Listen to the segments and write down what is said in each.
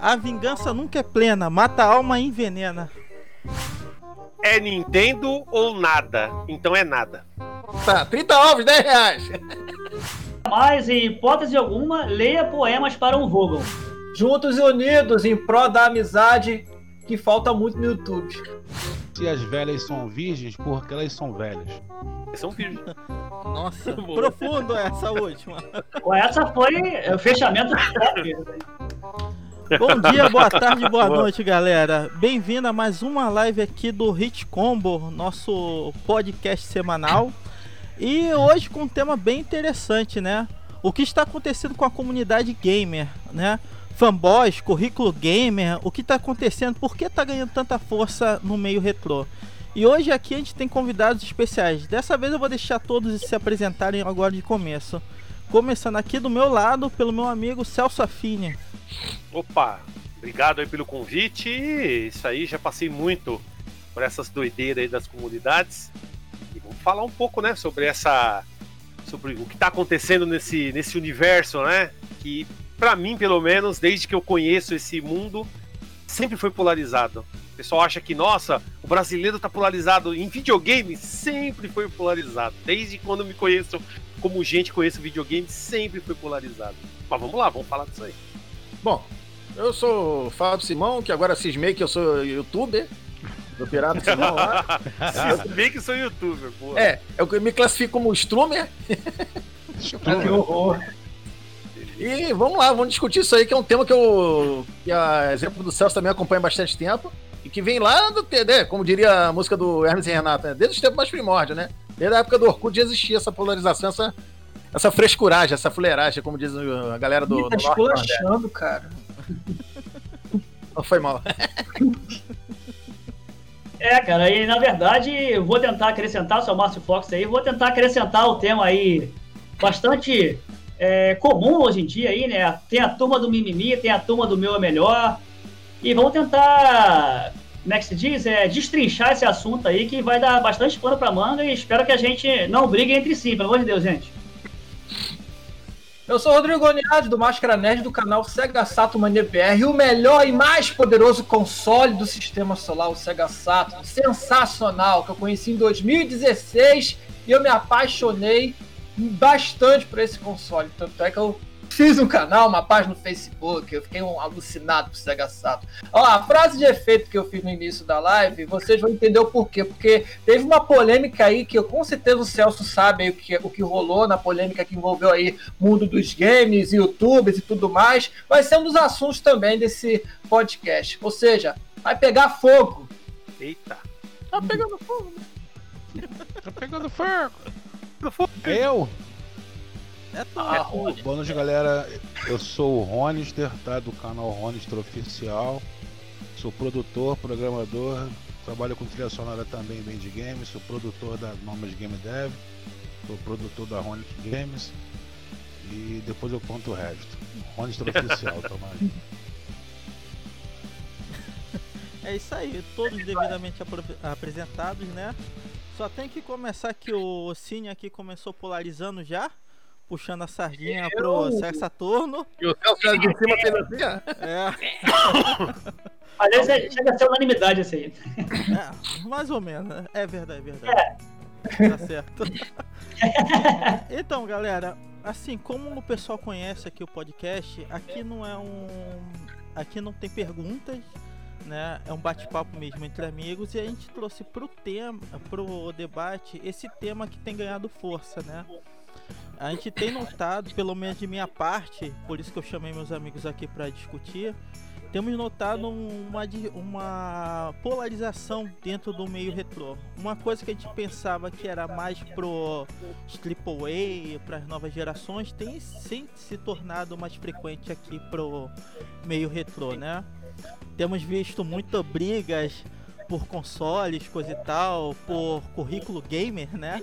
A vingança nunca é plena, mata a alma e envenena. É Nintendo ou nada? Então é nada. Tá, 30 ovos, 10 reais. Mas, em hipótese alguma, leia poemas para um Vogon. Juntos e unidos em pró da amizade que falta muito no YouTube. Se as velhas são virgens, porque elas são velhas. Eles são virgens. Nossa, profundo essa última. Essa foi o fechamento do. Bom dia, boa tarde, boa noite, galera. Bem-vindo a mais uma live aqui do Hit Combo, nosso podcast semanal. E hoje com um tema bem interessante, né? O que está acontecendo com a comunidade gamer, né? Fanboys, currículo gamer, o que está acontecendo, por que está ganhando tanta força no meio retrô? E hoje aqui a gente tem convidados especiais. Dessa vez eu vou deixar todos se apresentarem agora de começo. Começando aqui do meu lado, pelo meu amigo Celso Affini. Opa, obrigado aí pelo convite. Isso aí, já passei muito por essas doideiras aí das comunidades. E vamos falar um pouco, né, sobre essa. sobre o que está acontecendo nesse, nesse universo, né? Que, para mim, pelo menos, desde que eu conheço esse mundo, sempre foi polarizado. O pessoal acha que, nossa, o brasileiro tá polarizado em videogame, sempre foi polarizado. Desde quando me conheço como gente conheço videogame, sempre foi polarizado. Mas vamos lá, vamos falar disso aí. Bom, eu sou o Fábio Simão, que agora cismei que eu sou youtuber. Do Pirata Simão lá. Bem que sou youtuber, pô. É, eu me classifico como streamer. Que horror. E vamos lá, vamos discutir isso aí, que é um tema que eu. que a exemplo do Celso também acompanha há bastante tempo. E que vem lá do TD, como diria a música do Hermes e Renato, né? desde os tempos mais primórdios, né? Desde a época do Orkut já existia essa polarização, essa, essa frescuragem, essa fuleiragem, como diz a galera do. Ih, tá Nordeste. esculachando, cara. Não foi mal. É, cara, e na verdade eu vou tentar acrescentar, sou o Márcio Fox aí, vou tentar acrescentar o tema aí bastante é, comum hoje em dia aí, né? Tem a turma do mimimi, tem a turma do meu é melhor. E vamos tentar, como é que se diz? É, destrinchar esse assunto aí que vai dar bastante pano pra manga e espero que a gente não brigue entre si, pelo amor de Deus, gente. Eu sou o Rodrigo Oniade, do Máscara Nerd, do canal Sega Saturn Mania BR, o melhor e mais poderoso console do sistema solar, o Sega Saturn. Sensacional, que eu conheci em 2016 e eu me apaixonei bastante por esse console. Tanto é que eu fiz um canal, uma página no Facebook, eu fiquei um alucinado com o Sega Saturn. Ó, a frase de efeito que eu fiz no início da live, vocês vão entender o porquê. Porque teve uma polêmica aí que eu, com certeza o Celso sabe aí o que, o que rolou na polêmica que envolveu aí mundo dos games, youtubers e tudo mais. Vai ser um dos assuntos também desse podcast. Ou seja, vai pegar fogo. Eita. Tá pegando fogo. Tá pegando fogo. Eu? É tudo. Ah, Boa noite, galera. Eu sou o Ronister, tá? Do canal Ronister Oficial. Sou produtor, programador. Trabalho com trilha sonora também bem de games. Sou produtor da Nomad Game Dev. Sou produtor da Ronister Games. E depois eu conto o resto. Ronister Oficial, toma aí. É isso aí, todos devidamente apresentados, né? Só tem que começar que o Cine aqui começou polarizando já, puxando a sardinha pro Sérgio Saturno. E o Celso de cima fez assim, ó. É, Aliás, é- chega a ser unanimidade esse aí. é, mais ou menos, né? é verdade, é verdade. Tá certo. então, galera, assim, como o pessoal conhece aqui o podcast, aqui não é um. Aqui não tem perguntas, né? É um bate-papo mesmo entre amigos e a gente trouxe pro tema, pro debate, esse tema que tem ganhado força, né? A gente tem notado, pelo menos de minha parte, por isso que eu chamei meus amigos aqui para discutir, temos notado uma, uma polarização dentro do meio retrô. Uma coisa que a gente pensava que era mais pro AAA, para as novas gerações, tem sim se tornado mais frequente aqui pro meio retrô, né? Temos visto muitas brigas por consoles, coisa e tal, por currículo gamer, né?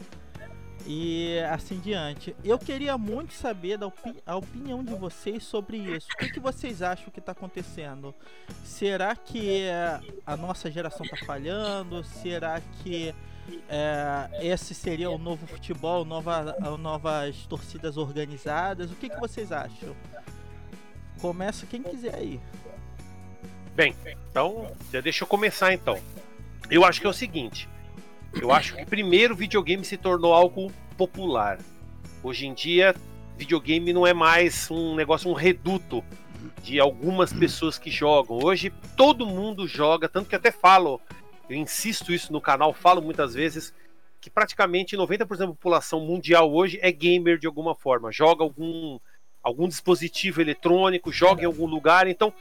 E assim diante. Eu queria muito saber da opi- a opinião de vocês sobre isso. O que, que vocês acham que está acontecendo? Será que eh, a nossa geração está falhando? Será que eh, esse seria o novo futebol, nova, novas torcidas organizadas? O que, que vocês acham? Começa quem quiser aí. Bem, então, já deixa eu começar então. Eu acho que é o seguinte. Eu acho que primeiro videogame se tornou algo popular. Hoje em dia, videogame não é mais um negócio, um reduto de algumas pessoas que jogam. Hoje todo mundo joga, tanto que até falo, eu insisto isso no canal, falo muitas vezes que praticamente 90% da população mundial hoje é gamer de alguma forma, joga algum algum dispositivo eletrônico, joga em algum lugar, então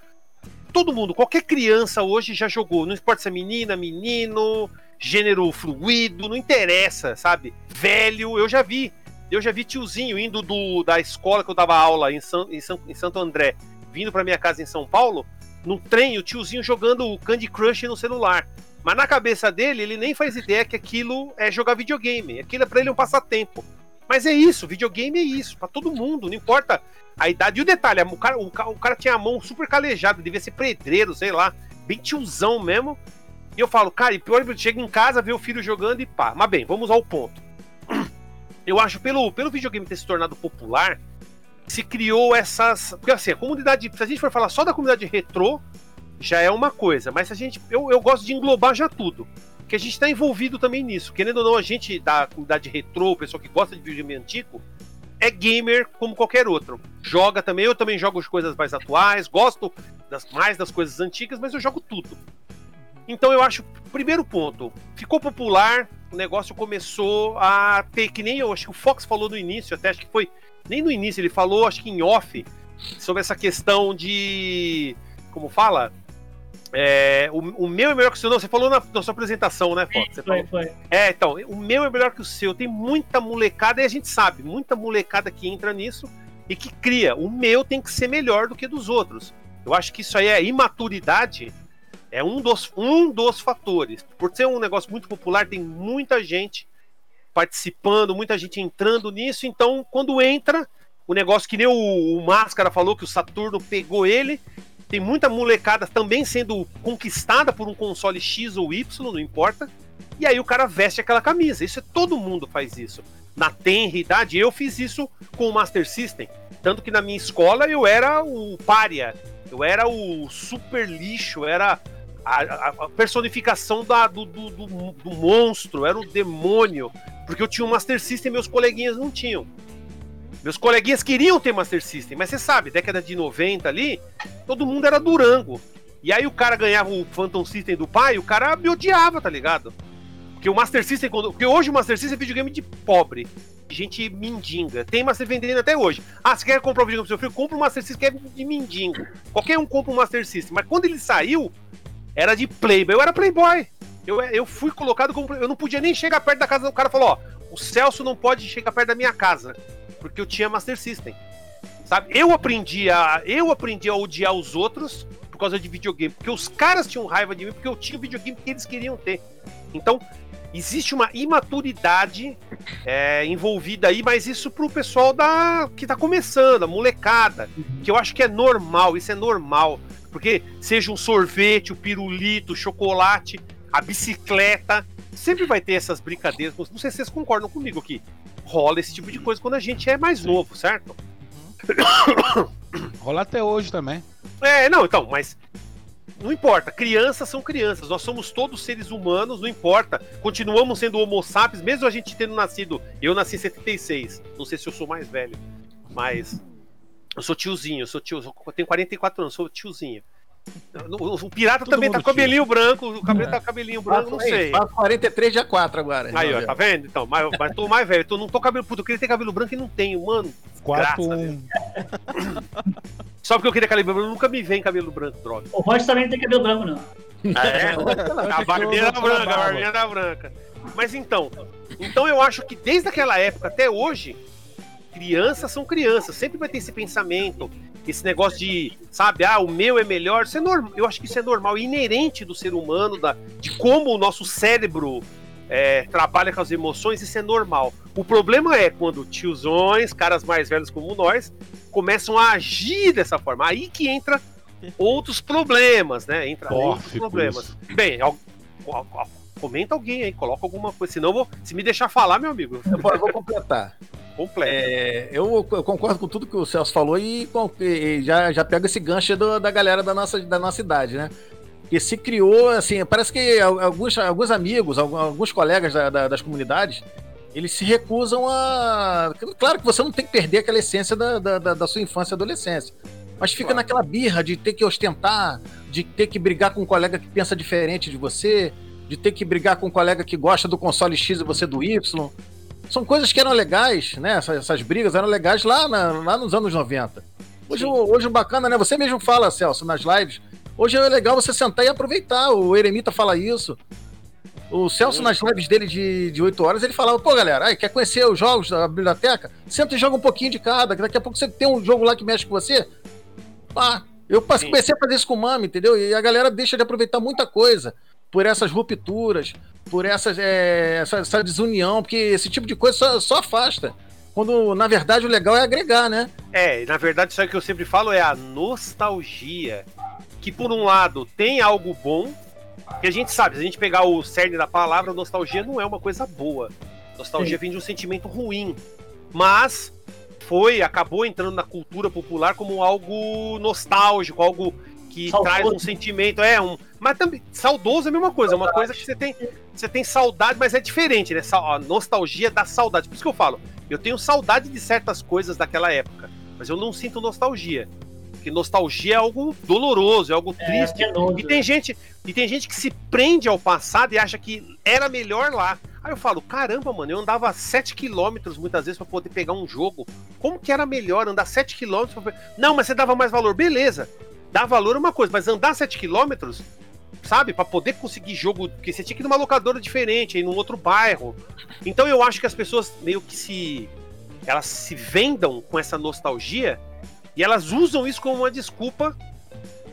todo mundo, qualquer criança hoje já jogou, não importa se é menina, menino, gênero fluido, não interessa, sabe? Velho, eu já vi. Eu já vi tiozinho indo do, da escola que eu dava aula em, São, em, São, em Santo André, vindo para minha casa em São Paulo, no trem, o tiozinho jogando o Candy Crush no celular. Mas na cabeça dele, ele nem faz ideia que aquilo é jogar videogame. Aquilo é pra ele um passatempo. Mas é isso, videogame é isso, para todo mundo, não importa a idade. E o detalhe, o cara, o, o cara tinha a mão super calejada, devia ser pedreiro, sei lá, bem tiozão mesmo. E eu falo, cara, e pior, chega em casa, vê o filho jogando e pá. Mas bem, vamos ao ponto. Eu acho, pelo, pelo videogame ter se tornado popular, se criou essas. Porque assim, a comunidade. Se a gente for falar só da comunidade retrô, já é uma coisa. Mas a gente. Eu, eu gosto de englobar já tudo. Porque a gente está envolvido também nisso. Querendo ou não, a gente da comunidade retrô, pessoa que gosta de videogame antigo, é gamer como qualquer outro. Joga também, eu também jogo as coisas mais atuais, gosto das, mais das coisas antigas, mas eu jogo tudo. Então eu acho, primeiro ponto, ficou popular, o negócio começou a ter, que nem eu acho que o Fox falou no início, até acho que foi, nem no início, ele falou, acho que em off, sobre essa questão de, como fala? É, o, o, meu é melhor que o seu. Não, você falou na, na sua apresentação, né, Fox? Você foi, falou. foi. É, então, o meu é melhor que o seu. Tem muita molecada, e a gente sabe, muita molecada que entra nisso e que cria. O meu tem que ser melhor do que dos outros. Eu acho que isso aí é imaturidade, é um dos, um dos fatores. Por ser um negócio muito popular, tem muita gente participando, muita gente entrando nisso. Então, quando entra, o negócio que nem o, o Máscara falou, que o Saturno pegou ele tem muita molecada também sendo conquistada por um console X ou Y, não importa. E aí o cara veste aquela camisa. Isso é todo mundo faz isso. Na tenra idade, eu fiz isso com o Master System. Tanto que na minha escola eu era o pária, eu era o super lixo, era a, a, personificação da, do, do, do, do monstro, era o demônio. Porque eu tinha um Master System e meus coleguinhas não tinham. Meus coleguinhas queriam ter Master System, mas você sabe, década de 90 ali, todo mundo era Durango. E aí o cara ganhava o Phantom System do pai, o cara me odiava, tá ligado? Porque o Master System, quando... porque hoje o Master System é videogame de pobre, gente mendiga. Tem Master vendendo até hoje. Ah, você quer comprar o videogame pro seu filho? Compra o Master System que é de mendigo. Qualquer um compra o Master System. Mas quando ele saiu, era de Playboy. Eu era Playboy. Eu, eu fui colocado como. Eu não podia nem chegar perto da casa do cara. Falou: ó, o Celso não pode chegar perto da minha casa porque eu tinha Master System. Sabe? Eu aprendi a eu aprendi a odiar os outros por causa de videogame, porque os caras tinham raiva de mim porque eu tinha o videogame que eles queriam ter. Então, existe uma imaturidade é, envolvida aí, mas isso pro pessoal da que tá começando, a molecada, que eu acho que é normal, isso é normal, porque seja um sorvete, o pirulito, o chocolate, a bicicleta, sempre vai ter essas brincadeiras. Não sei se vocês concordam comigo aqui rola esse tipo de coisa quando a gente é mais novo, certo? Rola até hoje também. É, não, então, mas não importa, crianças são crianças, nós somos todos seres humanos, não importa. Continuamos sendo homo sapiens, mesmo a gente tendo nascido. Eu nasci em 76, não sei se eu sou mais velho, mas eu sou tiozinho, eu sou tio, eu tenho 44 anos, sou tiozinho. O, o pirata Todo também tá com cabelinho branco. O cabelo é. tá com cabelinho branco, não sei. Faço 43 dia 4 agora. Aí, ó, tá vendo? Então, mas, mas tô mais velho. Tô, não tô cabelo. Puta, eu queria ter cabelo branco e não tenho, mano. 4 Só porque eu queria cabelo branco, nunca me vem cabelo branco, droga. O Roger também não tem cabelo branco, não. Ah, é? a barbinha da branca, a barbinha da branca. Mas então, então eu acho que desde aquela época até hoje, crianças são crianças, sempre vai ter esse pensamento esse negócio de, sabe, ah, o meu é melhor, isso é normal. Eu acho que isso é normal, inerente do ser humano, da, de como o nosso cérebro é, trabalha com as emoções, isso é normal. O problema é quando tiozões, caras mais velhos como nós, começam a agir dessa forma. Aí que entra outros problemas, né? Entra outros problemas. Bem, comenta alguém aí, coloca alguma coisa, senão vou, se me deixar falar, meu amigo. Eu vou completar completo. É, eu, eu, concordo com tudo que o Celso falou e, e já, já pego esse gancho do, da galera da nossa, da nossa idade, né? que se criou, assim, parece que alguns, alguns amigos, alguns colegas da, da, das comunidades, eles se recusam a. Claro que você não tem que perder aquela essência da, da, da sua infância e adolescência. Mas fica claro. naquela birra de ter que ostentar, de ter que brigar com um colega que pensa diferente de você, de ter que brigar com um colega que gosta do console X e você do Y. São coisas que eram legais, né? Essas, essas brigas eram legais lá, na, lá nos anos 90. Hoje, hoje o bacana, né? Você mesmo fala, Celso, nas lives. Hoje é legal você sentar e aproveitar. O Eremita fala isso. O Celso, nas lives dele de, de 8 horas, ele falava, pô, galera, aí, quer conhecer os jogos da biblioteca? Senta e joga um pouquinho de cada, que daqui a pouco você tem um jogo lá que mexe com você. Ah, eu comecei a fazer isso com o Mami, entendeu? E a galera deixa de aproveitar muita coisa por essas rupturas, por essas, é, essa, essa, desunião, porque esse tipo de coisa só, só, afasta. Quando, na verdade, o legal é agregar, né? É, na verdade, isso aí que eu sempre falo é a nostalgia. Que, por um lado, tem algo bom, que a gente sabe, se a gente pegar o cerne da palavra, nostalgia não é uma coisa boa. Nostalgia Sim. vem de um sentimento ruim. Mas foi, acabou entrando na cultura popular como algo nostálgico, algo que saudoso. traz um sentimento, é um, mas também saudoso é a mesma coisa, é uma coisa que você tem, você tem saudade, mas é diferente, né? A nostalgia da saudade. Por isso que eu falo, eu tenho saudade de certas coisas daquela época, mas eu não sinto nostalgia. Porque nostalgia é algo doloroso, é algo é, triste. É, e tem gente, e tem gente que se prende ao passado e acha que era melhor lá. Aí eu falo, caramba, mano, eu andava 7 km muitas vezes para poder pegar um jogo. Como que era melhor andar 7 km pra... Não, mas você dava mais valor. Beleza. Dar valor é uma coisa, mas andar 7 km, sabe, para poder conseguir jogo, porque você tinha que ir numa locadora diferente, aí num outro bairro. Então eu acho que as pessoas meio que se elas se vendam com essa nostalgia e elas usam isso como uma desculpa.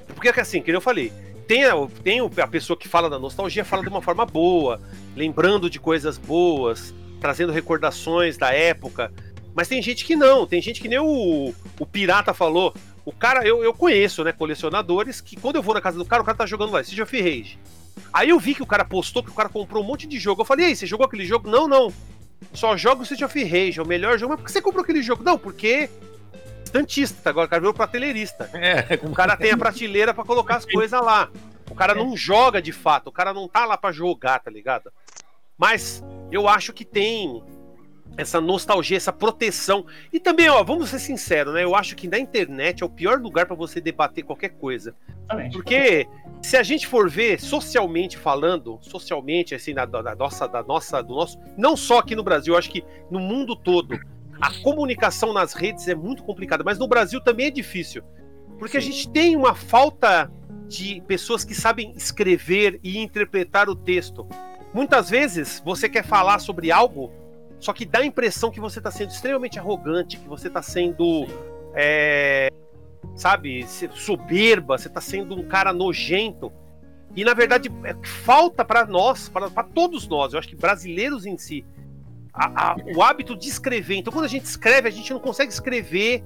Porque assim, que eu falei, tem, tem a pessoa que fala da nostalgia, fala de uma forma boa, lembrando de coisas boas, trazendo recordações da época. Mas tem gente que não, tem gente que nem o, o Pirata falou. O cara, eu, eu conheço, né, colecionadores, que quando eu vou na casa do cara, o cara tá jogando lá, Siege of Rage. Aí eu vi que o cara postou que o cara comprou um monte de jogo. Eu falei, ei, você jogou aquele jogo? Não, não. Só joga o Siege of Rage, é o melhor jogo. Mas por que você comprou aquele jogo? Não, porque estantista, agora o cara virou prateleirista. É, o cara tem a prateleira para colocar as coisas lá. O cara não joga de fato, o cara não tá lá para jogar, tá ligado? Mas eu acho que tem essa nostalgia, essa proteção. E também, ó, vamos ser sinceros, né? Eu acho que na internet é o pior lugar para você debater qualquer coisa. Porque se a gente for ver socialmente falando, socialmente assim da, da, nossa, da nossa, do nosso, não só aqui no Brasil, eu acho que no mundo todo, a comunicação nas redes é muito complicada, mas no Brasil também é difícil. Porque Sim. a gente tem uma falta de pessoas que sabem escrever e interpretar o texto. Muitas vezes você quer falar sobre algo, só que dá a impressão que você está sendo extremamente arrogante, que você está sendo. É, sabe, soberba, você está sendo um cara nojento. E na verdade, é, falta para nós, para todos nós, eu acho que brasileiros em si, a, a, o hábito de escrever. Então, quando a gente escreve, a gente não consegue escrever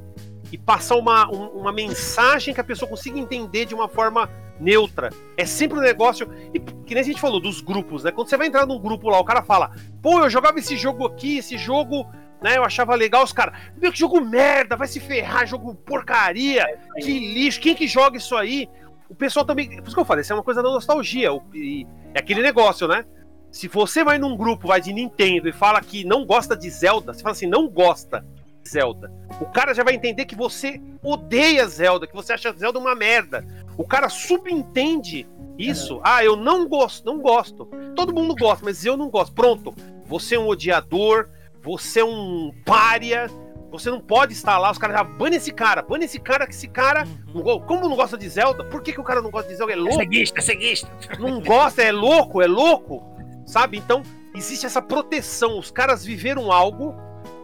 e passar uma, um, uma mensagem que a pessoa consiga entender de uma forma neutra. É sempre um negócio. E que nem a gente falou dos grupos, né? Quando você vai entrar num grupo lá, o cara fala: pô, eu jogava esse jogo aqui, esse jogo. Né, eu achava legal os caras. Meu, que jogo merda, vai se ferrar, jogo porcaria, que lixo, quem que joga isso aí? O pessoal também. Por isso que eu falei, isso é uma coisa da nostalgia. E, é aquele negócio, né? Se você vai num grupo, vai de Nintendo e fala que não gosta de Zelda, você fala assim, não gosta Zelda. O cara já vai entender que você odeia Zelda, que você acha Zelda uma merda. O cara subentende isso. Ah, eu não gosto, não gosto. Todo mundo gosta, mas eu não gosto. Pronto. Você é um odiador, você é um pária, você não pode estar lá, os caras já bane esse cara, bane esse cara, que esse cara. Não, como não gosta de Zelda? Por que, que o cara não gosta de Zelda? É louco. É ceguista, é ceguista. Não gosta, é louco, é louco sabe? Então, existe essa proteção. Os caras viveram algo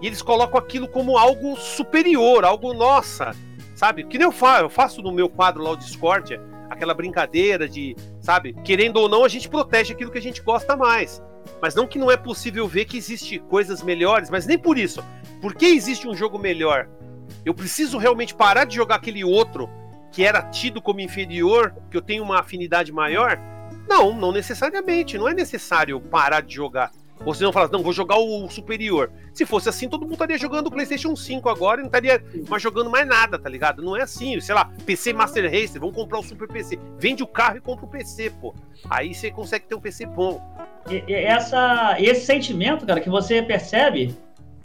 e eles colocam aquilo como algo superior, algo nossa, sabe? Que nem eu faço, eu faço no meu quadro lá o Discord, aquela brincadeira de, sabe? Querendo ou não, a gente protege aquilo que a gente gosta mais. Mas não que não é possível ver que existe coisas melhores, mas nem por isso. Por que existe um jogo melhor? Eu preciso realmente parar de jogar aquele outro que era tido como inferior, que eu tenho uma afinidade maior, não, não necessariamente. Não é necessário parar de jogar. Se não fala, não, vou jogar o superior. Se fosse assim, todo mundo estaria jogando o PlayStation 5 agora e não estaria mais jogando mais nada, tá ligado? Não é assim, sei lá, PC Master Race, vamos comprar o Super PC. Vende o carro e compra o PC, pô. Aí você consegue ter um PC bom. E, e essa, esse sentimento, cara, que você percebe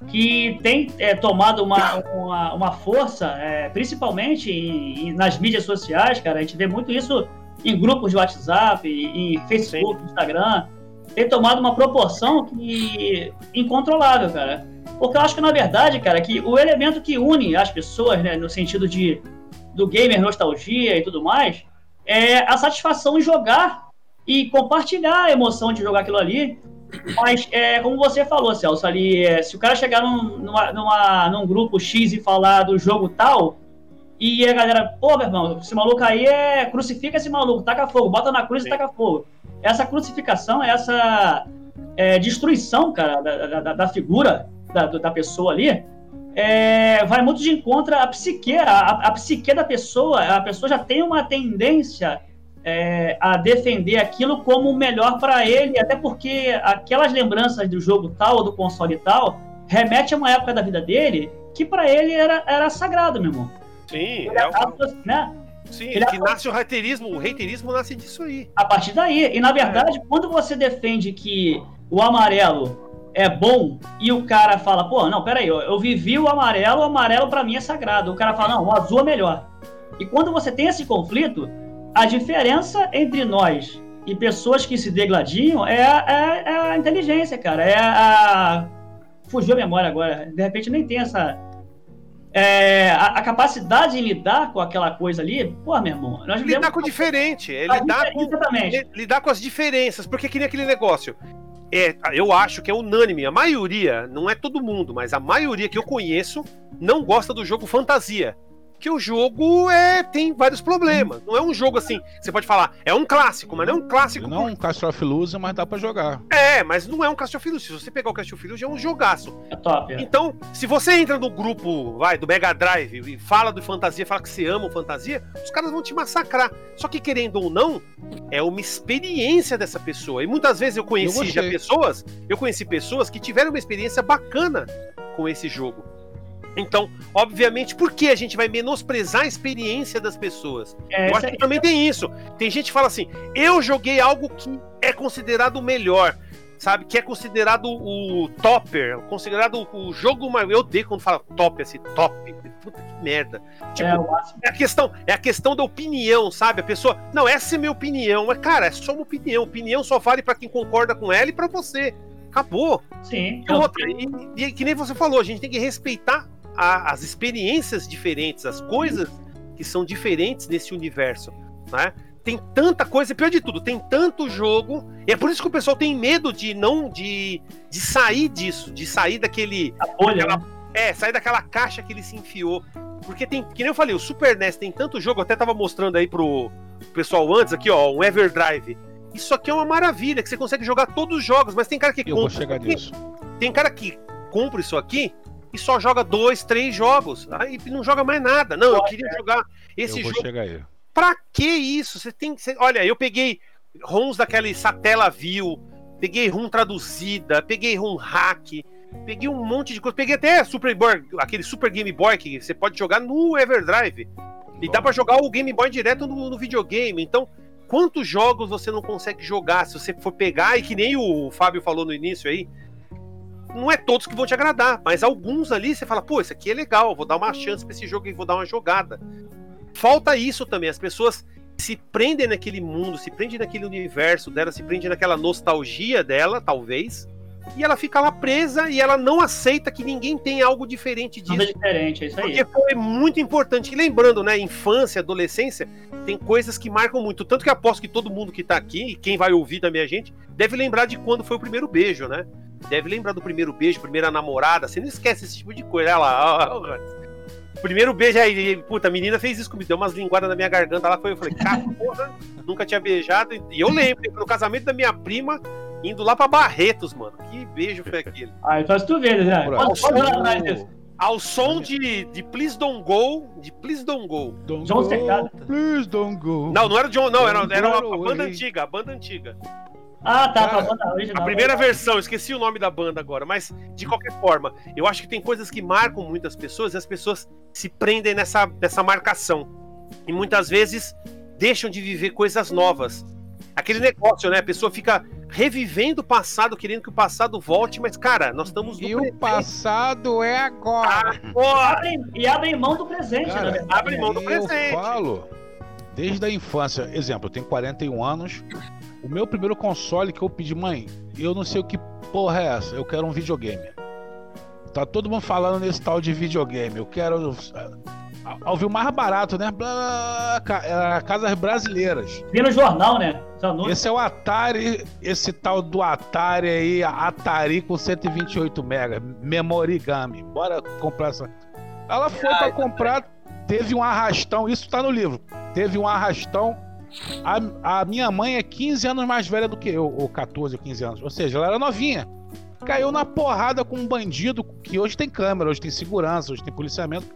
que tem é, tomado uma, uma, uma força, é, principalmente em, em, nas mídias sociais, cara. A gente vê muito isso em grupos de WhatsApp, em Facebook, Sim. Instagram. Tem tomado uma proporção que incontrolável, cara. Porque eu acho que, na verdade, cara, que o elemento que une as pessoas, né, no sentido de do gamer nostalgia e tudo mais, é a satisfação em jogar e compartilhar a emoção de jogar aquilo ali mas, é, como você falou, Celso, ali, é, se o cara chegar num, numa, numa, num grupo X e falar do jogo tal, e a galera, pô, meu irmão, esse maluco aí é. Crucifica esse maluco, taca fogo, bota na cruz Sim. e taca fogo. Essa crucificação, essa é, destruição, cara, da, da, da figura da, da pessoa ali, é, vai muito de encontro à psique, a, a psique da pessoa. A pessoa já tem uma tendência é, a defender aquilo como o melhor para ele, até porque aquelas lembranças do jogo tal ou do console tal remete a uma época da vida dele que para ele era, era sagrado, meu irmão. Sim, é acaba, né? Sim, ele que nasce o reiterismo, o reiterismo nasce disso aí. A partir daí, e na verdade, é. quando você defende que o amarelo é bom e o cara fala, pô, não, peraí, eu, eu vivi o amarelo, o amarelo para mim é sagrado. O cara fala, não, o azul é melhor. E quando você tem esse conflito, a diferença entre nós e pessoas que se degladiam é, é, é a inteligência, cara. É a. Fugiu a memória agora. De repente nem tem essa. É, a, a, capacidade de lidar com aquela coisa ali, pô, meu irmão. Nós lidar com o diferente, é lidar com, lidar com as diferenças, porque que nem aquele negócio. É, eu acho que é unânime. A maioria, não é todo mundo, mas a maioria que eu conheço não gosta do jogo fantasia que o jogo é, tem vários problemas. Não é um jogo assim, você pode falar, é um clássico, mas não é um clássico. Não é um Castle of Illusion, mas dá pra jogar. É, mas não é um Castle of Illusion. Se você pegar o Castle of Illusion, é um jogaço. É top. É. Então, se você entra no grupo, vai, do Mega Drive e fala do fantasia, fala que você ama o fantasia, os caras vão te massacrar. Só que querendo ou não, é uma experiência dessa pessoa. E muitas vezes eu conheci eu já pessoas, eu conheci pessoas que tiveram uma experiência bacana com esse jogo. Então, obviamente, por que a gente vai menosprezar a experiência das pessoas? É, eu acho que também tem isso. Tem gente que fala assim: eu joguei algo que é considerado o melhor, sabe? Que é considerado o topper, considerado o jogo mais. Eu odeio quando fala top, assim, top. Puta que merda. Tipo, é, é, a questão, é a questão da opinião, sabe? A pessoa, não, essa é minha opinião. Mas, cara, é só uma opinião. Opinião só vale para quem concorda com ela e para você. Acabou. Sim. E, outra, e, e, que nem você falou, a gente tem que respeitar a, as experiências diferentes, as coisas que são diferentes nesse universo, né? Tem tanta coisa, pior de tudo, tem tanto jogo, e é por isso que o pessoal tem medo de não de, de sair disso, de sair daquele daquela, né? é, sair daquela caixa que ele se enfiou. Porque tem, que nem eu falei, o Super NES tem tanto jogo, eu até tava mostrando aí pro pessoal antes aqui, ó, um Everdrive. Isso aqui é uma maravilha, que você consegue jogar todos os jogos, mas tem cara que eu compra. Vou chegar nisso. Tem cara que compra isso aqui e só joga dois, três jogos. Aí não joga mais nada. Não, eu queria jogar esse eu jogo. Chegar aí. Pra que isso? Você tem que. Olha, eu peguei ROMs daquele Satela View, peguei ROM traduzida, peguei ROM hack, peguei um monte de coisa. Peguei até Super Boy, aquele Super Game Boy que você pode jogar no Everdrive. E dá para jogar o Game Boy direto no, no, videogame. Então, quantos jogos você não consegue jogar se você for pegar? E que nem o Fábio falou no início aí, não é todos que vão te agradar, mas alguns ali você fala, pô, esse aqui é legal, vou dar uma chance para esse jogo e vou dar uma jogada. Falta isso também, as pessoas se prendem naquele mundo, se prendem naquele universo dela, se prendem naquela nostalgia dela, talvez, e ela fica lá presa e ela não aceita que ninguém tem algo diferente disso. Nada diferente, é isso aí. Porque foi muito importante. E lembrando, né, infância, adolescência, tem coisas que marcam muito. Tanto que aposto que todo mundo que tá aqui, e quem vai ouvir também a gente, deve lembrar de quando foi o primeiro beijo, né? deve lembrar do primeiro beijo, primeira namorada. Você não esquece esse tipo de coisa. Olha lá, ó, primeiro beijo aí, puta, a menina fez isso comigo, deu umas linguadas na minha garganta lá. Foi, eu falei, cara, porra, nunca tinha beijado. E eu lembro, no casamento da minha prima, indo lá pra Barretos, mano. Que beijo foi aquele. Ah, então se tu vê, né? Ao som, ao som de, de Please Don't Go, de Please Don't Go. Don't John Please Don't Go. Não, não era o John, não, era, era uma, a banda antiga, a banda antiga. Ah, tá, Cara, tá, banda original. A primeira versão, esqueci o nome da banda agora, mas de qualquer forma, eu acho que tem coisas que marcam muitas pessoas e as pessoas se prendem nessa, nessa marcação. E muitas vezes deixam de viver coisas novas. Aquele negócio, né? A pessoa fica revivendo o passado, querendo que o passado volte, mas, cara, nós estamos no E o presente. passado é agora. Agora! Abre- e abrem mão do presente, Cara, verdade. abre mão do eu presente. falo, desde a infância, exemplo, eu tenho 41 anos. O meu primeiro console que eu pedi, mãe, eu não sei o que porra é essa, eu quero um videogame. Tá todo mundo falando nesse tal de videogame, eu quero. Ao ver o mais barato, né? Blá, ca- é, Casas brasileiras. Vi no jornal, né? Esse é o Atari, esse tal do Atari aí, Atari com 128 MB, Memorigami. Bora comprar essa. Ela foi pra comprar, teve um arrastão, isso tá no livro. Teve um arrastão. A, a minha mãe é 15 anos mais velha do que eu, ou 14 ou 15 anos. Ou seja, ela era novinha. Caiu na porrada com um bandido que hoje tem câmera, hoje tem segurança, hoje tem policiamento.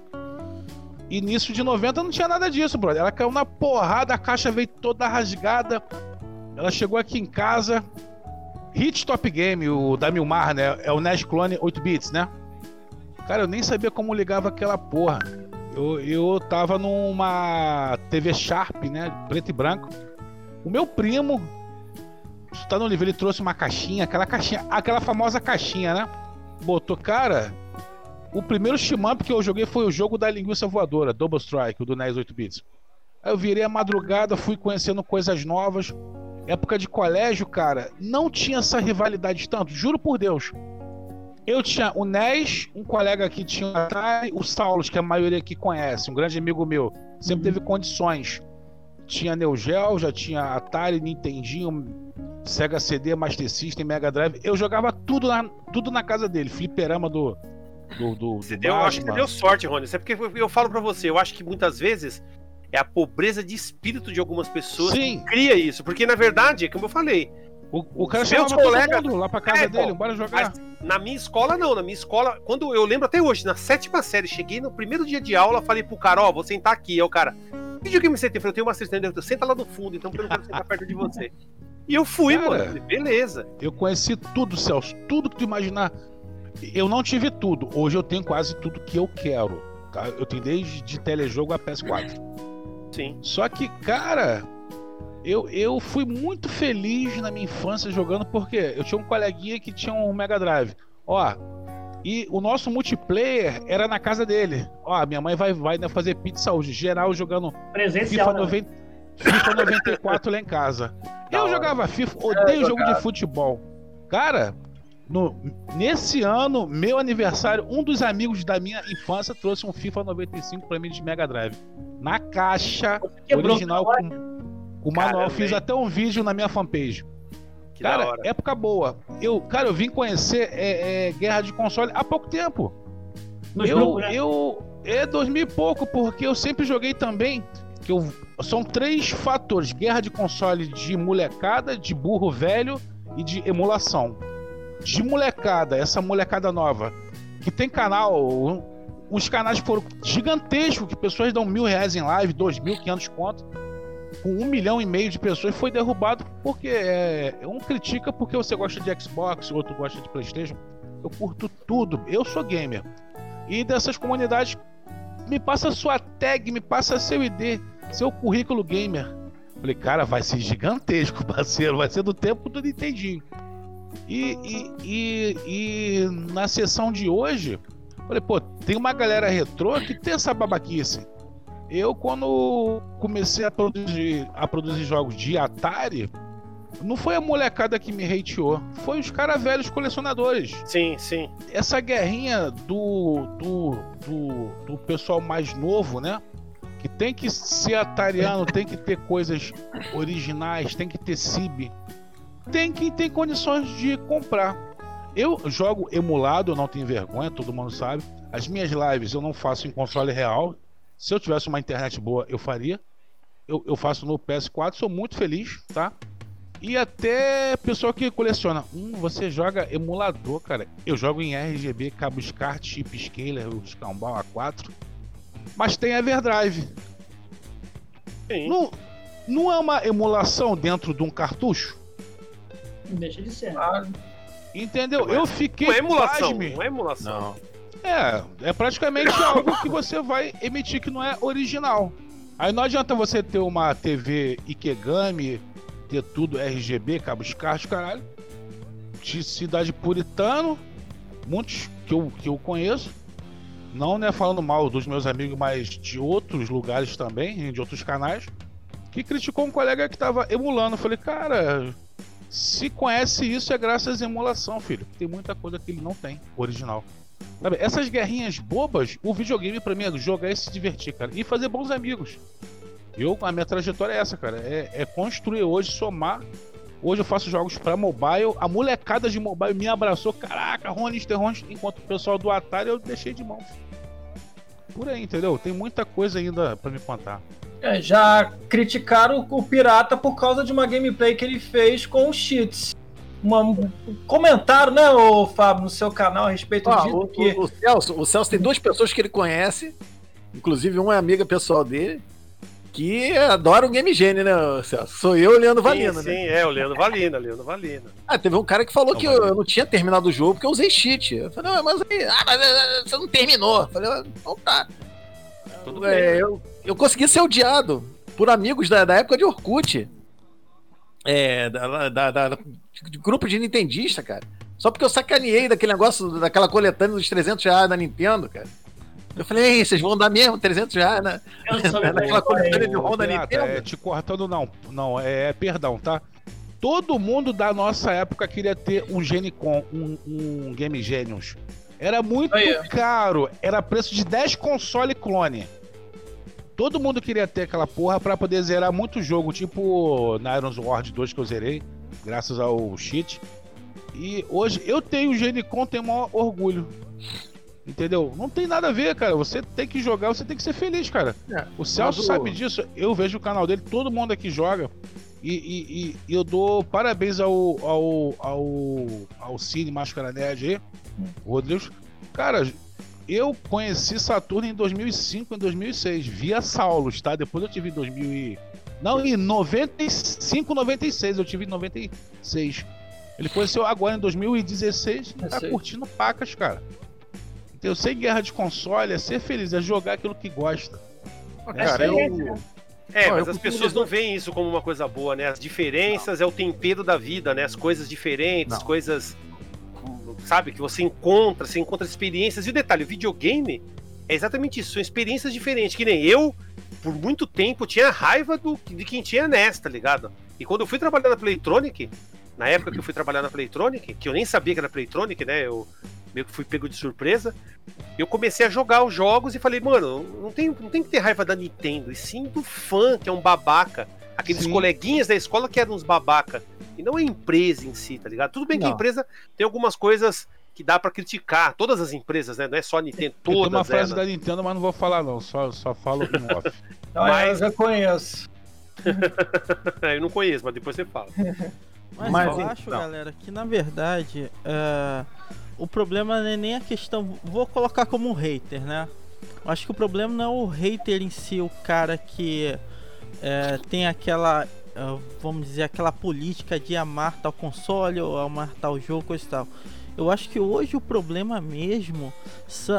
Início de 90 não tinha nada disso, brother. Ela caiu na porrada, a caixa veio toda rasgada. Ela chegou aqui em casa. Hit Top Game, o da Milmar, né? É o NES Clone 8 bits, né? Cara, eu nem sabia como ligava aquela porra. Eu, eu tava numa TV Sharp, né? Preto e branco. O meu primo, isso tá no livro, ele trouxe uma caixinha, aquela caixinha, aquela famosa caixinha, né? Botou, cara, o primeiro shmup que eu joguei foi o jogo da linguiça voadora, Double Strike, o do NES 8 bits. Aí eu virei a madrugada, fui conhecendo coisas novas. Época de colégio, cara, não tinha essa rivalidade tanto, juro por Deus. Eu tinha o NES, um colega aqui tinha o Atari, o Saulos, que a maioria aqui conhece, um grande amigo meu, sempre teve condições. Tinha Neo Geo, já tinha Atari, Nintendinho, Sega CD, Master System, Mega Drive. Eu jogava tudo na, tudo na casa dele, fliperama do. Do, do, Você do deu, eu acho que você Batman. deu sorte, Rony. Isso é porque eu, falo pra você, eu acho que muitas vezes é a pobreza de espírito de algumas pessoas Sim. que cria isso. Porque, na verdade, é como eu falei, O, o cara chamava colegas- todo mundo lá pra casa É, dele, bora jogar. Mas na minha escola, não. Na minha escola, quando eu lembro até hoje, na sétima série, cheguei no primeiro dia de aula, falei pro cara, ó, vou sentar aqui. Aí o cara, que videogame você tem? Eu falei, eu tenho uma assistente, eu senta lá no fundo, então eu não quero sentar perto de você. E eu fui, Cara. mano. Beleza. Eu conheci tudo, Celso, tudo que tu imaginar. Eu não tive tudo. Hoje eu tenho quase tudo que eu quero. Tá? Eu tenho desde de telejogo a PS4. Sim. Só que, cara, eu, eu fui muito feliz na minha infância jogando porque eu tinha um coleguinha que tinha um Mega Drive. Ó, e o nosso multiplayer era na casa dele. Ó, minha mãe vai, vai né, fazer pizza hoje, geral jogando Presencial. FIFA, né? 90, FIFA 94 lá em casa. Da Eu hora. jogava FIFA, odeio jogo de futebol. Cara, no- nesse ano, meu aniversário, um dos amigos da minha infância trouxe um FIFA 95 pra mim de Mega Drive. Na caixa, original, na com, com o manual. Fiz até um vídeo na minha fanpage. Que Cara, época boa. Eu, cara, eu vim conhecer é, é, Guerra de Console há pouco tempo. Nos eu, grupos, né? eu é 2000 e pouco, porque eu sempre joguei também. Que eu, são três fatores: guerra de console de molecada, de burro velho e de emulação. De molecada, essa molecada nova, que tem canal, uns canais foram gigantescos, que pessoas dão mil reais em live, dois mil, quinhentos conto, com um milhão e meio de pessoas, foi derrubado porque é, um critica porque você gosta de Xbox, outro gosta de Playstation. Eu curto tudo, eu sou gamer. E dessas comunidades, me passa sua tag, me passa seu ID, seu currículo gamer. Falei, cara, vai ser gigantesco, parceiro, vai ser do tempo do Nintendinho. E, e, e, e na sessão de hoje, falei, pô, tem uma galera retrô que tem essa babaquice. Eu, quando comecei a produzir, a produzir jogos de Atari, não foi a molecada que me hateou, foi os caras velhos colecionadores Sim, sim. essa guerrinha do, do, do, do pessoal mais novo, né? Que tem que ser atariano, tem que ter coisas originais, tem que ter CIB, tem que ter condições de comprar. Eu jogo emulado, eu não tenho vergonha, todo mundo sabe. As minhas lives eu não faço em console real. Se eu tivesse uma internet boa, eu faria. Eu, eu faço no PS4, sou muito feliz, tá? E até pessoal que coleciona. Hum, você joga emulador, cara. Eu jogo em RGB, cabo SCART, chip scaler, o Scambau A4. Mas tem Everdrive. Sim. Não, não é uma emulação dentro de um cartucho? Não deixa de ser. Ah, Entendeu? É- Eu fiquei é emulação, pasme. não é emulação. Não. É, é praticamente algo que você vai emitir que não é original. Aí não adianta você ter uma TV Ikegami, ter tudo RGB, cabos carros, caralho. De cidade puritano, muitos que eu, que eu conheço. Não né, falando mal dos meus amigos, mas de outros lugares também, de outros canais. Que criticou um colega que tava emulando. Eu falei, cara, se conhece isso é graças à emulação, filho. Tem muita coisa que ele não tem, original. Sabe, essas guerrinhas bobas, o videogame pra mim é jogar e se divertir, cara. E fazer bons amigos. Eu, a minha trajetória é essa, cara. É, é construir hoje, somar. Hoje eu faço jogos pra mobile. A molecada de mobile me abraçou. Caraca, Ronister, Ronister. Enquanto o pessoal do Atari eu deixei de mão. Por aí, entendeu? Tem muita coisa ainda pra me contar. É, já criticaram o pirata por causa de uma gameplay que ele fez com cheats. Uma, um comentário, né, ô Fábio, no seu canal a respeito Ó, disso. o, que... o- Celso, o Celso tem duas pessoas que ele conhece, inclusive uma é amiga pessoal dele, que adora o Game Genie, né, Celso? Sou eu, o Leandro Valina, sim, né? sim, é, o Leandro Valina, Leandro Valina. Ah, teve um cara que falou Não, que Valina. eu, eu não tinha terminado o jogo porque eu usei cheat. Eu falei, não, mas, aí, ah, mas eh, você não terminou. Eu falei, ah, então tá. Tudo É, bem. eu, eu consegui ser odiado por amigos da, da época de Orkut. É, da, da, da- de grupo de Nintendista, cara. Só porque eu sacaneei daquele negócio, daquela coletânea dos 300 reais da Nintendo, cara. Eu falei, Ei, vocês vão dar mesmo 300 reais, né? Não soube Naquela é coletânea de ROM da Pirata, Nintendo. é, te cortando não, não, é, perdão, tá? Todo mundo da nossa época queria ter um Genicon, um, um Game Genius. Era muito Aí. caro, era preço de 10 console clone. Todo mundo queria ter aquela porra pra poder zerar muito jogo, tipo na Iron Sword 2 que eu zerei, graças ao cheat. E hoje eu tenho o Genicon, tenho o maior orgulho. Entendeu? Não tem nada a ver, cara. Você tem que jogar, você tem que ser feliz, cara. É, O Celso o- sabe disso. Eu vejo o canal dele, todo mundo aqui joga. E, e- e- e eu dou parabéns ao, ao, ao, ao Cine Máscara Nerd aí, o Rodrigo. Cara, eu conheci Saturno em 2005, em 2006, via Saulos, tá? Depois eu tive em 2000 e... Não, em 95, 96, eu tive em 96. Ele conheceu agora em 2016 e tá 16. curtindo pacas, cara. Entendeu? Sem guerra de console, é ser feliz, é jogar aquilo que gosta. Cara, eu, É, mas as pessoas não veem isso como uma coisa boa, né? As diferenças é o tempero da vida, né? As coisas diferentes, Não. coisas. Sabe, que você encontra, você encontra experiências. E o detalhe, o videogame é exatamente isso, são experiências diferentes. Que nem eu, por muito tempo, tinha raiva do, de quem tinha NES, tá ligado? E quando eu fui trabalhar na Playtronic, na época que eu fui trabalhar na Playtronic, que eu nem sabia que era Playtronic, né? Eu meio que fui pego de surpresa. Eu comecei a jogar os jogos e falei, mano, não tem, não tem que ter raiva da Nintendo, e sim do fã, que é um babaca. Aqueles Sim. coleguinhas da escola que eram uns babaca. E não a empresa em si, tá ligado? Tudo bem que a Não. empresa tem algumas coisas que dá pra criticar. Todas as empresas, né? Não é só a Nintendo, Eu tenho uma todas frase elas. da Nintendo, mas não vou falar não, só, só falo em off. Mas- eu conheço. eu não conheço, mas depois você fala. Mas, Mas, eu então. acho, galera, que na verdade é, o problema não é nem a questão. Vou colocar como um hater, né? Acho que o problema não é o hater em si, o cara que é, tem aquela, é, vamos dizer, aquela política de amar tal console ou amar tal jogo, coisa e tal. Eu acho que hoje o problema mesmo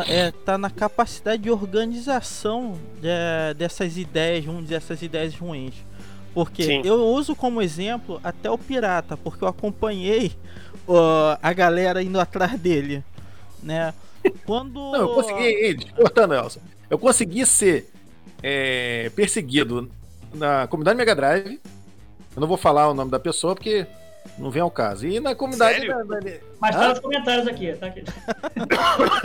é, tá na capacidade de organização de- dessas ideias, vamos dizer, essas ideias ruins. Porque Sim. eu uso como exemplo até o Pirata, porque eu acompanhei ó, a galera indo atrás dele, né? Quando Não, eu consegui, cortando, Elson. Eu consegui ser é, perseguido na comunidade Mega Drive. Eu não vou falar o nome da pessoa porque não vem ao caso. E na comunidade. Sério? da- da- Mas tá nos comentários aqui, tá aqui.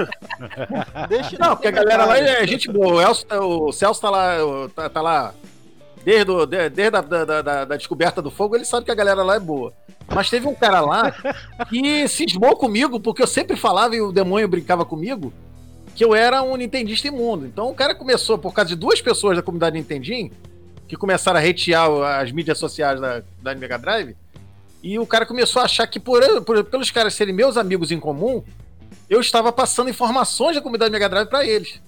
deixa Não, porque a galera lá é gente boa. O, Elcio, tá- o Celso tá lá, tá, tá lá desde, o- de- desde a da, da- da- da descoberta do fogo, ele sabe que a galera lá é boa. Mas teve um cara lá que cismou comigo, porque eu sempre falava e o demônio brincava comigo, que eu era um nintendista imundo. Então o cara começou, por causa de duas pessoas da comunidade Nintendinho, que começaram a hatear as mídias sociais da, da Mega Drive, e o cara começou a achar que por, por- pelos caras serem meus amigos em comum, eu estava passando informações da comunidade Mega Drive pra eles.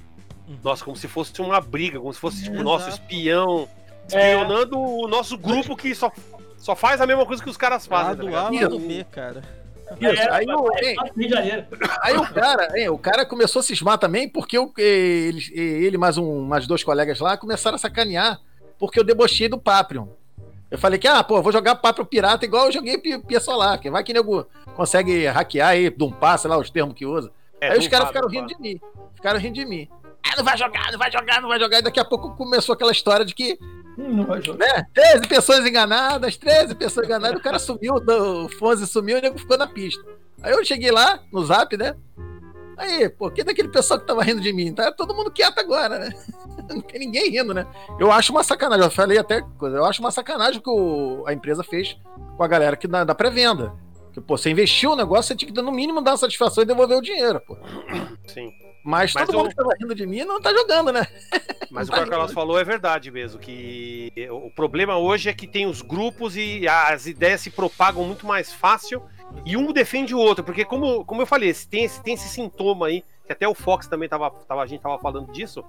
Nossa, como se fosse uma briga, como se fosse, tipo, Exato. nosso espião. Espionando o nosso grupo que só Só faz a mesma coisa que os caras fazem. Lado tá A, ligado? lado B, cara. Isso, É, aí, o, é, hein, Rio de Janeiro. aí o cara, hein, o cara começou a cismar também porque o- ele, ele mais um, mais dois colegas lá começaram a sacanear porque eu debochei do Paprion. Eu falei que, ah, pô, eu vou jogar Paprion Pirata igual eu joguei Pi- Pia Solar, que vai que nego consegue hackear aí, de um passe lá, os termos que usa. É, aí os caras ficaram rindo de mim. Ficaram rindo de mim. Não vai jogar, não vai jogar, não vai jogar. E daqui a pouco começou aquela história de que Hum, Não vai jogar. né? 13 pessoas enganadas, 13 pessoas enganadas, o cara sumiu, o Fonzi sumiu e o nego ficou na pista. Aí eu cheguei lá, no zap, né? Aí, pô, que daquele pessoal que tava rindo de mim? Tá todo mundo quieto agora, né? Não tem ninguém rindo, né? Eu acho uma sacanagem, eu falei até, coisa, eu acho uma sacanagem que o- a empresa fez com a galera que da, da pré-venda. Que, pô, você investiu o negócio, você tinha que, no mínimo, dar uma satisfação e devolver o dinheiro, pô. Sim. Mas, Mas todo o- mundo que tava rindo de mim não tá jogando, né? Mas o Não que tá o Carlos jogando. falou é verdade mesmo, que o problema hoje é que tem os grupos e as ideias se propagam muito mais fácil e um defende o outro, porque como, como eu falei, tem, esse, tem esse sintoma aí, que até o Fox também tava, tava, a gente tava falando disso,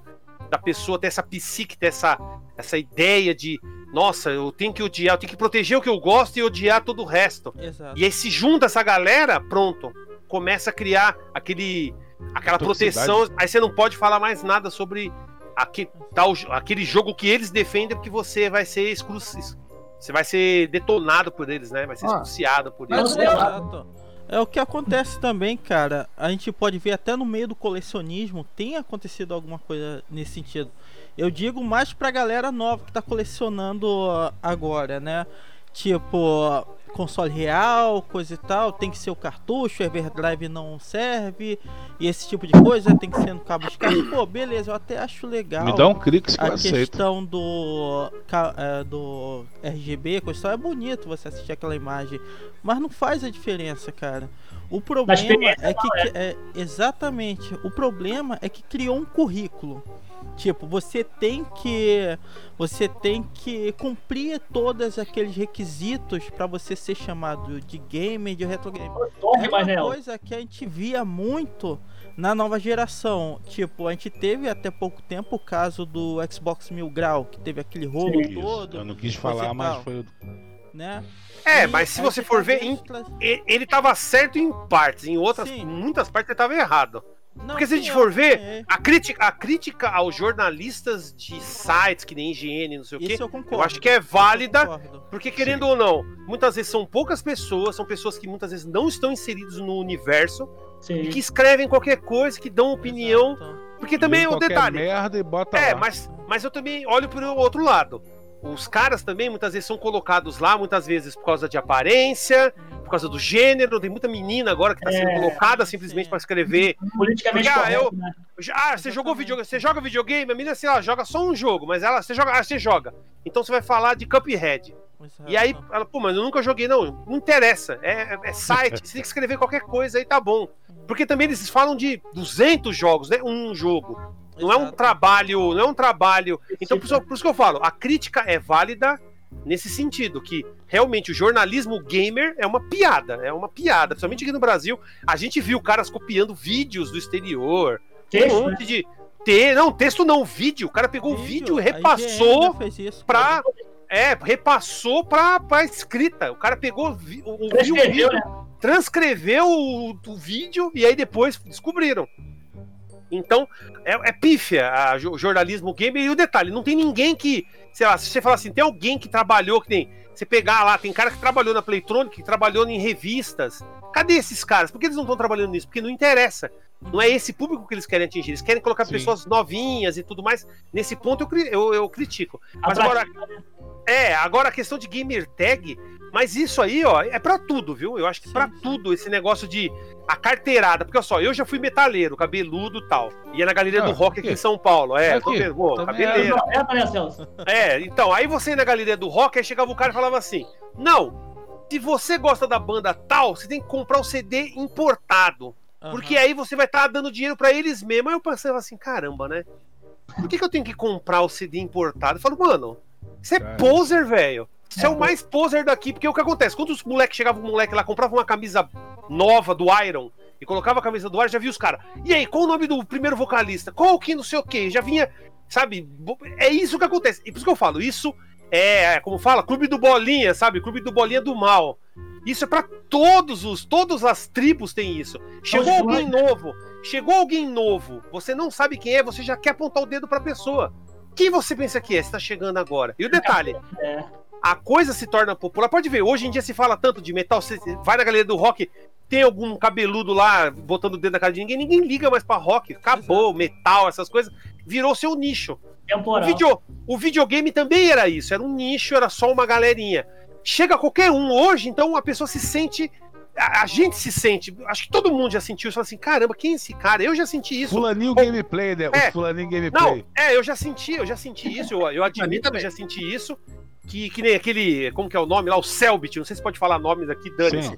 da pessoa ter essa psique, ter essa, essa ideia de, nossa, eu tenho que odiar, eu tenho que proteger o que eu gosto e odiar todo o resto. Exato. E aí se junta essa galera, pronto, começa a criar aquele aquela proteção, aí você não pode falar mais nada sobre aque- tal, aquele jogo que eles defendem, porque você vai ser exclusivo. Você vai ser detonado por eles, né? Vai ser Ah. excruciado por eles. Exato. É o que acontece também, cara. A gente pode ver até no meio do colecionismo tem acontecido alguma coisa nesse sentido. Eu digo mais pra galera nova que tá colecionando ó, agora, né? Tipo, console real, coisa e tal, tem que ser o cartucho, Everdrive não serve, e esse tipo de coisa tem que ser no cabo de carta. Pô, beleza, eu até acho legal Me dá um clique que eu a aceito. questão do, é, do RGB, coisa e tal, é bonito você assistir aquela imagem, mas não faz a diferença, cara. O problema é que é, exatamente, o problema é que criou um currículo. Tipo, você tem que você tem que cumprir todos aqueles requisitos para você ser chamado de gamer, de retro gamer. Torre, É uma coisa que a gente via muito na nova geração. Tipo, a gente teve até pouco tempo o caso do Xbox Mil Grau, que teve aquele rolo Isso, todo, eu não quis falar, mas tal. foi o né? É, E mas se você for ver, em- ele tava certo em partes, em outras, Sim. em muitas partes ele tava errado. Não, Porque se a sim, gente for ver, é, a crítica, a crítica aos jornalistas de sites que nem IGN, não sei o quê, eu concordo. eu acho que é válida. Porque, querendo ou não, muitas vezes são poucas pessoas, são pessoas que muitas vezes não estão inseridos no universo e Sim. que escrevem qualquer coisa, que dão opinião. Exato. Porque também o qualquer detalhe. merda e bota É, lá. mas, mas eu também olho pro outro lado. Os caras também muitas vezes são colocados lá, muitas vezes por causa de aparência, por causa do gênero. Tem muita menina agora que tá sendo É, colocada simplesmente sim. para escrever. Politicamente Porque, ah, correto, eu- né? Ah, você jogou videogame, você joga videogame, a menina assim, ela joga só um jogo, mas ela, você joga, ah, você joga. Então você vai falar de Cuphead. E aí, Exato. ela, pô, mas eu nunca joguei, não. Não interessa. É, é site, você tem que escrever qualquer coisa aí, tá bom. Porque também eles falam de 200 jogos, né? Um jogo. Não é um trabalho, não é um trabalho. Então, por isso, por isso que eu falo, a crítica é válida nesse sentido, que realmente o jornalismo gamer é uma piada, é uma piada. Principalmente aqui no Brasil, a gente viu caras copiando vídeos do exterior, Texto, um né? monte de. Te... Não, texto não, vídeo. O cara pegou o vídeo e IGN repassou isso, pra. É, repassou pra, pra escrita. O cara pegou, vi- ouviu o Prescreveu, vídeo, né? transcreveu o, o vídeo e aí depois descobriram. Então, é, é pífia a o jornalismo gamer. E o detalhe, não tem ninguém que. Sei lá, se você falar assim, tem alguém que trabalhou, que tem. Você pegar lá, tem cara que trabalhou na Playtronic, que trabalhou em revistas. Cadê esses caras? Por que eles não estão trabalhando nisso? Porque não interessa. Não é esse público que eles querem atingir. Eles querem colocar Sim. pessoas novinhas e tudo mais. Nesse ponto eu, eu, eu critico. Mas agora, é, agora a questão de gamer tag, mas isso aí, ó, é pra tudo, viu? Eu acho que sim. tudo esse negócio de a carteirada, porque olha só, eu já fui metaleiro, cabeludo e tal. Ia na galeria Ah, do rock aqui aqui. em São Paulo, é, tô Aqui, vendo, pô, também cabeleira. É, Celso? É, então, aí você ia na galeria do rock, aí chegava o cara e falava assim: Não, se você gosta da banda tal, você tem que comprar o CD importado. Porque aí você vai estar dando dinheiro pra eles mesmo. Aí eu pensava assim, caramba, né? Por que, que eu tenho que comprar o CD importado? Eu falo, mano, você é poser, velho. Você é o É, mais poser daqui, porque o que acontece? Quando os moleques chegavam, o moleque lá, comprava uma camisa nova do Iron e colocava a camisa do Iron, já via os caras. E aí, qual o nome do primeiro vocalista? Qual que não sei o que? Já vinha, sabe? É isso que acontece. E por isso que eu falo, isso É, é, como fala, clube do bolinha, sabe? Clube do bolinha do mal. Isso é pra todos os, todas as tribos tem isso. Chegou Todos alguém novo, chegou alguém novo, você não sabe quem é, você já quer apontar o dedo pra pessoa. Quem você pensa que é? Você tá chegando agora. E o detalhe, É. a coisa se torna popular. Pode ver, hoje em dia se fala tanto de metal, você vai na galera do rock, tem algum cabeludo lá botando o dedo na cara de ninguém, ninguém liga mais pra rock. Acabou, metal, essas coisas. Virou seu nicho. O, Temporal. video, o videogame também era isso, era um nicho, era só uma galerinha. Chega qualquer um hoje, então a pessoa se sente. A, a gente se sente, acho que todo mundo já sentiu isso, fala assim: caramba, quem é esse cara? Eu já senti isso. Fulaninho Gameplay, né? É. O Fulaninho Não, Gameplay. é, eu já senti, eu já senti isso, eu, eu admito que eu também. já senti isso. Que, que nem aquele, como que é o nome lá? O Selbit, não sei se pode falar nomes aqui, dane-se.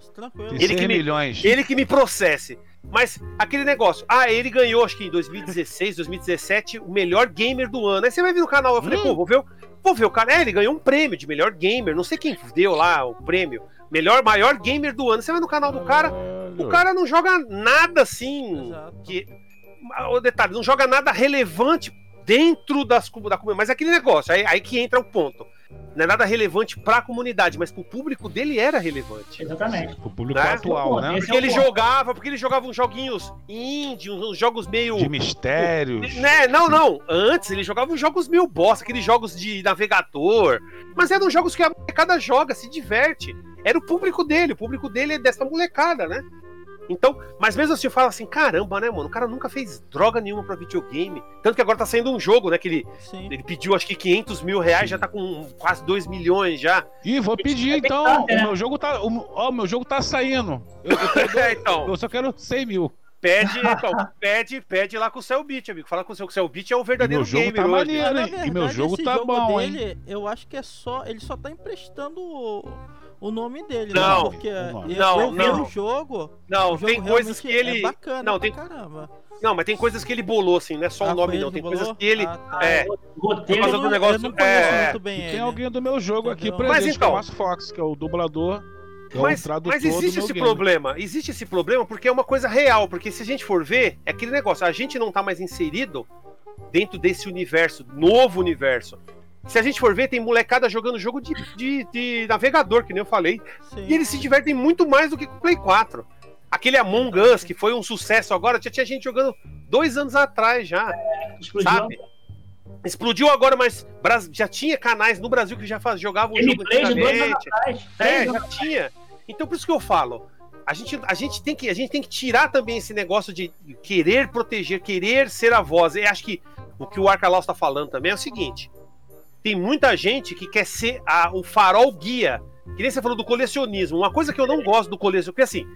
Ele 100 que me- milhões. Ele que me processe. Mas aquele negócio, ah, ele ganhou, acho que em 2016, 2017, o melhor gamer do ano. Aí você vai ver no canal, eu falei, Hum. pô, vou ver, o- vou ver o cara. É, ele ganhou um prêmio de melhor gamer, não sei quem deu lá o prêmio. Melhor, maior gamer do ano. Você vai no canal do cara, o cara não joga nada assim. Exato. Que, o detalhe, não joga nada relevante dentro das, da comunidade. Mas é aquele negócio, aí, aí que entra o ponto. Não é nada relevante pra comunidade, mas pro público dele era relevante. Exatamente. O público Né? atual, né? Esse Porque é o ele ponto. jogava, porque ele jogava uns joguinhos indie, uns jogos meio. De mistérios. Né? Não, não. Antes ele jogava uns jogos meio bosta, aqueles jogos de navegador. Mas eram jogos que a molecada joga, se diverte. Era o público dele, o público dele é dessa molecada, né? Então, mas mesmo assim eu falo assim, caramba, né, mano? O cara nunca fez droga nenhuma pra videogame. Tanto que agora tá saindo um jogo, né? Que ele, Sim. ele pediu acho que 500 mil reais, já tá com quase 2 milhões já. Ih, vou pedir é então. verdade, O né? meu jogo tá. O, ó, o meu jogo tá saindo. Eu, eu, É, então. eu só quero 100 mil. Pede, então, pede, pede lá com o Cellbit, amigo. Fala com o seu Cellbit é o E verdadeiro meu jogo tá hoje. maneiro, hein? na E meu verdade, jogo tá jogo bom, hein? dele, eu acho que é só. Ele só tá emprestando o, nome dele, Não. né? Porque Não, eu, não, eu vi não. o jogo. Não, o jogo tem coisas que ele. É bacana não, tem- pra caramba. Não, mas tem coisas que ele bolou, assim, não é só Ah, o nome, foi não. Tem que coisas bolou? que ele. Ah, tá. É. Roteiro. Por causa não- negócio- Eu não conheço é. muito bem E ele. tem alguém do meu jogo aqui presente, Mas é o então- Márcio Fox, que é o dublador. É Mas, tradutor mas existe esse game. problema. Existe esse problema porque é uma coisa real. Porque se a gente for ver, é aquele negócio. A gente não tá mais inserido dentro desse universo, novo universo. Se a gente for ver, tem molecada jogando jogo de, de, de navegador, que nem eu falei. Sim. E eles se divertem muito mais do que com o Play 4. Aquele Among Us, que foi um sucesso agora, já tinha gente jogando dois anos atrás já. Explodiu. sabe? Explodiu agora, mas já tinha canais no Brasil que já faz, jogavam o jogo anos antigamente. atrás. É, já tinha. Então por isso que eu falo. A gente, a, gente tem que, a gente tem que tirar também esse negócio de querer proteger, querer ser a voz. Eu acho que o que o Arcalaus está falando também é o seguinte: tem muita gente que quer ser a- o farol guia. Que nem você falou do colecionismo. Uma coisa que eu não gosto do colecionismo, porque assim,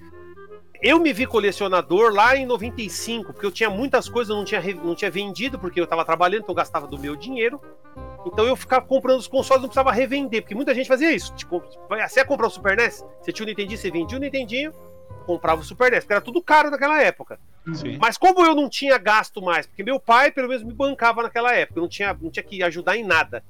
eu me vi colecionador lá em 95, porque eu tinha muitas coisas, eu não tinha, não tinha vendido, porque eu estava trabalhando, então eu gastava do meu dinheiro. Então eu ficava comprando os consoles, não precisava revender, porque muita gente fazia isso. Tipo, você ia comprar o Super NES? Você tinha o Nintendinho, você vendia o Nintendinho, comprava o Super NES, porque era tudo caro naquela época. Sim. Mas como eu não tinha gasto mais, porque meu pai pelo menos me bancava naquela época, eu não tinha, não tinha que ajudar em nada.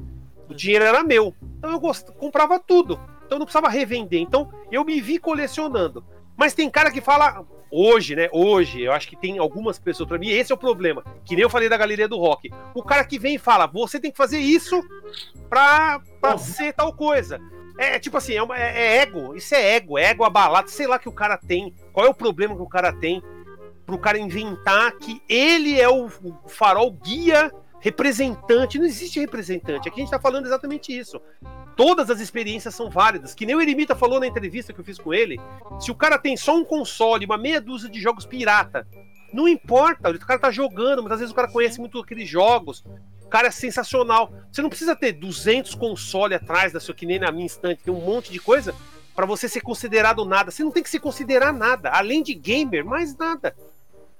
O dinheiro era meu. Então eu gost... comprava tudo. Então eu não precisava revender. Então eu me vi colecionando. Mas tem cara que fala hoje, né? Hoje, eu acho que tem algumas pessoas, pra mim, esse é o problema. Que nem eu falei da galeria do rock. O cara que vem e fala: você tem que fazer isso pra, pra ser tal coisa. É tipo assim, é, uma- é- é ego. Isso é ego, é ego abalado. Sei lá que o cara tem. Qual é o problema que o cara tem pro cara inventar que ele é o, o farol guia representante. Não existe representante. Aqui a gente tá falando exatamente isso. Todas as experiências são válidas. Que nem o Eremita falou na entrevista que eu fiz com ele. Se o cara tem só um console, uma meia dúzia de jogos pirata, não importa. O cara tá jogando, muitas vezes o cara conhece muito aqueles jogos. Cara é sensacional. Você não precisa ter 200 consoles atrás da sua, que nem na minha instante, tem um monte de coisa para você ser considerado nada. Você não tem que se considerar nada. Além de gamer, mais nada.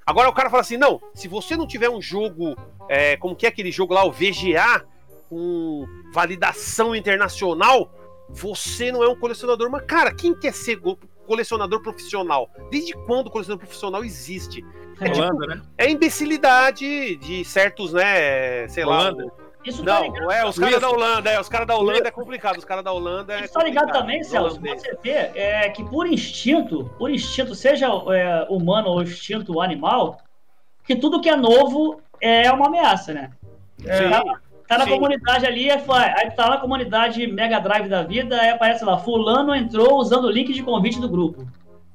Agora o cara fala assim: não, se você não tiver um jogo, é, como que é aquele jogo lá, o VGA, com validação internacional, você não é um colecionador. Mas, cara, quem quer ser colecionador profissional? Desde quando o colecionador profissional existe? É, tipo, Holanda, né? é imbecilidade de certos, né? Sei Holanda. lá. Isso tá ligado. Não, é, os caras da Holanda, é, os caras da Holanda é complicado, os caras da Holanda é. Isso tá ligado também, Celso, você vê é, que por instinto, por instinto, seja é, humano ou instinto animal, que tudo que é novo é uma ameaça, né? É, Sim. tá na Sim. comunidade ali, aí, fa- aí tá na comunidade Mega Drive da vida, aí aparece lá, fulano entrou usando o link de convite do grupo.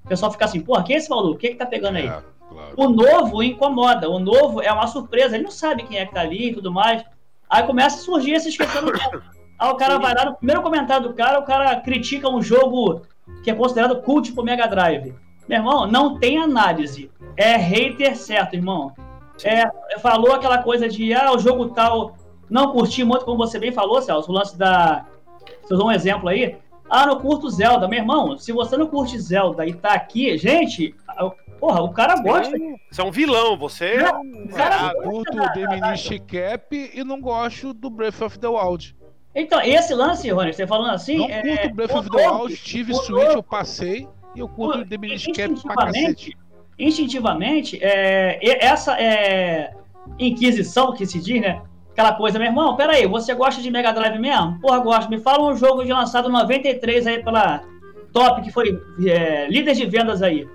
O pessoal fica assim, porra, quem é esse maluco? O que que tá pegando aí? É, claro. O novo incomoda, o novo é uma surpresa, ele não sabe quem é que tá ali e tudo mais. Aí começa a surgir esses questionamentos. Aí o cara vai lá, no primeiro comentário do cara, o cara critica um jogo que é considerado cult pro Mega Drive. Meu irmão, não tem análise. É hater certo, irmão. É, falou aquela coisa de, ah, o jogo tal, não curti muito, como você bem falou, Celso, o lance da... Você usou um exemplo aí. Ah, não curto Zelda. Meu irmão, se você não curte Zelda e tá aqui, gente, porra, o cara gosta. Você é um vilão, você é Não, cara, Eu curto o The Minish Cap e não gosto do Breath of the Wild. Então, esse lance, Rony, você falando assim. Não é, curto Breath o of the Wild, tive o Switch, novo- eu passei e eu curto o The Minish Cap pra instintivamente, cacete. instintivamente, é, essa é, inquisição que se diz, né? Aquela coisa, meu irmão, peraí, você gosta de Mega Drive mesmo? Porra, gosto. Me fala um jogo de lançado em 93 aí pela Top, que foi é, líder de vendas aí.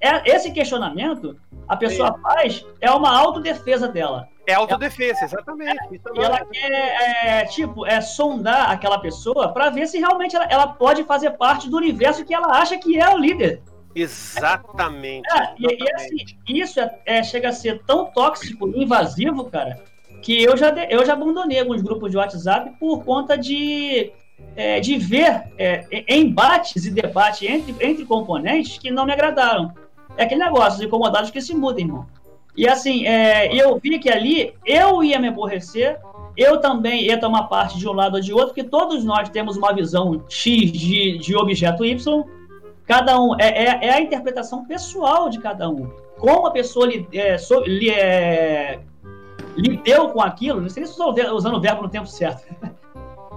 É, esse questionamento, a pessoa faz, é uma autodefesa dela. É autodefesa, exatamente. Isso E ela quer, é, tipo, é, sondar aquela pessoa para ver se realmente ela, ela pode fazer parte do universo que ela acha que é o líder. Exatamente. Ah, e, e assim, exatamente. isso é, é- chega a ser tão tóxico e invasivo, cara, que eu já, eu já abandonei alguns grupos de WhatsApp por conta de, é, de ver é, embates e debates entre, entre componentes que não me agradaram. É aquele negócio, os incomodados que se mudem, irmão. E assim, é, eu vi que ali eu ia me aborrecer, eu também ia tomar parte de um lado ou de outro, porque todos nós temos uma visão X de, de objeto Y, cada um é, é, é a interpretação pessoal de cada um. Como a pessoa lhe, é, so- lhe, é, lidou com aquilo, não sei se estou usando o verbo no tempo certo.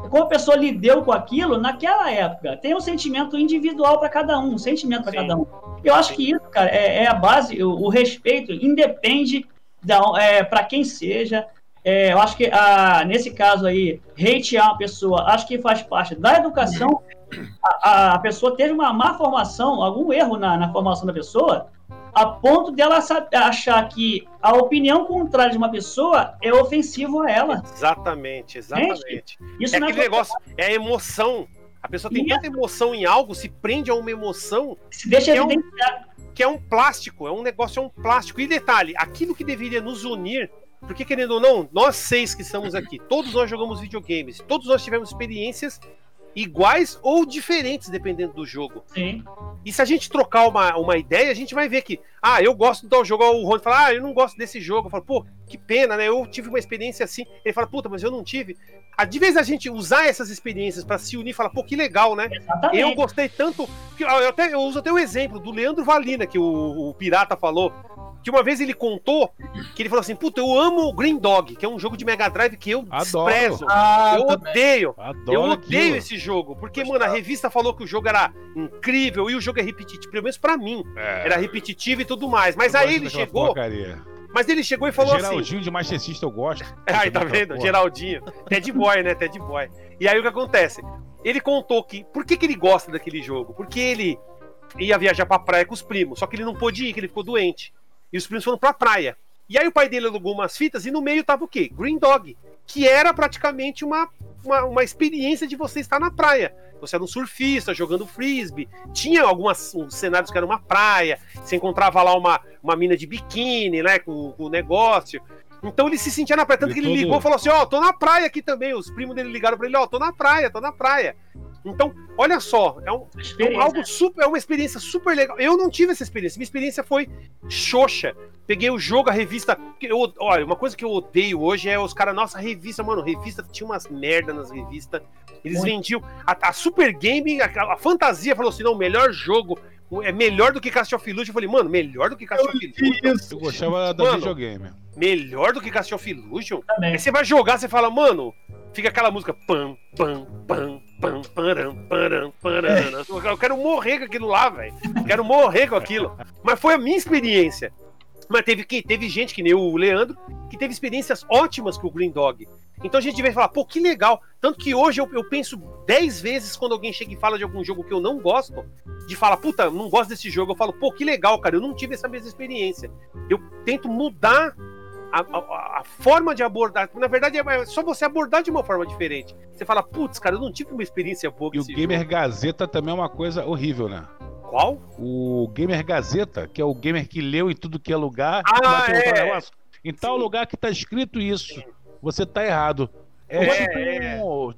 Como a pessoa lidou com aquilo naquela época. Tem um sentimento individual para cada um, um sentimento para cada um. Eu acho que isso, cara, é, é a base, o, o respeito independe da, é, para quem seja. É, eu acho que ah, nesse caso aí, hatear uma pessoa, acho que faz parte da educação. A, a pessoa teve uma má formação, algum erro na, na formação da pessoa, a ponto dela achar que a opinião contrária de uma pessoa é ofensivo a ela. Exatamente, exatamente. Isso É não aquele negócio, é a emoção. A pessoa tem E tanta emoção em algo, se prende a uma emoção se deixa é um- evidenciar. que é um plástico, é um negócio, é um plástico. E detalhe, aquilo que deveria nos unir, porque querendo ou não, nós seis que estamos aqui, todos nós jogamos videogames, todos nós tivemos experiências iguais ou diferentes, dependendo do jogo. Sim. E se a gente trocar uma, uma ideia, a gente vai ver que, ah, eu gosto de tal jogo, o Rony fala, ah, eu não gosto desse jogo. Eu falo, pô, que pena, né? Eu tive uma experiência assim. Ele fala, puta, mas eu não tive. Ah, De vez a gente usar essas experiências pra se unir e falar, pô, que legal, né? Exatamente. Eu gostei tanto. que Eu, até, eu uso até o exemplo do Leandro Valina, que o, o Pirata falou. Que uma vez ele contou que ele falou assim: Puta, eu amo o Green Dog, que é um jogo de Mega Drive que eu Adoro. desprezo. Ah, eu também. odeio. Adoro Eu odeio aquilo. esse jogo. Porque, mano, a revista falou que o jogo era incrível e o jogo é repetitivo. Pelo menos pra mim. É, Era repetitivo e tudo mais. Mas eu aí ele chegou. porcaria. Mas ele chegou e falou assim. Geraldinho de Master System eu gosto. Aí, tá vendo? porra. Geraldinho. Ted Boy, né? Ted Boy. E aí o que acontece? Ele contou que. Por que, que ele gosta daquele jogo? Porque ele ia viajar pra praia com os primos, só que ele não pôde ir, que ele ficou doente. E os primos foram pra praia. E aí o pai dele alugou umas fitas e no meio tava o quê? Green Dog. Que era praticamente uma, uma, uma experiência de você estar na praia. Você era um surfista jogando frisbee. Tinha alguns uns cenários que era uma praia. Você encontrava lá uma, uma mina de biquíni, né? Com, com o negócio. Então ele se sentia na praia. Tanto E que ele ligou e falou assim: Ó, tô na praia aqui também. Os primos dele ligaram pra ele: Ó, tô na praia, tô na praia. Então, olha só, é, um, é Experiência. algo super, é uma experiência super legal. Eu não tive essa experiência. Minha experiência foi xoxa. Peguei o jogo, a revista. Eu, olha, uma coisa que eu odeio hoje é os caras, nossa, revista, mano, revista tinha umas merda nas revistas. Eles Muito. vendiam. A, a Super Game, a, a fantasia falou assim: não, o melhor jogo é melhor do que Castle of Illusion. Eu falei, mano, melhor do que Castle of Illusion. Eu gostava da Mano, videogame. Melhor do que Castle of Illusion? Também. Aí você vai jogar, você fala, mano, fica aquela música pam, pam, pam, pam, param, param, param. Eu quero morrer com aquilo lá, velho. Quero morrer com aquilo. Mas foi a minha experiência. Mas teve que teve gente que nem o Leandro que teve experiências ótimas com o Green Dog. Então a gente vai falar, pô, que legal. Tanto que hoje eu, eu penso 10 vezes quando alguém chega e fala de algum jogo que eu não gosto, de falar, puta, não gosto desse jogo. Eu falo, pô, que legal, cara, eu não tive essa mesma experiência. Eu tento mudar a, a, a forma de abordar. Na verdade, é só você abordar de uma forma diferente. Você fala, putz, cara, eu não tive uma experiência boa E o Gamer jogo. Gazeta também é uma coisa horrível, né? Qual? O Gamer Gazeta, que é o gamer que leu em tudo que é lugar, Ah, é. Em tal Sim. lugar que tá escrito isso, você tá errado. É, É, um-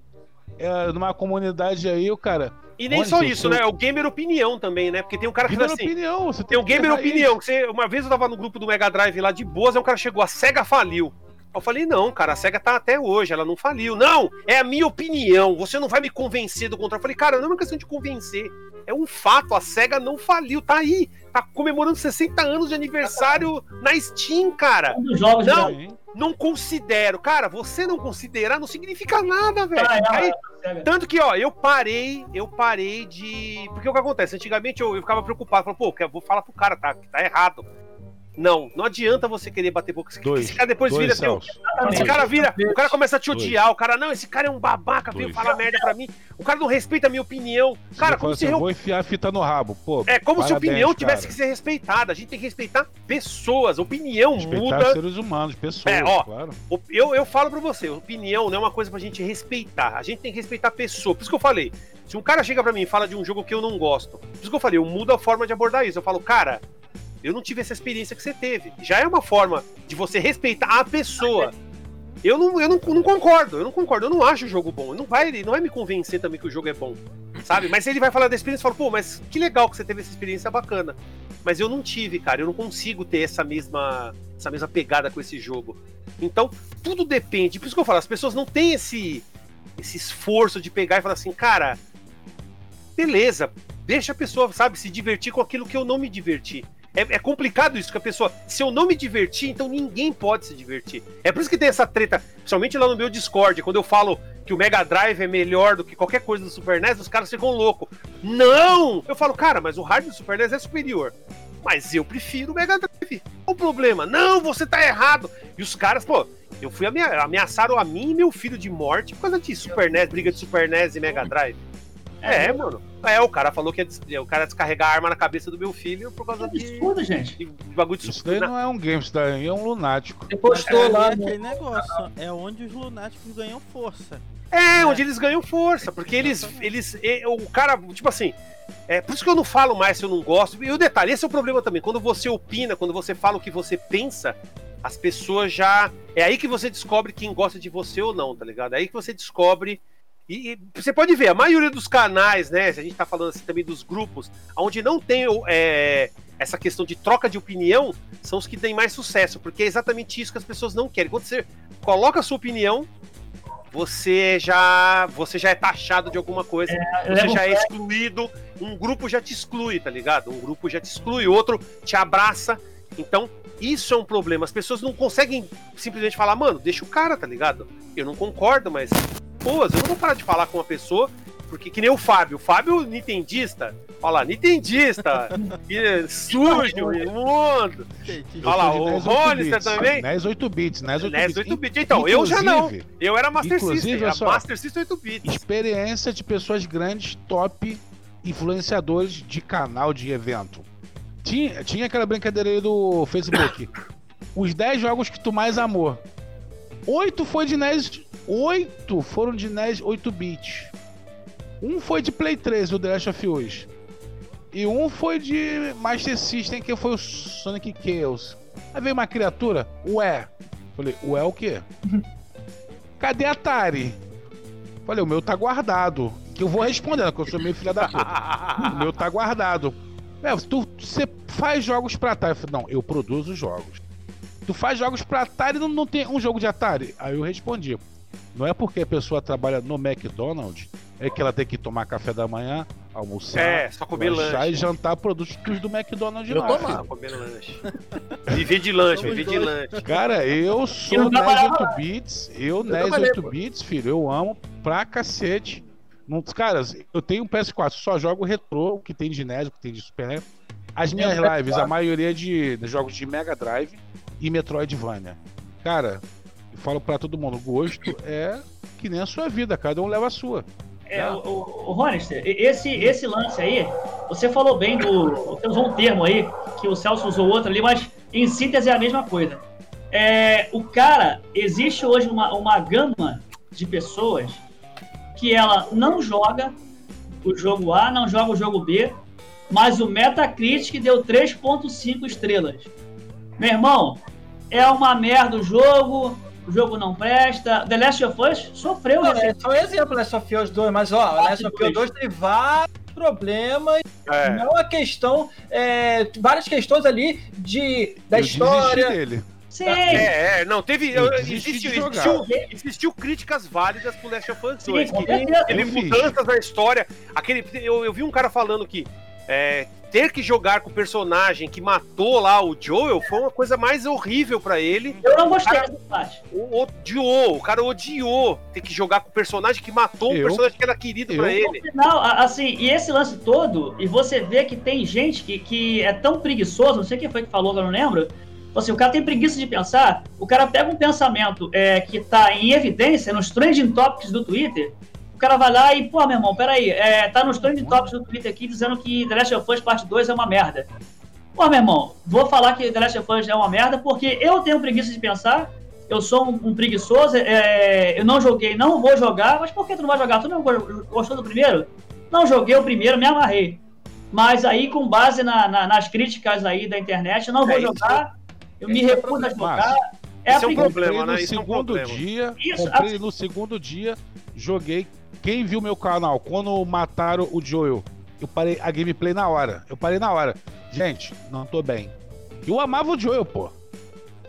é, numa comunidade aí, o cara. E nem Olha, só isso, seu- né? É o gamer opinião também, né? Porque tem um cara que Gamer assim. opinião, você Tem o que Gamer Opinião, que você, uma vez eu tava no grupo do Mega Drive lá de boas, aí um cara chegou, a SEGA faliu. Eu falei, não, cara, a SEGA tá até hoje, ela não faliu. Não, é a minha opinião, você não vai me convencer do contrário. Eu falei, cara, não é uma questão de convencer, é um fato, a SEGA não faliu, tá aí, tá comemorando 60 anos de aniversário na Steam, cara. Um dos jogos Não. Não considero. Cara, você não considerar não significa nada, velho. Ah, é, Aí, é, tanto que, ó, eu parei, eu parei de. Porque o que acontece? Antigamente eu, eu ficava preocupado, falava, pô, eu vou falar pro cara, tá, que tá errado. Não, não adianta você querer bater boca. Esse, Dois. esse cara depois dois, vira seu. Celso. Esse cara vira. O cara começa a te Dois. odiar. O cara, não, esse cara é um babaca, veio Dois. falar merda pra mim. O cara não respeita a minha opinião. Cara, como se assim, eu vou enfiar a fita no rabo. Pô, é como se a opinião tivesse cara. que ser respeitada. A gente tem que respeitar pessoas. Opinião Respeitar muda. seres humanos, pessoas, É, ó, claro. Eu, eu falo pra você, opinião não é uma coisa pra gente respeitar. A gente tem que respeitar a pessoa. Por isso que eu falei. Se um cara chega pra mim e fala de um jogo que eu não gosto, por isso que eu falei, eu mudo a forma de abordar isso. Eu falo, cara, eu não tive essa experiência que você teve. Já é uma forma de você respeitar a pessoa. Eu não, eu não, não concordo, eu não concordo, eu não acho o jogo bom. Não vai, ele não vai me convencer também que o jogo é bom. Sabe? Mas ele vai falar da experiência e fala, pô, mas que legal que você teve essa experiência bacana. Mas eu não tive, cara, eu não consigo ter essa mesma, essa mesma pegada com esse jogo. Então, tudo depende. Por isso que eu falo, as pessoas não têm esse, esse esforço de pegar e falar assim, cara, beleza, deixa a pessoa, sabe, se divertir com aquilo que eu não me diverti. É, é complicado isso, que a pessoa, se eu não me divertir, então ninguém pode se divertir. É por isso que tem essa treta, principalmente lá no meu Discord, quando eu falo que o Mega Drive é melhor do que qualquer coisa do Super NES, os caras ficam loucos. Não! Eu falo, cara, mas o hardware do Super NES é superior. Mas eu prefiro o Mega Drive. Qual o problema? Não, você tá errado. E os caras, pô, eu fui amea- ameaçaram a mim e meu filho de morte por causa de Super NES, briga de Super NES e Mega Drive. É, mano. É, o cara falou que ia o cara ia descarregar a arma na cabeça do meu filho por causa Que de, absurdo, gente. de bagulho de Isso daí Super não é um game, isso daí é um lunático. Você postou É, lá é no. aquele negócio, é onde os lunáticos ganham força. É, onde eles ganham força, porque eles, eles, o cara, tipo assim, é por isso que eu não falo mais se eu não gosto. E o detalhe, esse é o problema também. Quando você opina, quando você fala o que você pensa, as pessoas já, é aí que você descobre quem gosta de você ou não, tá ligado? É aí que você descobre e, e você pode ver, a maioria dos canais, né? Se a gente tá falando assim também dos grupos, onde não tem é, essa questão de troca de opinião, são os que têm mais sucesso, porque é exatamente isso que as pessoas não querem. Quando você coloca a sua opinião, você já você já é taxado de alguma coisa, você leva já é excluído, um grupo já te exclui, tá ligado? Um grupo já te exclui, outro te abraça. Então, isso é um problema. As pessoas não conseguem simplesmente falar, mano, deixa o cara, tá ligado? Eu não concordo, mas, pô, eu não vou parar de falar com uma pessoa, porque que nem o Fábio. O Fábio, nintendista, olha lá, nintendista, sujo, imundo. Olha lá, o NES 8 Hollister também? NES 8 bits, NES 8 NES bits. 8 bits. Então, eu já não. Inclusive, Eu era Master Inclusive, System, era só. Master System 8 bits. experiência de pessoas grandes, top influenciadores de canal de evento. Tinha, tinha aquela brincadeira aí do Facebook. Os 10 jogos que tu mais amou. 8 foi de NES. 8 foram de NES 8 bits. Um foi de Play 3, o The Last of Us. E um foi de Master System, que foi o Sonic Chaos. Aí veio uma criatura, ué. Falei, ué o quê? Cadê Atari? Falei, o meu tá guardado. Que eu vou respondendo, que eu sou meio filha da puta. O meu tá guardado. É, tu, você faz jogos pra Atari. Eu falei, não, eu produzo jogos. Tu faz jogos pra Atari e não, não tem um jogo de Atari? Aí eu respondi. Não é porque a pessoa trabalha no McDonald's, é que ela tem que tomar café da manhã, almoçar, É, só comer lanche. e jantar produtos do McDonald's Eu lá. Só comer lanche. Viver de lanche, viver de lanche. Cara, eu sou NES trabalhava 8 bits, eu NES trabalhei, 8 pô. bits, filho, eu amo pra cacete. Não, caras, eu tenho um PS4, só jogo retrô, o que tem de NES, o que tem de Super NES. As minhas PS4. lives, a maioria de, de jogos de Mega Drive e Metroidvania. Cara, eu falo pra todo mundo, gosto é que nem a sua vida, cada um leva a sua. É, o, o, o e- esse, esse lance aí, você falou bem do. Você usou um termo aí, que o Celso usou outro ali, mas em síntese é a mesma coisa. é, o cara, existe hoje uma, uma gama de pessoas que ela não joga o jogo A, não joga o jogo B, mas o Metacritic deu 3.5 estrelas. Meu irmão, é uma merda o jogo, o jogo não presta. The Last of Us sofreu. Não, é só um exemplo, Last of Us 2, mas ó, o Last of Us 2 tem vários problemas, É. não a questão, é, várias questões ali de, da Eu história. dele. Sim. É, é, não, teve. Existiu, existiu, existiu críticas válidas pro Last of Us Sim, 2. com que certeza. Teve mudanças na história. Aquele, eu, eu vi um cara falando que é, ter que jogar com o personagem que matou lá o Joel foi uma coisa mais horrível pra ele. Eu não gostei Cara, dessa parte. O, odiou, o cara odiou ter que jogar com o personagem que matou um Eu? personagem que era querido pra Eu? ele. Não, a- assim, e esse lance todo, e você vê que tem gente que, que é tão preguiçoso, não sei quem foi que falou, que eu não lembro. Assim, o cara tem preguiça de pensar, o cara pega um pensamento é, que tá em evidência nos trending topics do Twitter, o cara vai lá e, pô, meu irmão, peraí, é, tá nos trending topics do Twitter aqui dizendo que The Last of Us Parte 2 é uma merda. Pô, meu irmão, vou falar que The Last of Us é uma merda porque eu tenho preguiça de pensar, eu sou um, um preguiçoso, é, eu não joguei, não vou jogar, mas por que tu não vai jogar? Tu não go- gostou do primeiro? Não joguei o primeiro, me amarrei. Mas aí, com base na- na- nas críticas aí da internet, eu não vou É, isso- jogar, eu me esse é recuso a jogar. É a Esse é um preguiça. problema, comprei no né? Isso é um segundo problema. dia, Isso, comprei assim- no segundo dia, joguei. Quem viu meu canal quando mataram o Joel, eu parei a gameplay na hora. Eu parei na hora. Gente, não tô bem. Eu amava o Joel, pô.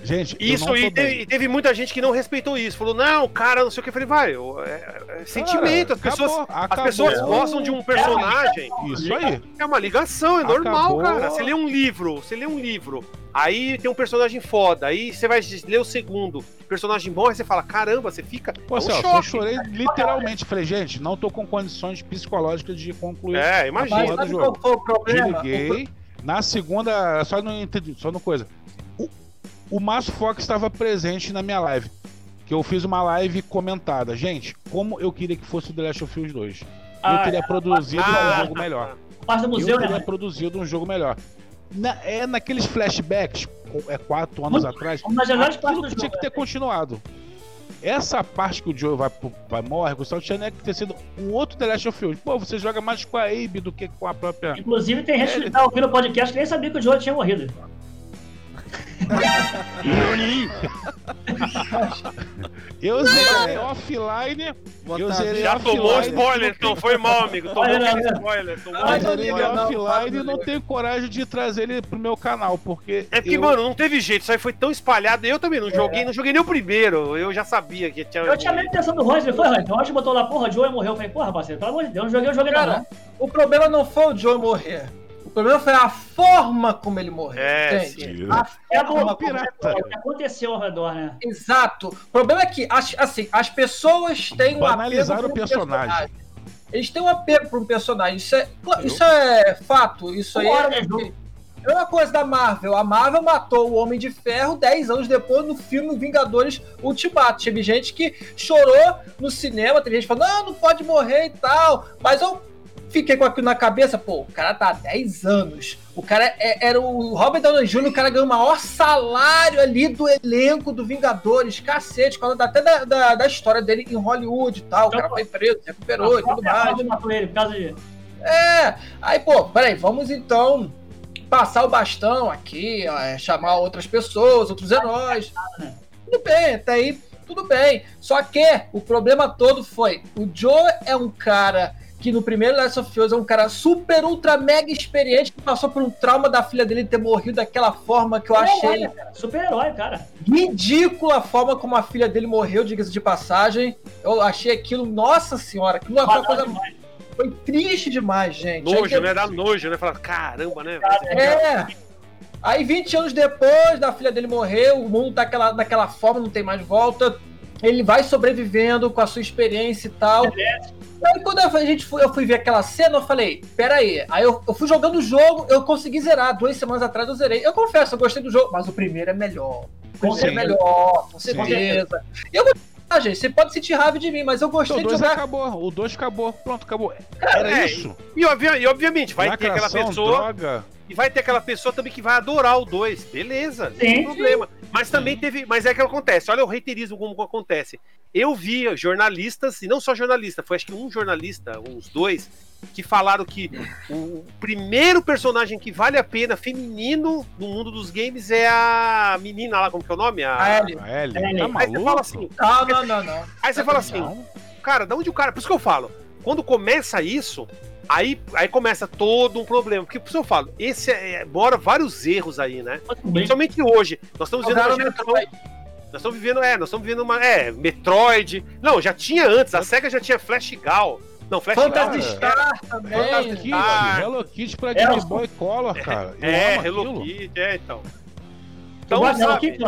Gente, Isso, e teve, e teve muita gente que não respeitou isso. Falou, não, cara, não sei o que. Eu falei, vai, eu- é, é sentimento. As Cara, pessoas, acabou, as acabou. pessoas gostam de um personagem. Isso aí. É uma ligação, é normal, Acabou. cara. Você lê um livro, você lê um livro, aí tem um personagem foda, aí você vai ler o segundo, o personagem morre, você fala, caramba, você fica. Pô, é um Celso, eu choque. chorei literalmente. Falei, gente, não tô com condições psicológicas de concluir. É, Mas imagina. Porra sabe qual foi o problema? Desliguei. Na segunda, só não entendi, só no coisa. O, o Márcio Fox estava presente na minha live. Que eu fiz uma live comentada. Gente, como eu queria que fosse o The Last of Us 2. Eu Ah, teria produzido Ah, um jogo melhor. Parte do Eu museu, teria né? produzido um jogo melhor. Na- é naqueles flashbacks, é quatro anos Muito- atrás, partes aquilo que tinha que ter continuado. Essa parte que o Joe vai, vai morre, Gustavo, tinha que ter sido um outro The Last of Us. Pô, você joga mais com a Abe do que com a própria. Inclusive, tem gente É, que tá ouvindo o podcast que nem sabia que o Joel tinha morrido. Eu zerei offline. Eu zerei Já tomou offline, spoiler, não então foi mal, amigo. Tomou aquele spoiler. Tomou ele não, offline e não, tenho coragem de trazer ele pro meu canal, porque. É porque, eu- mano, não teve jeito, isso aí foi tão espalhado. Eu também não joguei, não joguei nem o primeiro. Eu já sabia que tinha. Eu tinha medo de do Roger, foi, Roger? O Roger botou lá, porra, o Joel morreu. Eu falei, porra, parceiro, pelo amor de Deus, não joguei o jogo ainda Cara, não. o problema não foi o Joe morrer. O problema foi a forma como ele morreu. É, entende? sim. A É forma como- pirata. o que aconteceu ao redor, né? Exato. O problema é que, as, assim, as pessoas têm um apego o um personagem. Eles têm um apego por um personagem. Isso é, isso é fato. Isso aí é, do é uma coisa da Marvel. A Marvel matou o Homem de Ferro 10 anos depois no filme Vingadores Ultimato. Teve gente que chorou no cinema, teve gente falou, não, não pode morrer e tal. Mas eu fiquei com aquilo na cabeça, pô, o cara tá há 10 anos. O cara é- era o Robert Downey Jr., o cara ganhou o maior salário ali do elenco do Vingadores. Cacete, falando até da, da, da história dele em Hollywood e tal. O cara foi preso, recuperou e tudo mais. Ele por causa de. É, aí, pô, peraí, vamos então passar o bastão aqui, ó, é, chamar outras pessoas, outros heróis. Tudo bem, até aí, tudo bem. Só que o problema todo foi: o Joe é um cara que no primeiro Last of Us é um cara super, ultra, mega experiente que passou por um trauma da filha dele ter morrido daquela forma que eu achei Super-herói, cara. Super-herói, cara. ridícula a forma como a filha dele morreu, diga-se de passagem. Eu achei aquilo, nossa senhora, aquilo foi uma coisa demais. foi triste demais, gente. Nojo, que- né? Dá nojo, né? Falar, caramba, né? É. Aí 20 anos depois da filha dele morrer, o mundo tá daquela, daquela forma, não tem mais volta. Ele vai sobrevivendo com a sua experiência e tal. Aí quando a gente foi, eu fui ver aquela cena, eu falei, peraí. Aí eu, eu fui jogando o jogo, eu consegui zerar. Duas semanas atrás eu zerei. Eu confesso, eu gostei do jogo, mas o primeiro é melhor. O primeiro é Sim. melhor, com Sim. certeza. E eu vou ah, gente, você pode sentir raiva de mim, mas eu Então, gostei o de 2 jogar. acabou, o 2 acabou, pronto, acabou. Era é, isso. E, e obviamente, vai ter aquela Lacração, pessoa. droga. E vai ter aquela pessoa também que vai adorar o 2. Beleza, Sim, problema. Mas também teve. Mas é que acontece. Olha o reiterismo como acontece. Eu vi jornalistas, e não só jornalista, foi acho que um jornalista, uns dois, que falaram que o primeiro personagem que vale a pena feminino no mundo dos games é a menina lá, como que é o nome? A... A Ellie. A Ellie, tá Aí você maluco? fala assim, Não, não, não, não. aí você fala assim, Não. cara, da onde o cara. Por isso que eu falo, quando começa isso, aí, aí começa todo um problema. Porque por isso eu falo, esse é, mora vários erros aí, né? Principalmente hoje. Nós estamos vivendo uma geração. Nós estamos vivendo, é, nós estamos vivendo uma. É, Metroid. Não, já tinha antes, a SEGA já tinha Flash Gal. Não, Flash Phantasy Gal. Star também. Hello Kitty. Hello Kitty pra É, Game Boy Color, cara. Eu É, amo Hello. Kitty, é, então. Tu Então, gosta de Hello Kitty?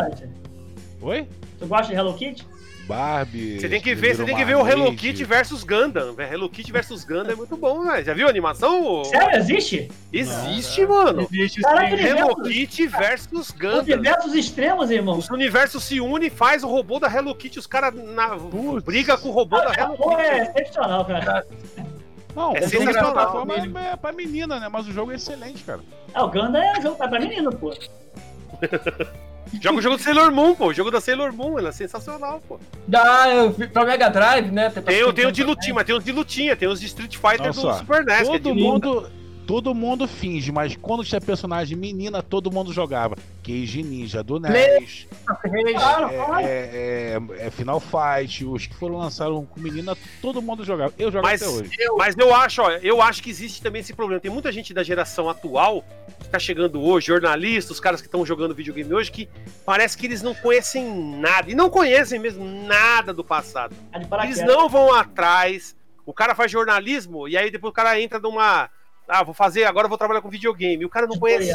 Oi? Tu gosta de Hello Kitty? Barbie. você tem que ver, você tem que ver o Hello Kitty versus Gundam. Hello Kitty versus Gundam é muito bom, velho. Já viu a animação? Sério, existe? Existe, mano. Existe Caraca, Hello Kitty versus Gundam. diversos extremos, irmão. Os universos se unem, faz o robô da Hello Kitty, os caras Putz. briga com o robô da Hello Pô, é Kitty. excepcional, cara. Não, É o jogo sensacional. plataforma é pra menina, né? Mas o jogo é excelente, cara. Ah, o Ganda é um jogo pra menino, pô. Joga o jogo do Sailor Moon, pô. O jogo da Sailor Moon, ela é sensacional, pô. Ah, eu vi pra Mega Drive, né? Tem, tem o Super de lutinha, mas tem os de lutinha, tem os de Street Fighter Olha do Super NES. é Todo luta. mundo, todo mundo finge, mas quando tinha personagem menina, todo mundo jogava. Cage Ninja do NES, Claro, é, claro. é, é- é Final Fight, os que foram lançados com menina, todo mundo jogava. Eu jogo Mas, até hoje. mas eu acho, ó, eu acho que existe também esse problema. Tem muita gente da geração atual que tá chegando hoje, jornalistas, os caras que estão jogando videogame hoje, que parece que eles não conhecem nada. E não conhecem mesmo nada do passado. Tá Eles não vão atrás. O cara faz jornalismo e aí depois o cara entra numa. Ah, vou fazer, agora eu vou trabalhar com videogame. O cara não conhece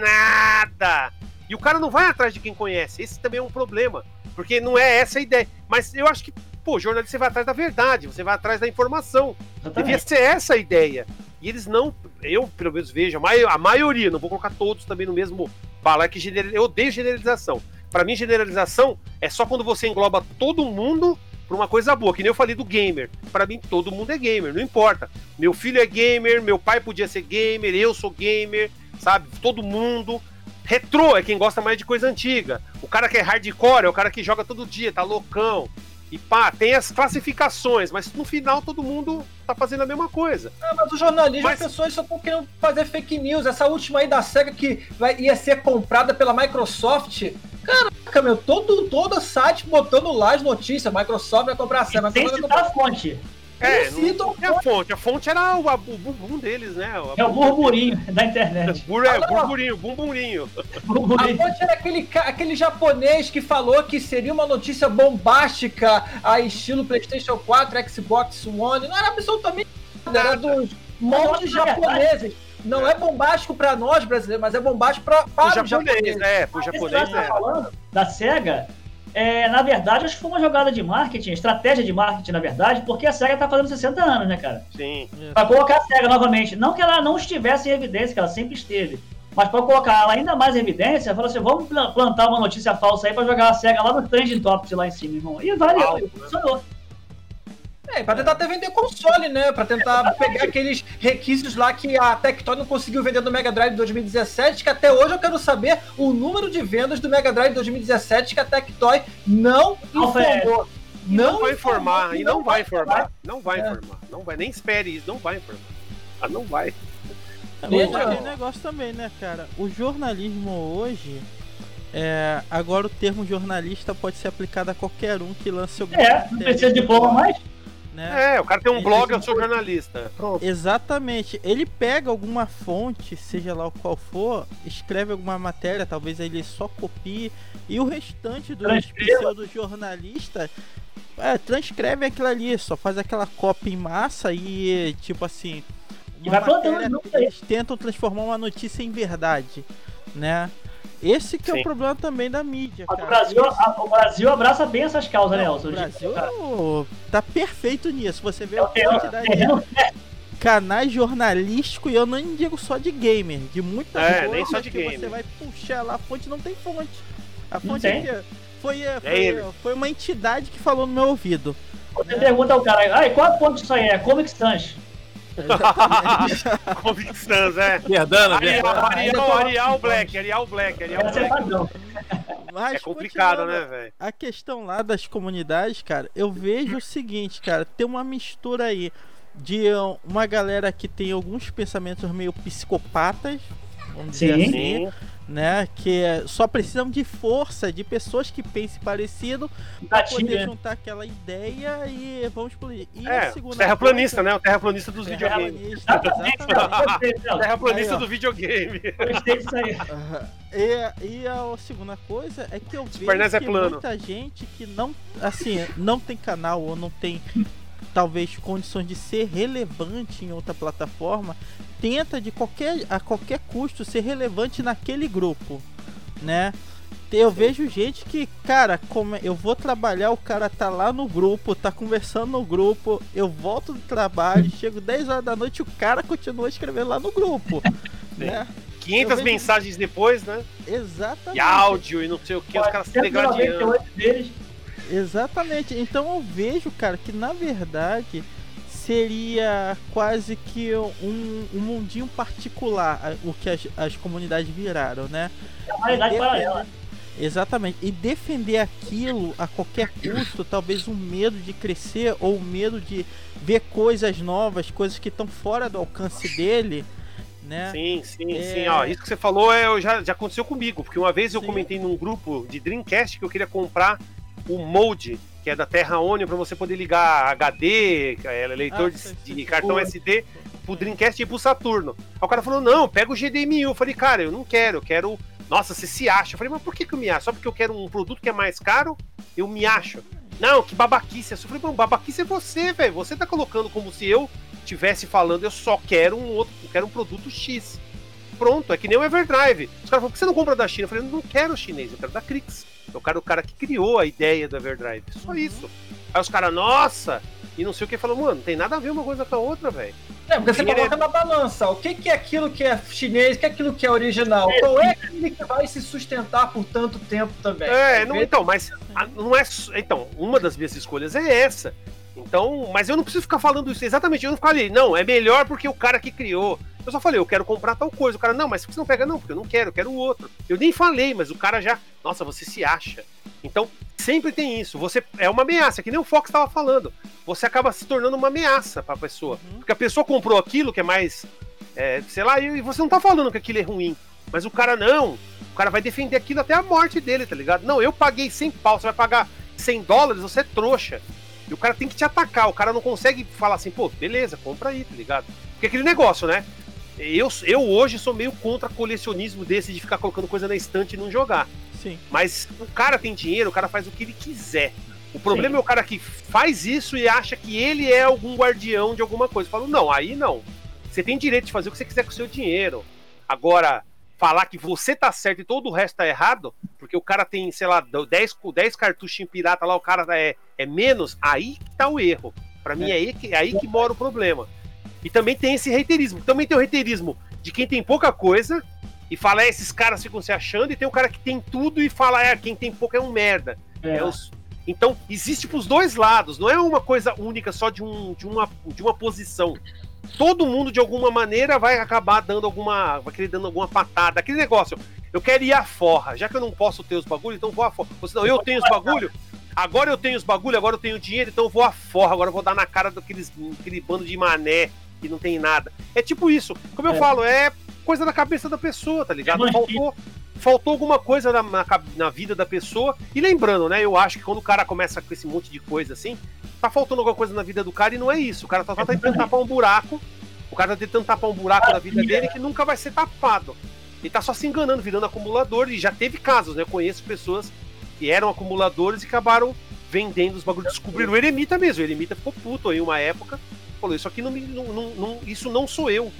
nada. E o cara não vai atrás de quem conhece. Esse também é um problema. Porque não é essa a ideia. Mas eu acho que, pô, jornalista você vai atrás da verdade, você vai atrás da informação. Devia ser essa a ideia. E eles não, eu pelo menos vejo, a, mai- a maioria, não vou colocar todos também no mesmo falar que gener- eu odeio generalização. Pra mim, generalização é só quando você engloba todo mundo uma coisa boa, que nem eu falei do gamer. Pra mim, todo mundo é gamer, não importa. Meu filho é gamer, meu pai podia ser gamer, eu sou gamer, sabe? Todo mundo. Retrô é quem gosta mais de coisa antiga. O cara que é hardcore é o cara que joga todo dia, tá loucão. E pá, tem as classificações, mas no final todo mundo tá fazendo a mesma coisa. Ah, mas o jornalismo, Mas- as pessoas só estão querendo fazer fake news. Essa última aí da SEGA que vai, ia ser comprada pela Microsoft. Caraca, meu, todo, todo site botando lá as notícias. Microsoft vai comprar a SEGA. Sem Microsoft vai citar a fonte. É, não, é a fonte. A fonte era o, a- o bumbum deles, né? É o burburinho da internet. Bur, é, burburinho, bumburinho. A fonte era aquele, aquele japonês que falou que seria uma notícia bombástica a estilo PlayStation 4, Xbox One. Não era absolutamente nada, era dos montes Não, é japoneses. Não é bombástico pra nós brasileiros, mas é bombástico pra, O para os japonês, japoneses. né? Pro Esse que japonês, você tá é. falando da SEGA, é, na verdade, acho que foi uma jogada de marketing, estratégia de marketing, na verdade, porque a SEGA tá fazendo 60 anos, né, cara? Sim. Pra colocar a SEGA novamente. Não que ela não estivesse em evidência, que ela sempre esteve. Mas pra colocar ela ainda mais em evidência, falou assim: vamos pla- plantar uma notícia falsa aí pra jogar a SEGA lá no Trending Topics lá em cima, irmão. E valeu, Alto, né? É, pra tentar até vender console, né? Pra tentar pegar aqueles requisitos lá que a Tectoy não conseguiu vender no Mega Drive 2017, que até hoje eu quero saber o número de vendas do Mega Drive 2017 que a Tectoy não informou. Não, Não, vai informar, e não vai informar. Não vai É. informar. Não vai, nem espere isso, não vai informar. Ah, não vai. Veja. tem negócio também, né, cara? O jornalismo hoje. É, agora o termo jornalista pode ser aplicado a qualquer um que lance alguma É, não precisa de diploma mais. Né? É, o cara tem um Ele blog, eu sou jornalista. Pronto. Exatamente. Ele pega alguma fonte, seja lá o qual for, escreve alguma matéria, talvez ele só copie, e o restante dos Transcreva. pseudo-jornalistas é, transcreve aquilo ali, só faz aquela cópia em massa e, tipo assim. E uma vai plantando matéria, aí. Eles tentam transformar uma notícia em verdade, né? Esse que é Sim. o problema também da mídia, O cara. Brasil, a- o Brasil abraça bem essas causas, né, Elson? o Brasil tá perfeito nisso. Você vê é o a quantidade de canais jornalísticos, e eu não digo só de gamer, de muitas É, nem só de que gamer. você vai puxar lá, a fonte não tem fonte. A fonte é que foi, é, foi, ele. foi uma entidade que falou no meu ouvido. Você pergunta ao cara, ai, qual a fonte disso aí? É Comic Sans. Comic Sans, é. Verdana, Arial. Arial, Arial Black, Arial Black, Arial Black. Mas É complicado, né, velho? A questão lá das comunidades, cara, eu vejo o seguinte, cara, tem uma mistura aí de uma galera que tem alguns pensamentos meio psicopatas, vamos dizer Sim. assim, Sim. né? Que é- só precisam de força, de pessoas que pensem parecido para poder juntar aquela ideia e vamos explodir. E É, segunda terraplanista, coisa- né? O terraplanista dos videogames. Terraplanista, do videogame. E, e a segunda coisa é que eu vejo é que plano. muita gente que não, assim, não tem canal ou não tem talvez condições de ser relevante em outra plataforma, tenta de qualquer a qualquer custo ser relevante naquele grupo, né? Eu vejo gente que, cara, como eu vou trabalhar, o cara tá lá no grupo, tá conversando no grupo, eu volto do trabalho, chego 10 horas da noite, o cara continua escrevendo lá no grupo, né? 500 Eu vejo- mensagens depois, né? Exatamente. E áudio e não sei o que, os caras se degradando. 198 deles. Exatamente. Então eu vejo, cara, que na verdade seria quase que um, um mundinho particular o que as, as comunidades viraram, né? É uma realidade paralela. Exatamente. E defender aquilo a qualquer custo, talvez um medo de crescer ou um medo de ver coisas novas, coisas que estão fora do alcance dele, né? Sim, sim, É. sim. Ó, isso que você falou é, já, já aconteceu comigo, porque uma vez eu Sim. comentei num grupo de Dreamcast que eu queria comprar o Mode, que é da Terra Onion, pra você poder ligar HD, é, leitor Ah, de, de cartão. SD, pro Dreamcast e pro Saturno. Aí o cara falou: não, pega o GDMI. Eu falei, cara, eu não quero, eu quero. Nossa, você se acha. Eu falei, mas por que, que eu me acho? Só porque eu quero um produto que é mais caro, eu me acho. Não, que babaquice. Eu falei, mano, babaquice é você, velho. Você tá colocando como se eu estivesse falando, eu só quero um outro, eu quero um produto X. Pronto, é que nem o Everdrive. Os caras falaram, por que você não compra da China? Eu falei, eu não quero chinês, eu quero da Crix. Eu quero o cara que criou a ideia do Everdrive. Só isso. Aí os caras, nossa! E não sei o que, falou, mano, não tem nada a ver uma coisa com a outra, velho. É, porque você coloca na balança. O que, que é aquilo que é chinês, o que é aquilo que é original? Qual é aquele que vai se sustentar por tanto tempo também? É, Às não, então, mas a- não é. Então, uma das minhas escolhas é essa. Então, mas eu não preciso ficar falando isso exatamente. Eu não falei, não, é melhor porque o cara que criou. Eu só falei, eu quero comprar tal coisa. O cara, não, mas por que você não pega? Não, porque eu não quero, eu quero o outro. Eu nem falei, mas o cara já. Nossa, você se acha. Então, sempre tem isso. Você é uma ameaça, que nem o Fox estava falando. Você acaba se tornando uma ameaça para a pessoa. Uhum. Porque a pessoa comprou aquilo que é mais. é, sei lá, e você não tá falando que aquilo é ruim. Mas o cara não. O cara vai defender aquilo até a morte dele, tá ligado? Não, eu paguei 100 pau, você vai pagar 100 dólares, você é trouxa. E o cara tem que te atacar. O cara não consegue falar assim, pô, beleza, compra aí, tá ligado? Porque aquele negócio, né? Eu, eu hoje sou meio contra colecionismo desse de ficar colocando coisa na estante e não jogar. Sim. Mas o cara tem dinheiro, o cara faz o que ele quiser. O problema é o cara que faz isso e acha que ele é algum guardião de alguma coisa. Eu falo, não, aí não. Você tem direito de fazer o que você quiser com o seu dinheiro. Agora, falar que você tá certo e todo o resto tá errado, porque o cara tem, sei lá, 10, 10 cartuchos em pirata lá, o cara é, é menos, aí que tá o erro. Pra mim é aí que, é aí que mora o problema. E também tem esse reiterismo. Também tem o reiterismo de quem tem pouca coisa e fala, é, esses caras ficam se achando, e tem o cara que tem tudo e fala, é, quem tem pouco é um merda. É. É os- Então, existe pros dois lados, não é uma coisa única só de, um, de, uma, de uma posição. Todo mundo, de alguma maneira, vai acabar dando alguma. Vai querer dando alguma patada. Aquele negócio, eu quero ir à forra. Já que eu não posso ter os bagulho, então vou à forra. Ou senão, eu tenho os bagulho, agora eu tenho os bagulho, agora eu tenho dinheiro, então eu vou à forra. Agora eu vou dar na cara daqueles aquele bando de mané que não tem nada. É tipo isso. Como eu É. falo, é coisa da cabeça da pessoa, tá ligado? É Faltou, faltou alguma coisa na, na, na vida da pessoa. E lembrando, né? Eu acho que quando o cara começa com esse monte de coisa assim, tá faltando alguma coisa na vida do cara e não é isso. O cara tá só tentando tapar um buraco. O cara tá tentando tapar um buraco na vida dele que nunca vai ser tapado. Ele tá só se enganando, virando acumulador. E já teve casos, né? Eu conheço pessoas que eram acumuladores e acabaram vendendo os bagulhos. Descobriram o Eremita mesmo. O Eremita ficou puto aí uma época. Falou, isso aqui não me. Não, não- não- isso não sou eu.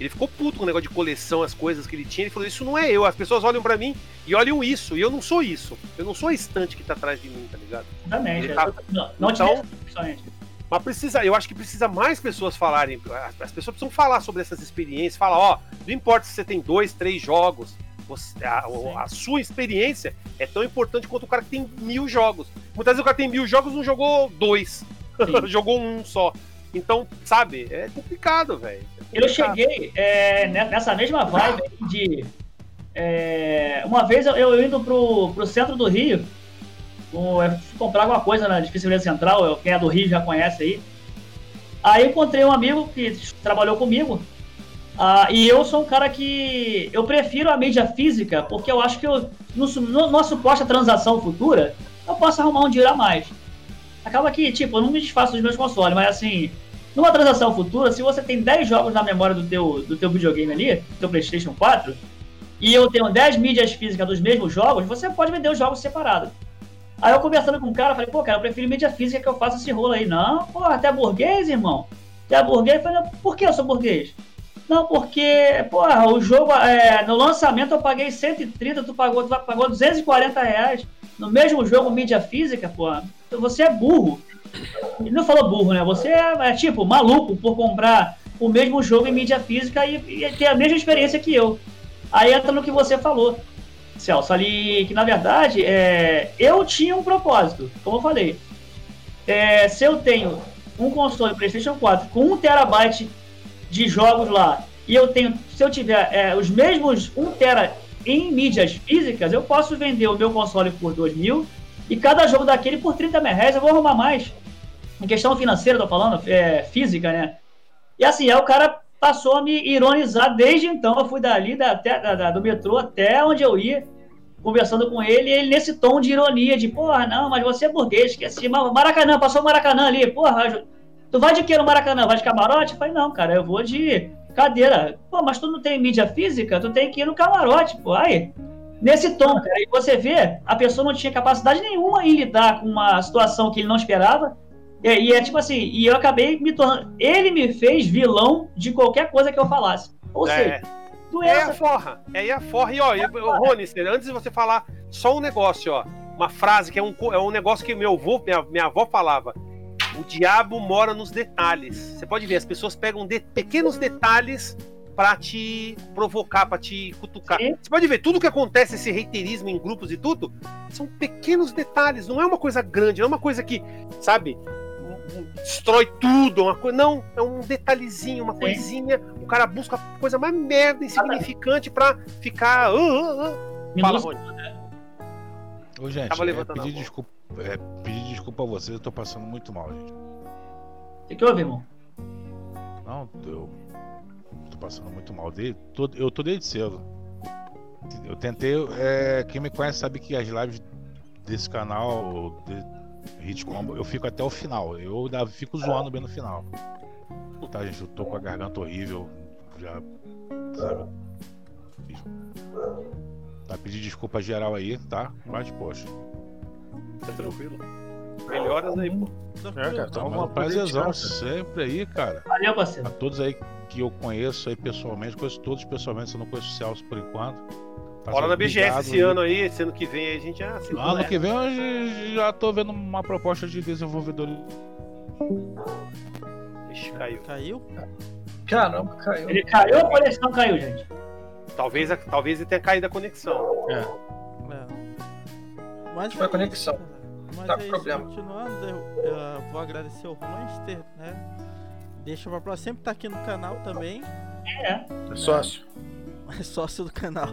Ele ficou puto com o negócio de coleção, as coisas que ele tinha. Ele falou, isso não é eu. As pessoas olham pra mim e olham isso. E eu não sou isso. Eu não sou a estante que tá atrás de mim, tá ligado? Exatamente. Ele tá- Não, não Então-. Mas precisa, eu acho que precisa mais pessoas falarem. As as pessoas precisam falar sobre essas experiências. Falar, ó, não importa se você tem dois, três jogos. você- a, a sua experiência é tão importante quanto o cara que tem mil jogos. Muitas vezes o cara tem mil jogos e não jogou dois. Jogou um só. Então, sabe, é complicado, velho. É eu cheguei é, nessa mesma vibe de. É, uma vez eu, eu indo pro, pro centro do Rio, um, eu fui comprar alguma coisa na Dificilidade Central, eu, quem é do Rio já conhece aí. Aí encontrei um amigo que trabalhou comigo. Uh, e eu sou um cara que. Eu prefiro a mídia física, porque eu acho que eu, no, no nosso suposta transação futura, eu posso arrumar um dinheiro a mais. Acaba que, tipo, eu não me desfaço dos meus consoles, mas assim, numa transação futura, se você tem 10 jogos na memória do teu, do teu videogame ali, do teu PlayStation 4, e eu tenho 10 mídias físicas dos mesmos jogos, você pode vender os jogos separados. Aí eu conversando com o cara, falei, pô, cara, eu prefiro mídia física que eu faça esse rolo aí. Não, pô, até burguês, irmão. Até burguês. Eu falei, por que eu sou burguês? Não, porque, porra, o jogo, é, no lançamento eu paguei 130, tu pagou, tu pagou 240 reais. No mesmo jogo, mídia física, porra, você é burro. Ele não falou burro, né? Você é, é, tipo maluco por comprar o mesmo jogo em mídia física e, e ter a mesma experiência que eu. Aí entra no que você falou, Celso, ali que na verdade é, eu tinha um propósito, como eu falei. É, se eu tenho um console PlayStation 4 com 1 terabyte de jogos lá e eu tenho, se eu tiver é, os mesmos 1 tera em mídias físicas, eu posso vender o meu console por 2 mil e cada jogo daquele por 30 mil reais eu vou arrumar mais. Em questão financeira, tô falando, é, física, né? E assim, aí o cara passou a me ironizar desde então. Eu fui dali, da, até, da, do metrô até onde eu ia, conversando com ele, ele nesse tom de ironia, de porra, não, mas você é burguês, esqueci. Maracanã, passou o Maracanã ali, porra, tu vai de que no Maracanã? Vai de camarote? Eu falei, não, cara, eu vou de cadeira. Pô, mas tu não tem mídia física? Tu tem que ir no camarote, pô. Aí, nesse tom, cara, e você vê, a pessoa não tinha capacidade nenhuma em lidar com uma situação que ele não esperava. E, e é tipo assim, e eu acabei me tornando. Ele me fez vilão de qualquer coisa que eu falasse. Ou é. seja, doença. É a forra. É a forra. E ó, Rony, antes de você falar, só um negócio, ó. Uma frase que é um, é um negócio que meu avô, minha, minha avó falava. O diabo mora nos detalhes. Você pode ver, as pessoas pegam de, pequenos detalhes para te provocar, para te cutucar. Sim. Você pode ver, tudo que acontece, esse reiterismo em grupos e tudo, são pequenos detalhes, não é uma coisa grande, não é uma coisa que, sabe, destrói tudo, uma coisa. Não, é um detalhezinho, uma Sim. coisinha. O cara busca a coisa mais merda, insignificante pra ficar. Uh, uh, uh. Fala, Rony. Ô, gente, é, pedir, desculpa, é, pedir desculpa a vocês, eu tô passando muito mal, gente. O que, que houve, irmão? Não, eu tô passando muito mal. eu tô desde cedo. Eu tentei. É, quem me conhece sabe que as lives desse canal, de, Hit combo, eu fico até o final. Eu ainda fico zoando bem no final. Tá, gente? Eu tô com a garganta horrível. Já. Sabe? Tá, pedir desculpa geral aí, tá? Mas, poxa. Tá tranquilo. Melhoras aí, pô. É, cara, tá uma prazerzão sempre aí, cara. Valeu, parceiro. A todos aí que eu conheço aí pessoalmente, conheço todos pessoalmente, eu não conheço o Celso por enquanto. Bora na BGS esse ano aí, esse ano que vem a gente já. Se ano que vem eu já tô vendo uma proposta de desenvolvedor. Ixi, caiu. Caiu? Caramba, caiu. Ele caiu ou a conexão caiu, gente? Talvez, talvez ele tenha caído a conexão. É. é. Mas Foi a conexão. Mas tá com problema. Continuando, eu, eu, vou agradecer o Monster, né? Deixa pra próxima, sempre tá aqui no canal também. É. É sócio. É sócio do canal.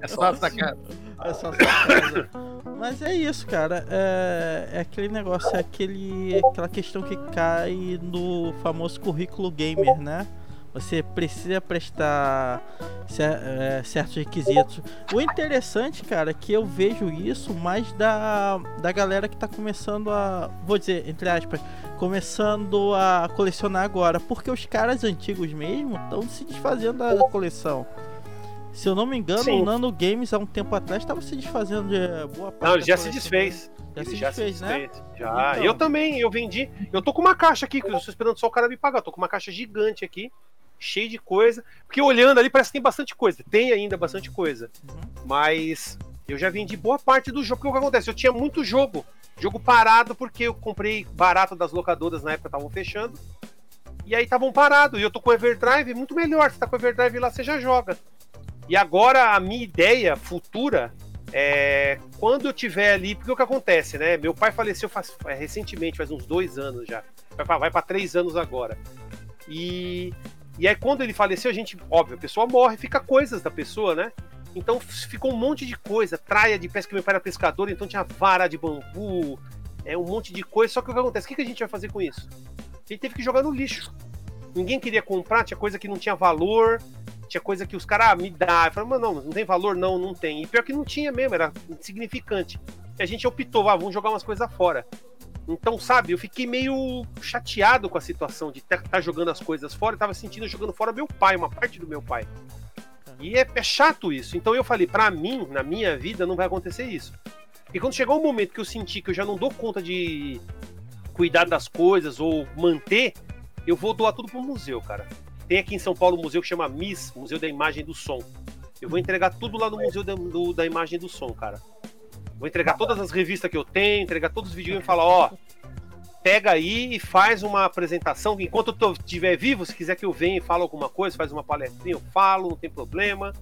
É sócio da casa. É sócio da casa. Mas é isso, cara. É, é aquele negócio, é aquele, aquela questão que cai no famoso currículo gamer, né? Você precisa prestar é, certos requisitos. O interessante, cara, é que eu vejo isso mais da, da galera que tá começando a. Vou dizer, entre aspas, começando a colecionar agora. Porque os caras antigos mesmo estão se desfazendo da coleção. Se eu não me engano, Sim. o Nano Games há um tempo atrás estava se desfazendo de boa parte. Não, ele já se desfez. Já ele se já desfez, se desfez, né? Já. Então. Eu também, eu vendi. Eu tô com uma caixa aqui, que eu estou esperando só o cara me pagar. Eu tô com uma caixa gigante aqui, cheia de coisa. Porque olhando ali parece que tem bastante coisa. Tem ainda bastante coisa. Uhum. Mas eu já vendi boa parte do jogo. Porque o que acontece? Eu tinha muito jogo. Jogo parado, porque eu comprei barato das locadoras na época, estavam fechando. E aí estavam parados. E eu tô com o Everdrive, muito melhor. Você tá com o Everdrive lá, você já joga. E agora a minha ideia futura É, quando eu tiver ali, porque o que acontece, né? Meu pai faleceu faz, recentemente, faz uns dois anos já. Vai para três anos agora. E, e aí, quando ele faleceu, a gente, óbvio, a pessoa morre, fica coisas da pessoa, né? Então ficou um monte de coisa, traia de pesca, meu pai era pescador, então tinha vara de bambu, é um monte de coisa. Só que o que acontece? O que a gente vai fazer com isso? A gente teve que jogar no lixo. Ninguém queria comprar, tinha coisa que não tinha valor, tinha coisa que os caras ah, me dá. Eu falei, mas não, não tem valor, não, não tem. E pior que não tinha mesmo, era insignificante. E a gente optou, ah, vamos jogar umas coisas fora. Então, sabe, eu fiquei meio chateado com a situação de estar tá jogando as coisas fora. Eu tava sentindo jogando fora meu pai, uma parte do meu pai. E é, é chato isso. Então eu falei, para mim, na minha vida, não vai acontecer isso. E quando chegou o um momento que eu senti que eu já não dou conta de cuidar das coisas ou manter, eu vou doar tudo pro museu, cara. Tem aqui em São Paulo um museu que chama MIS, Museu da Imagem do Som. Eu vou entregar tudo lá no Museu da, do, da Imagem do Som, cara. Vou entregar todas as revistas que eu tenho, entregar todos os vídeos e falar, ó, pega aí e faz uma apresentação. Enquanto eu estiver vivo, se quiser que eu venha e fale alguma coisa, faz uma palestrinha, eu falo, não tem problema.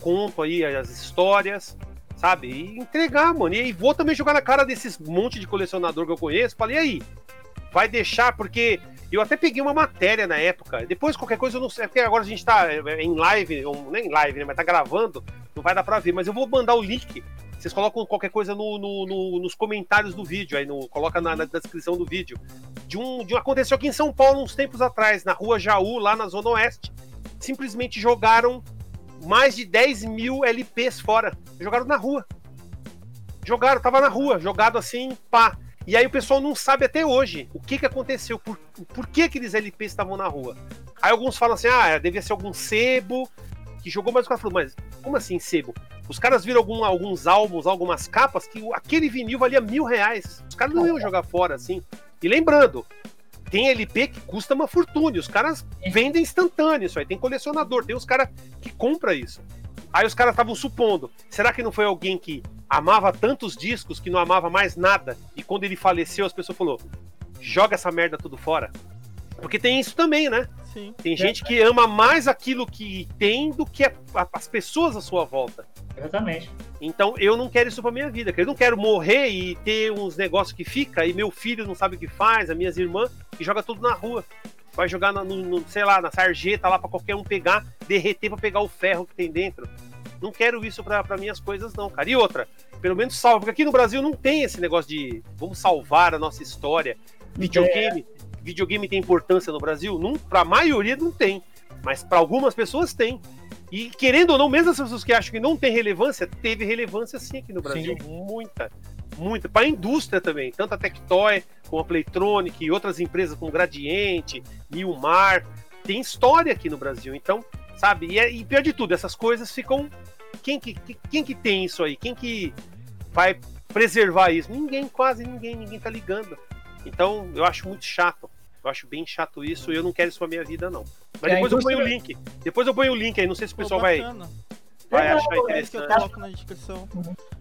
Conto aí as histórias, sabe? E entregar, mano. E vou também jogar na cara desses monte de colecionador que eu conheço. Falei, aí, vai deixar, porque eu até peguei uma matéria na época. Depois, qualquer coisa, eu não sei. Porque agora a gente tá é, em live, ou nem live, né? Mas tá gravando, não vai dar pra ver. Mas eu vou mandar o link. Vocês colocam qualquer coisa no, no, no, nos comentários do vídeo, aí no, coloca na, na, descrição do vídeo. De um, de um aconteceu aqui em São Paulo uns tempos atrás, na rua Jaú, lá na Zona Oeste. Simplesmente jogaram mais de 10 mil LPs fora. Jogaram na rua. Jogaram, tava na rua, jogado assim, pá. E aí o pessoal não sabe até hoje o que, que aconteceu, por, por que aqueles LPs estavam na rua. Aí alguns falam assim, ah, devia ser algum sebo que jogou, mas o cara falou, mas como assim sebo? Os caras viram algum, alguns álbuns, algumas capas que aquele vinil valia mil reais. Os caras não iam jogar fora assim. E lembrando, tem LP que custa uma fortuna. Os caras vendem instantâneo isso aí. Tem colecionador, tem os caras que compra isso. Aí os caras estavam supondo, será que não foi alguém que amava tantos discos que não amava mais nada? E quando ele faleceu, as pessoas falou: joga essa merda tudo fora. Porque tem isso também, né? Sim. Tem é. gente que ama mais aquilo que tem do que a, a, as pessoas à sua volta. Exatamente. Então eu não quero isso pra minha vida. Eu não quero morrer e ter uns negócios que fica e meu filho não sabe o que faz, as minhas irmãs, e joga tudo na rua. Vai jogar no, no sei lá, na sarjeta lá para qualquer um pegar, derreter para pegar o ferro que tem dentro. Não quero isso para minhas coisas, não, cara. E outra, pelo menos salva, porque aqui no Brasil não tem esse negócio de vamos salvar a nossa história. Videogame, é. Videogame tem importância no Brasil? Não, pra maioria não tem. Mas para algumas pessoas tem. E querendo ou não, mesmo as pessoas que acham que não tem relevância, teve relevância sim aqui no Brasil. Sim. Muita. Muita. Para a indústria também. Tanto a Tectoy, como a Playtronic e outras empresas como Gradiente, Nilmar. Tem história aqui no Brasil. Então, sabe? E, é, e pior de tudo, essas coisas ficam. Quem que, quem que tem isso aí? Quem que vai preservar isso? Ninguém, quase ninguém, ninguém tá ligando. Então, eu acho muito chato. Eu acho bem chato isso e eu não quero isso pra minha vida, não. Mas é, depois eu ponho o link. Depois eu ponho o link aí, não sei se o pessoal vai, vai achar interessante. Coloco na descrição.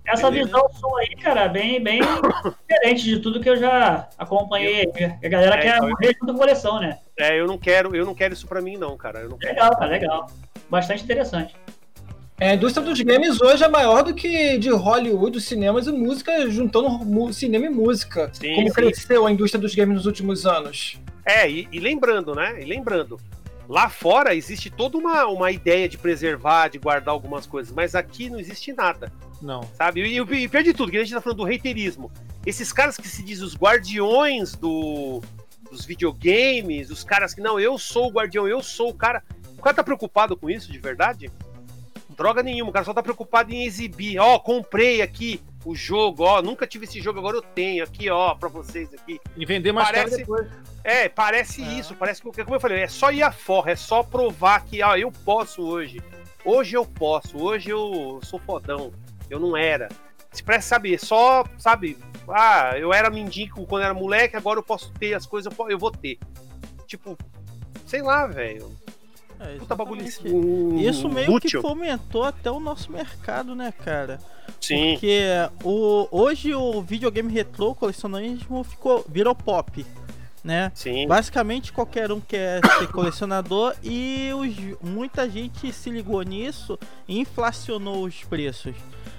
Essa visão sua aí, cara, bem, bem diferente de tudo que eu já acompanhei. A galera é, quer então, morrer junto com a coleção, né? É, eu não quero, eu não quero isso pra mim, não, cara. Eu não legal, cara, legal. Bastante interessante. É, a indústria dos games hoje é maior do que de Hollywood, cinemas e música, juntando cinema e música. Sim, Como sim. cresceu a indústria dos games nos últimos anos. É, e, e, lembrando, né? E lembrando, lá fora existe toda uma, uma ideia de preservar, de guardar algumas coisas, mas aqui não existe nada. Não. Sabe? E, e, pior de tudo, que a gente tá falando do reiterismo. Esses caras que se dizem os guardiões do, dos videogames, os caras que, não, eu sou o guardião, eu sou o cara. O cara tá preocupado com isso de verdade? Droga nenhuma, o cara só tá preocupado em exibir. Ó, oh, comprei aqui o jogo, ó, nunca tive esse jogo, agora eu tenho aqui, ó, para vocês aqui. E vender mais parece, depois. É, parece é. isso, parece que, como eu falei, é só ir a forra, é só provar que, ó, eu posso hoje. Hoje eu posso, hoje eu sou fodão. Eu não era. Se parece, sabe, só, sabe, ah, eu era mendigo quando era moleque, agora eu posso ter as coisas, eu vou ter. Tipo, sei lá, velho. É, Puta bagulho Isso meio útil. que fomentou até o nosso mercado, né, cara? Sim. Porque o, hoje o videogame retrô, o colecionismo ficou, virou pop. Né? Sim. Basicamente qualquer um quer ser colecionador e os, muita gente se ligou nisso e inflacionou os preços.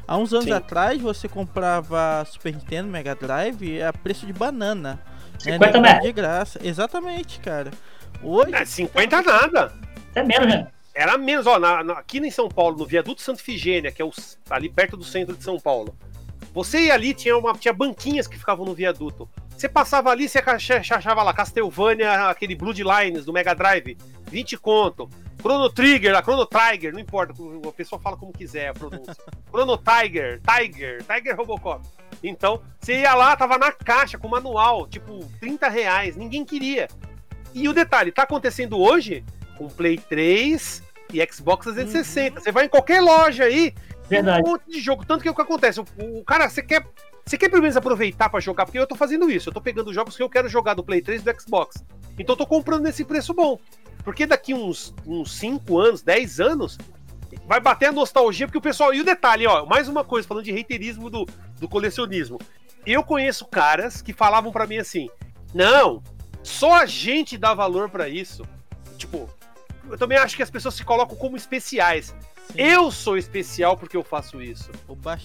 Há uns anos Sim. atrás você comprava Super Nintendo, Mega Drive a preço de banana. né? 50 Nem metros. De graça. Exatamente, cara. Hoje. É, 50 nada. Até menos, né? Era menos, ó, na- na- aqui em São Paulo, no viaduto Santa Ifigênia, que é o, ali perto do centro de São Paulo. Você ia ali, tinha, uma, tinha banquinhas que ficavam no viaduto. Você passava ali, você acha- achava lá Castlevania, aquele Bloodlines do Mega Drive, 20 conto. Chrono Trigger, a Chrono Tiger, não importa, a pessoa fala como quiser a pronúncia. Chrono Tiger, Tiger, Tiger Robocop. Então, você ia lá, tava na caixa com manual, tipo, 30 reais, ninguém queria. E o detalhe, tá acontecendo hoje com Play 3 e Xbox 360. Você vai em qualquer loja aí, Verdade. um monte de jogo. Tanto que o que acontece? O, o cara, você quer. Você quer pelo menos aproveitar pra jogar, porque eu tô fazendo isso. Eu tô pegando jogos que eu quero jogar do Play 3 e do Xbox. Então eu tô comprando nesse preço bom. Porque daqui uns, uns 5 anos, 10 anos, vai bater a nostalgia, porque o pessoal. E o detalhe, ó, mais uma coisa, falando de reiterismo do, do colecionismo. Eu conheço caras que falavam pra mim assim: não, só a gente dá valor pra isso. Tipo, eu também acho que as pessoas se colocam como especiais. Sim, Eu sou especial porque eu faço isso.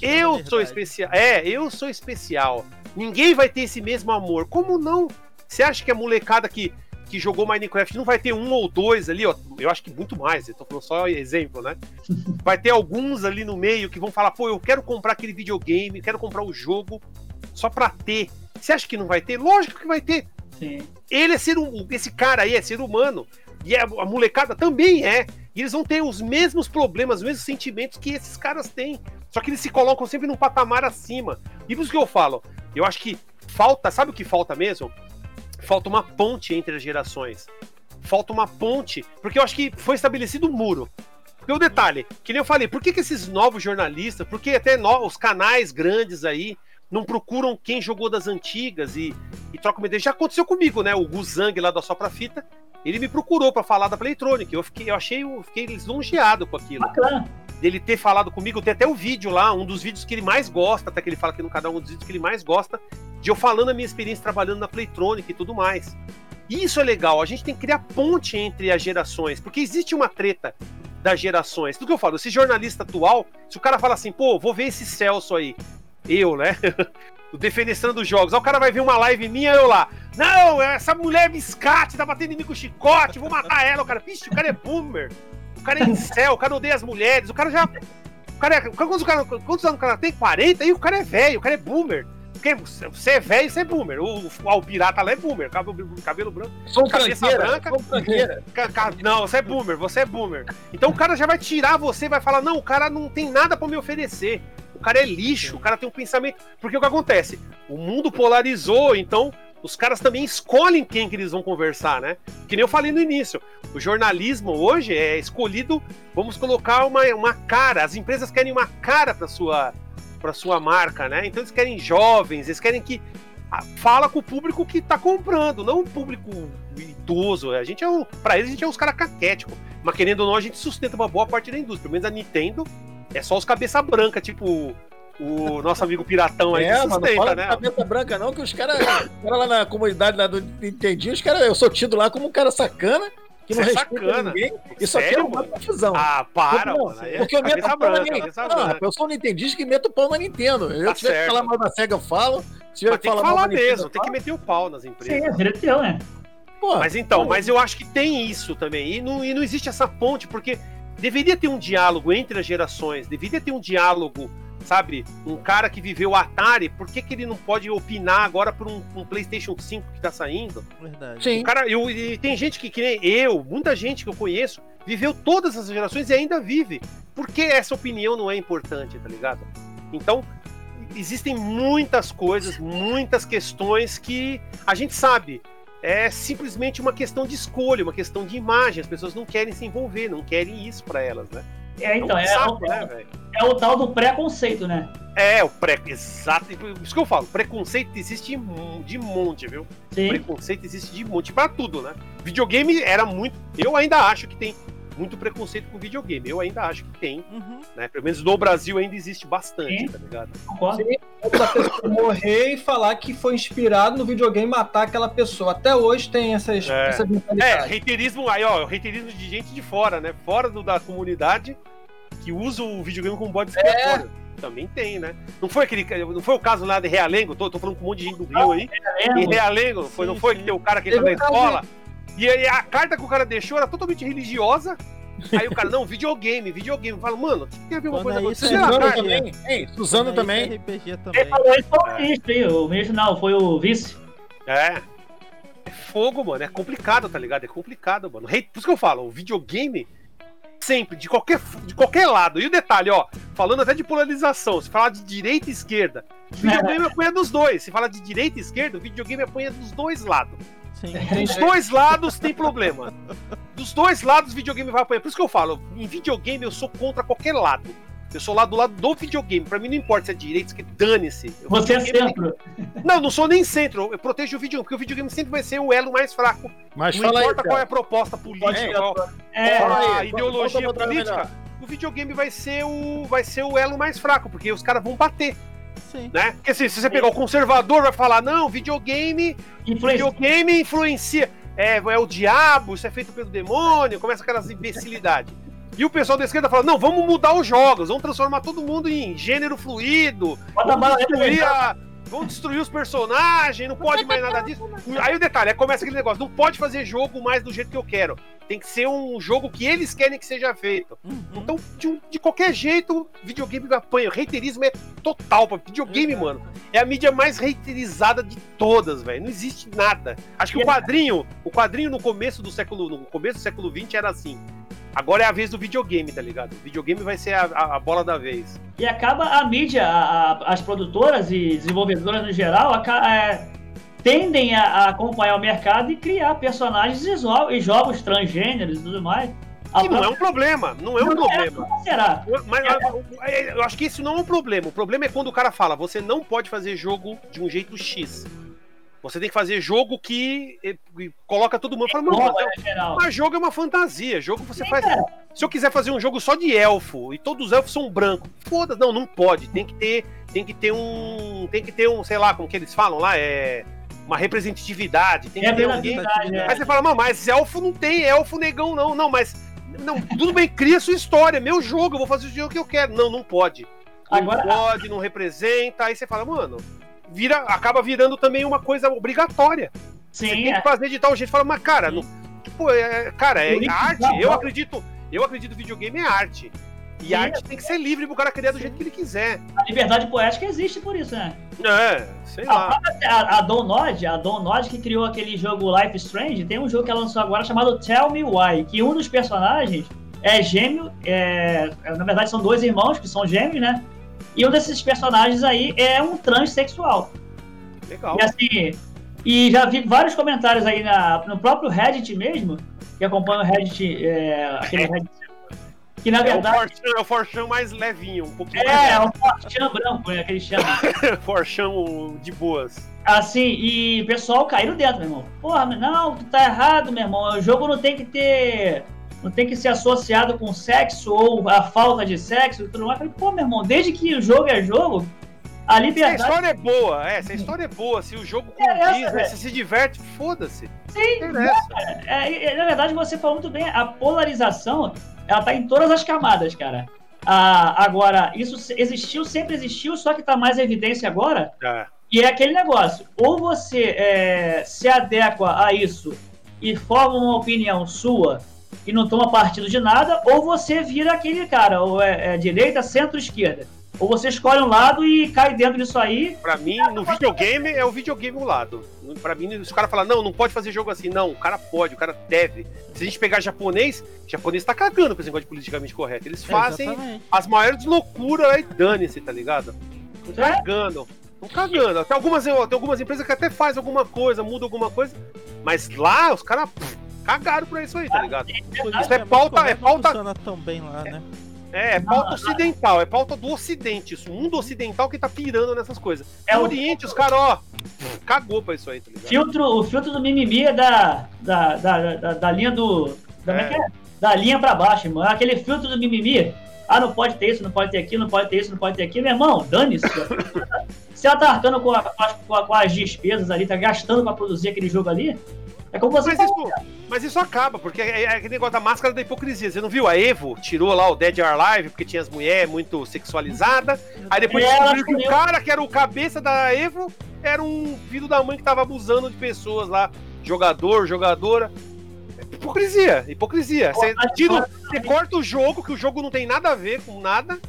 Eu sou especial. É, eu sou especial. Ninguém vai ter esse mesmo amor. Como não? Você acha que a molecada que, que jogou Minecraft não vai ter um ou dois ali, ó? Eu acho que muito mais. Eu tô falando só exemplo, né? Vai ter alguns ali no meio que vão falar, pô, eu quero comprar aquele videogame, quero comprar o jogo só pra ter. Você acha que não vai ter? Lógico que vai ter. Sim. Ele é ser um, esse cara aí é ser humano. E a, molecada também é. E eles vão ter os mesmos problemas, os mesmos sentimentos que esses caras têm. Só que eles se colocam sempre num patamar acima. E por isso que eu falo, eu acho que falta, sabe o que falta mesmo? Falta uma ponte entre as gerações. Falta uma ponte, porque eu acho que foi estabelecido um muro. Porque o detalhe, que nem eu falei, por que, que esses novos jornalistas, por que até no- os canais grandes aí não procuram quem jogou das antigas e, e trocam uma ideia? Já aconteceu comigo, né? O Guzang lá da Sopra Fita, ele me procurou pra falar da Playtronic. Eu fiquei, eu achei, eu fiquei lisonjeado com aquilo Bacana. dele ter falado comigo, tem até o vídeo lá, um dos vídeos que ele mais gosta, até que ele fala aqui no canal, um dos vídeos que ele mais gosta, de eu falando a minha experiência trabalhando na Playtronic e tudo mais. E isso é legal, a gente tem que criar ponte entre as gerações, porque existe uma treta das gerações. Tudo que eu falo, esse jornalista atual, se o cara fala assim, pô, vou ver esse Celso aí, eu, né? defenestrando dos jogos. Aí o cara vai ver uma live minha, eu lá. Não, essa mulher é biscate, tá batendo em mim com chicote, vou matar ela. O cara, vixe, o cara é boomer. O cara é incel, o cara odeia as mulheres, o cara já. O cara é. Quantos, cara, quantos anos o cara tem? 40? E o cara é velho, o cara é boomer. Porque você é velho, você é boomer. O, o, o pirata lá é boomer, cabelo, cabelo branco. Sou Cabeça branca. sou tranqueira. Não, você é boomer, você é boomer. Então o cara já vai tirar você, vai falar: não, o cara não tem nada pra me oferecer. Cara é lixo, o cara tem um pensamento. Porque o que acontece? O mundo polarizou, então os caras também escolhem quem que eles vão conversar, né? Que nem eu falei no início. O jornalismo hoje é escolhido, vamos colocar uma, uma cara. As empresas querem uma cara para sua para sua marca, né? Então eles querem jovens, eles querem que ah, fala com o público que tá comprando, não o público idoso. A gente é um, para eles a gente é uns caras caquéticos. Mas querendo ou não, a gente sustenta uma boa parte da indústria. Pelo menos a Nintendo é só os cabeça branca, tipo o nosso amigo piratão aí É, que mano, não sustenta, fala né? cabeça branca não, que os caras os cara lá na comunidade lá do Nintendinho, os caras, eu sou tido lá como um cara sacana, que não é respeita sacana. ninguém, e só quer uma mano? confusão. Ah, para, Não, mano. É porque eu meto pau na branca, Nintendo. Ah, eu sou um nintendista que meto o pau na Nintendo. Eu Tá se tiver que certo. falar mal da SEGA, eu falo. Se tiver Mas que tem que falar mal falar Nintendo, mesmo, eu tem que meter o pau nas Sim, empresas. é direito teu, né? Pô, Mas então, mas eu acho que tem isso também. E não, e não existe essa ponte, porque deveria ter um diálogo entre as gerações, deveria ter um diálogo, sabe? Um cara que viveu o Atari, por que, que ele não pode opinar agora por um, um PlayStation 5 que tá saindo? Verdade. sim. O cara, eu, e tem gente que, que nem eu, muita gente que eu conheço, viveu todas as gerações e ainda vive. Por que essa opinião não é importante, tá ligado? Então, existem muitas coisas, muitas questões que a gente sabe. É simplesmente uma questão de escolha, uma questão de imagem. As pessoas não querem se envolver, não querem isso pra elas, né? É, então, um é, saco, o, né, é o tal do preconceito, né? É, o pré. Exato. Isso que eu falo. Preconceito existe de- monte, viu? Sim. preconceito existe de monte pra tudo, né? Videogame era muito. Eu ainda acho que tem muito preconceito com videogame. Eu ainda acho que tem, Uhum. né? Pelo menos no Brasil ainda existe bastante, Sim. tá ligado? Concordo. da pessoa morrer e falar que foi inspirado no videogame matar aquela pessoa. Até hoje tem essas, É. essa É, mentalidade. reiterismo, aí, ó, reiterismo de gente de fora, né? Fora do, da comunidade que usa o videogame como bode expiatório. Também tem, né? Não foi aquele. Não foi o caso lá de Realengo? Tô, tô falando com um monte de gente do Rio aí. Em Realengo, foi, não Sim, foi sim. que tem o cara que entra na caso escola? E aí a carta que o cara deixou era totalmente religiosa. Aí o cara, não, videogame, videogame. Fala, mano, o que tem a ver uma Quando coisa é com isso, outra? é Você lê a Suzano também. Ei, Suzano é também. isso, RPG também. falou isso foi o É. aí, o não, foi o vice. É. É fogo, mano. É complicado, tá ligado? É complicado, mano. Por isso que eu falo, o videogame, sempre, de qualquer, de qualquer lado. E o detalhe, ó, falando até de polarização, se falar de direita e esquerda, o videogame apanha dos dois. Se falar de direita e esquerda, o videogame apanha dos dois lados. Sim. Dos dois lados tem problema. Dos dois lados o videogame vai apanhar. Por isso que eu falo, em videogame eu sou contra qualquer lado. Eu sou lá do lado do videogame. Pra mim não importa se é direita, se é dane-se. Você é centro. Não, não sou nem centro. Eu protejo o videogame, porque o videogame sempre vai ser o elo mais fraco. Mas não fala aí, importa qual é cara. a proposta política, qual, É, qual Fala aí, a ideologia que é política. melhor? O videogame vai ser o vai ser o elo mais fraco, porque os caras vão bater, Sim. né? Porque se, se você pegar o conservador, vai falar, não, videogame, influência. videogame influencia. É, é o diabo, isso é feito pelo demônio, começa aquelas imbecilidades. E o pessoal da esquerda fala, não, vamos mudar os jogos, vamos transformar todo mundo em gênero fluido, Bota a bala destruir, a- vamos destruir os personagens, não pode mais nada disso. Aí o detalhe, aí começa aquele negócio, não pode fazer jogo mais do jeito que eu quero. Tem que ser um jogo que eles querem que seja feito. Uhum. Então, de, um- de qualquer jeito, videogame apanha. O reiterismo é total, pô. videogame, Exato. mano. É a mídia mais reiterizada de todas, velho. Não existe nada. Acho que o quadrinho, o quadrinho no começo do século, no começo do século XX era assim. Agora é a vez do videogame, tá ligado? O videogame vai ser a, a- a bola da vez. E acaba a mídia, a- as produtoras e desenvolvedoras no geral, é, tendem a, acompanhar o mercado e criar personagens e, jo- e jogos transgêneros e tudo mais. A Que não é um problema, não é um Não problema. não será? Mas é, eu acho que isso não é um problema. O problema é quando o cara fala, você não pode fazer jogo de um jeito X. Você tem que fazer jogo que coloca todo mundo. Fala, não, Nova, mas, jogo é uma fantasia. Jogo você Sim, faz. cara. Se eu quiser fazer um jogo só de elfo e todos os elfos são brancos, foda, não, não pode. Tem que ter, tem que ter um, tem que ter um, sei lá, como que eles falam lá, é uma representatividade. Tem que ter alguém. Representatividade, é. Aí você fala, não, mas elfo não tem, elfo negão não, não, mas não, tudo bem, cria sua história, meu jogo, eu vou fazer o jogo que eu quero. Não, não pode. Não Agora- pode, não representa. Aí você fala, mano, vira, acaba virando também uma coisa obrigatória. Você Sim, tem é. que fazer de tal jeito. Fala, mas cara, não, tipo, é, cara, é isso, arte. Eu acredito, eu acredito que videogame é arte. E Sim, arte tem que ser livre pro cara criar do jeito que ele quiser. a liberdade poética existe por isso, né? É, sei A, lá. a, a Donod, a Donod que criou aquele jogo Life Strange, tem um jogo que ela lançou agora chamado Tell Me Why, que um dos personagens é gêmeo, é, é, na verdade são dois irmãos que são gêmeos, né? E um desses personagens aí é um transexual. Legal. E assim, e já vi vários comentários aí na, no próprio Reddit mesmo, que acompanha o Reddit, é, aquele Reddit, que na É o, verdade forchão, é o forchão mais levinho, um pouquinho é, é um forchão branco, que eles chamam. leve. forchão de boas. Assim, e o pessoal caiu dentro, meu irmão. Porra, não, tu tá errado, meu irmão. O jogo não tem que ter. Não tem que ser associado com sexo ou a falta de sexo e tudo mais. Eu falei, pô, meu irmão, desde que o jogo é jogo, a Se a liberdade. história é boa, é, se a história é boa, se o jogo Interessa, condiz, né, se se diverte, foda-se. Sim. É, e, na verdade, você falou muito bem, a polarização, ela tá em todas as camadas, cara. Ah, agora, isso existiu, sempre existiu, só que tá mais em evidência agora. É. E é aquele negócio, ou você é, se adequa a isso e forma uma opinião sua e não toma partido de nada, ou você vira aquele cara, ou é, é direita, centro, esquerda. Ou você escolhe um lado e cai dentro disso aí. Pra mim, no videogame, é o videogame o lado. Pra mim, os caras falam, não, não pode fazer jogo assim. Não, o cara pode, o cara deve. Se a gente pegar japonês, japonês tá cagando com esse negócio de politicamente correto. Eles fazem Exatamente. as maiores loucuras aí, dane-se, tá ligado? Tão É? cagando. Estão cagando. Tem algumas, tem algumas empresas que até faz alguma coisa, muda alguma coisa. Mas lá, os caras cagaram pra isso aí, tá ligado? Isso é pauta, é Não pauta, funciona tão bem lá, né? é, é pauta ocidental, é pauta do ocidente. Isso, o mundo ocidental que tá pirando nessas coisas. É no o- Oriente, os caras, ó, cagou pra isso aí, tá ligado? Filtro, o filtro do mimimi é da, da, da, da, da linha do. Da, É. como é que é? da linha pra baixo, irmão. É Aquele filtro do mimimi. Ah, não pode ter isso, não pode ter aquilo, não pode ter isso, não pode ter aquilo. Meu irmão, dane-se. Se ela tá arcando com, a- com as- com a- com as despesas ali, tá gastando pra produzir aquele jogo ali, É como você Mas falou. isso, mas isso acaba, porque é, é aquele negócio da máscara da hipocrisia. Você não viu? A Evo tirou lá o Dead or Alive porque tinha as mulheres muito sexualizadas. Aí depois É, descobriu que o cara que era o cabeça da Evo era um filho da mãe que tava abusando de pessoas lá. Jogador, jogadora. Hipocrisia, hipocrisia. Você, tira, você corta o jogo, que o jogo não tem nada a ver com nada.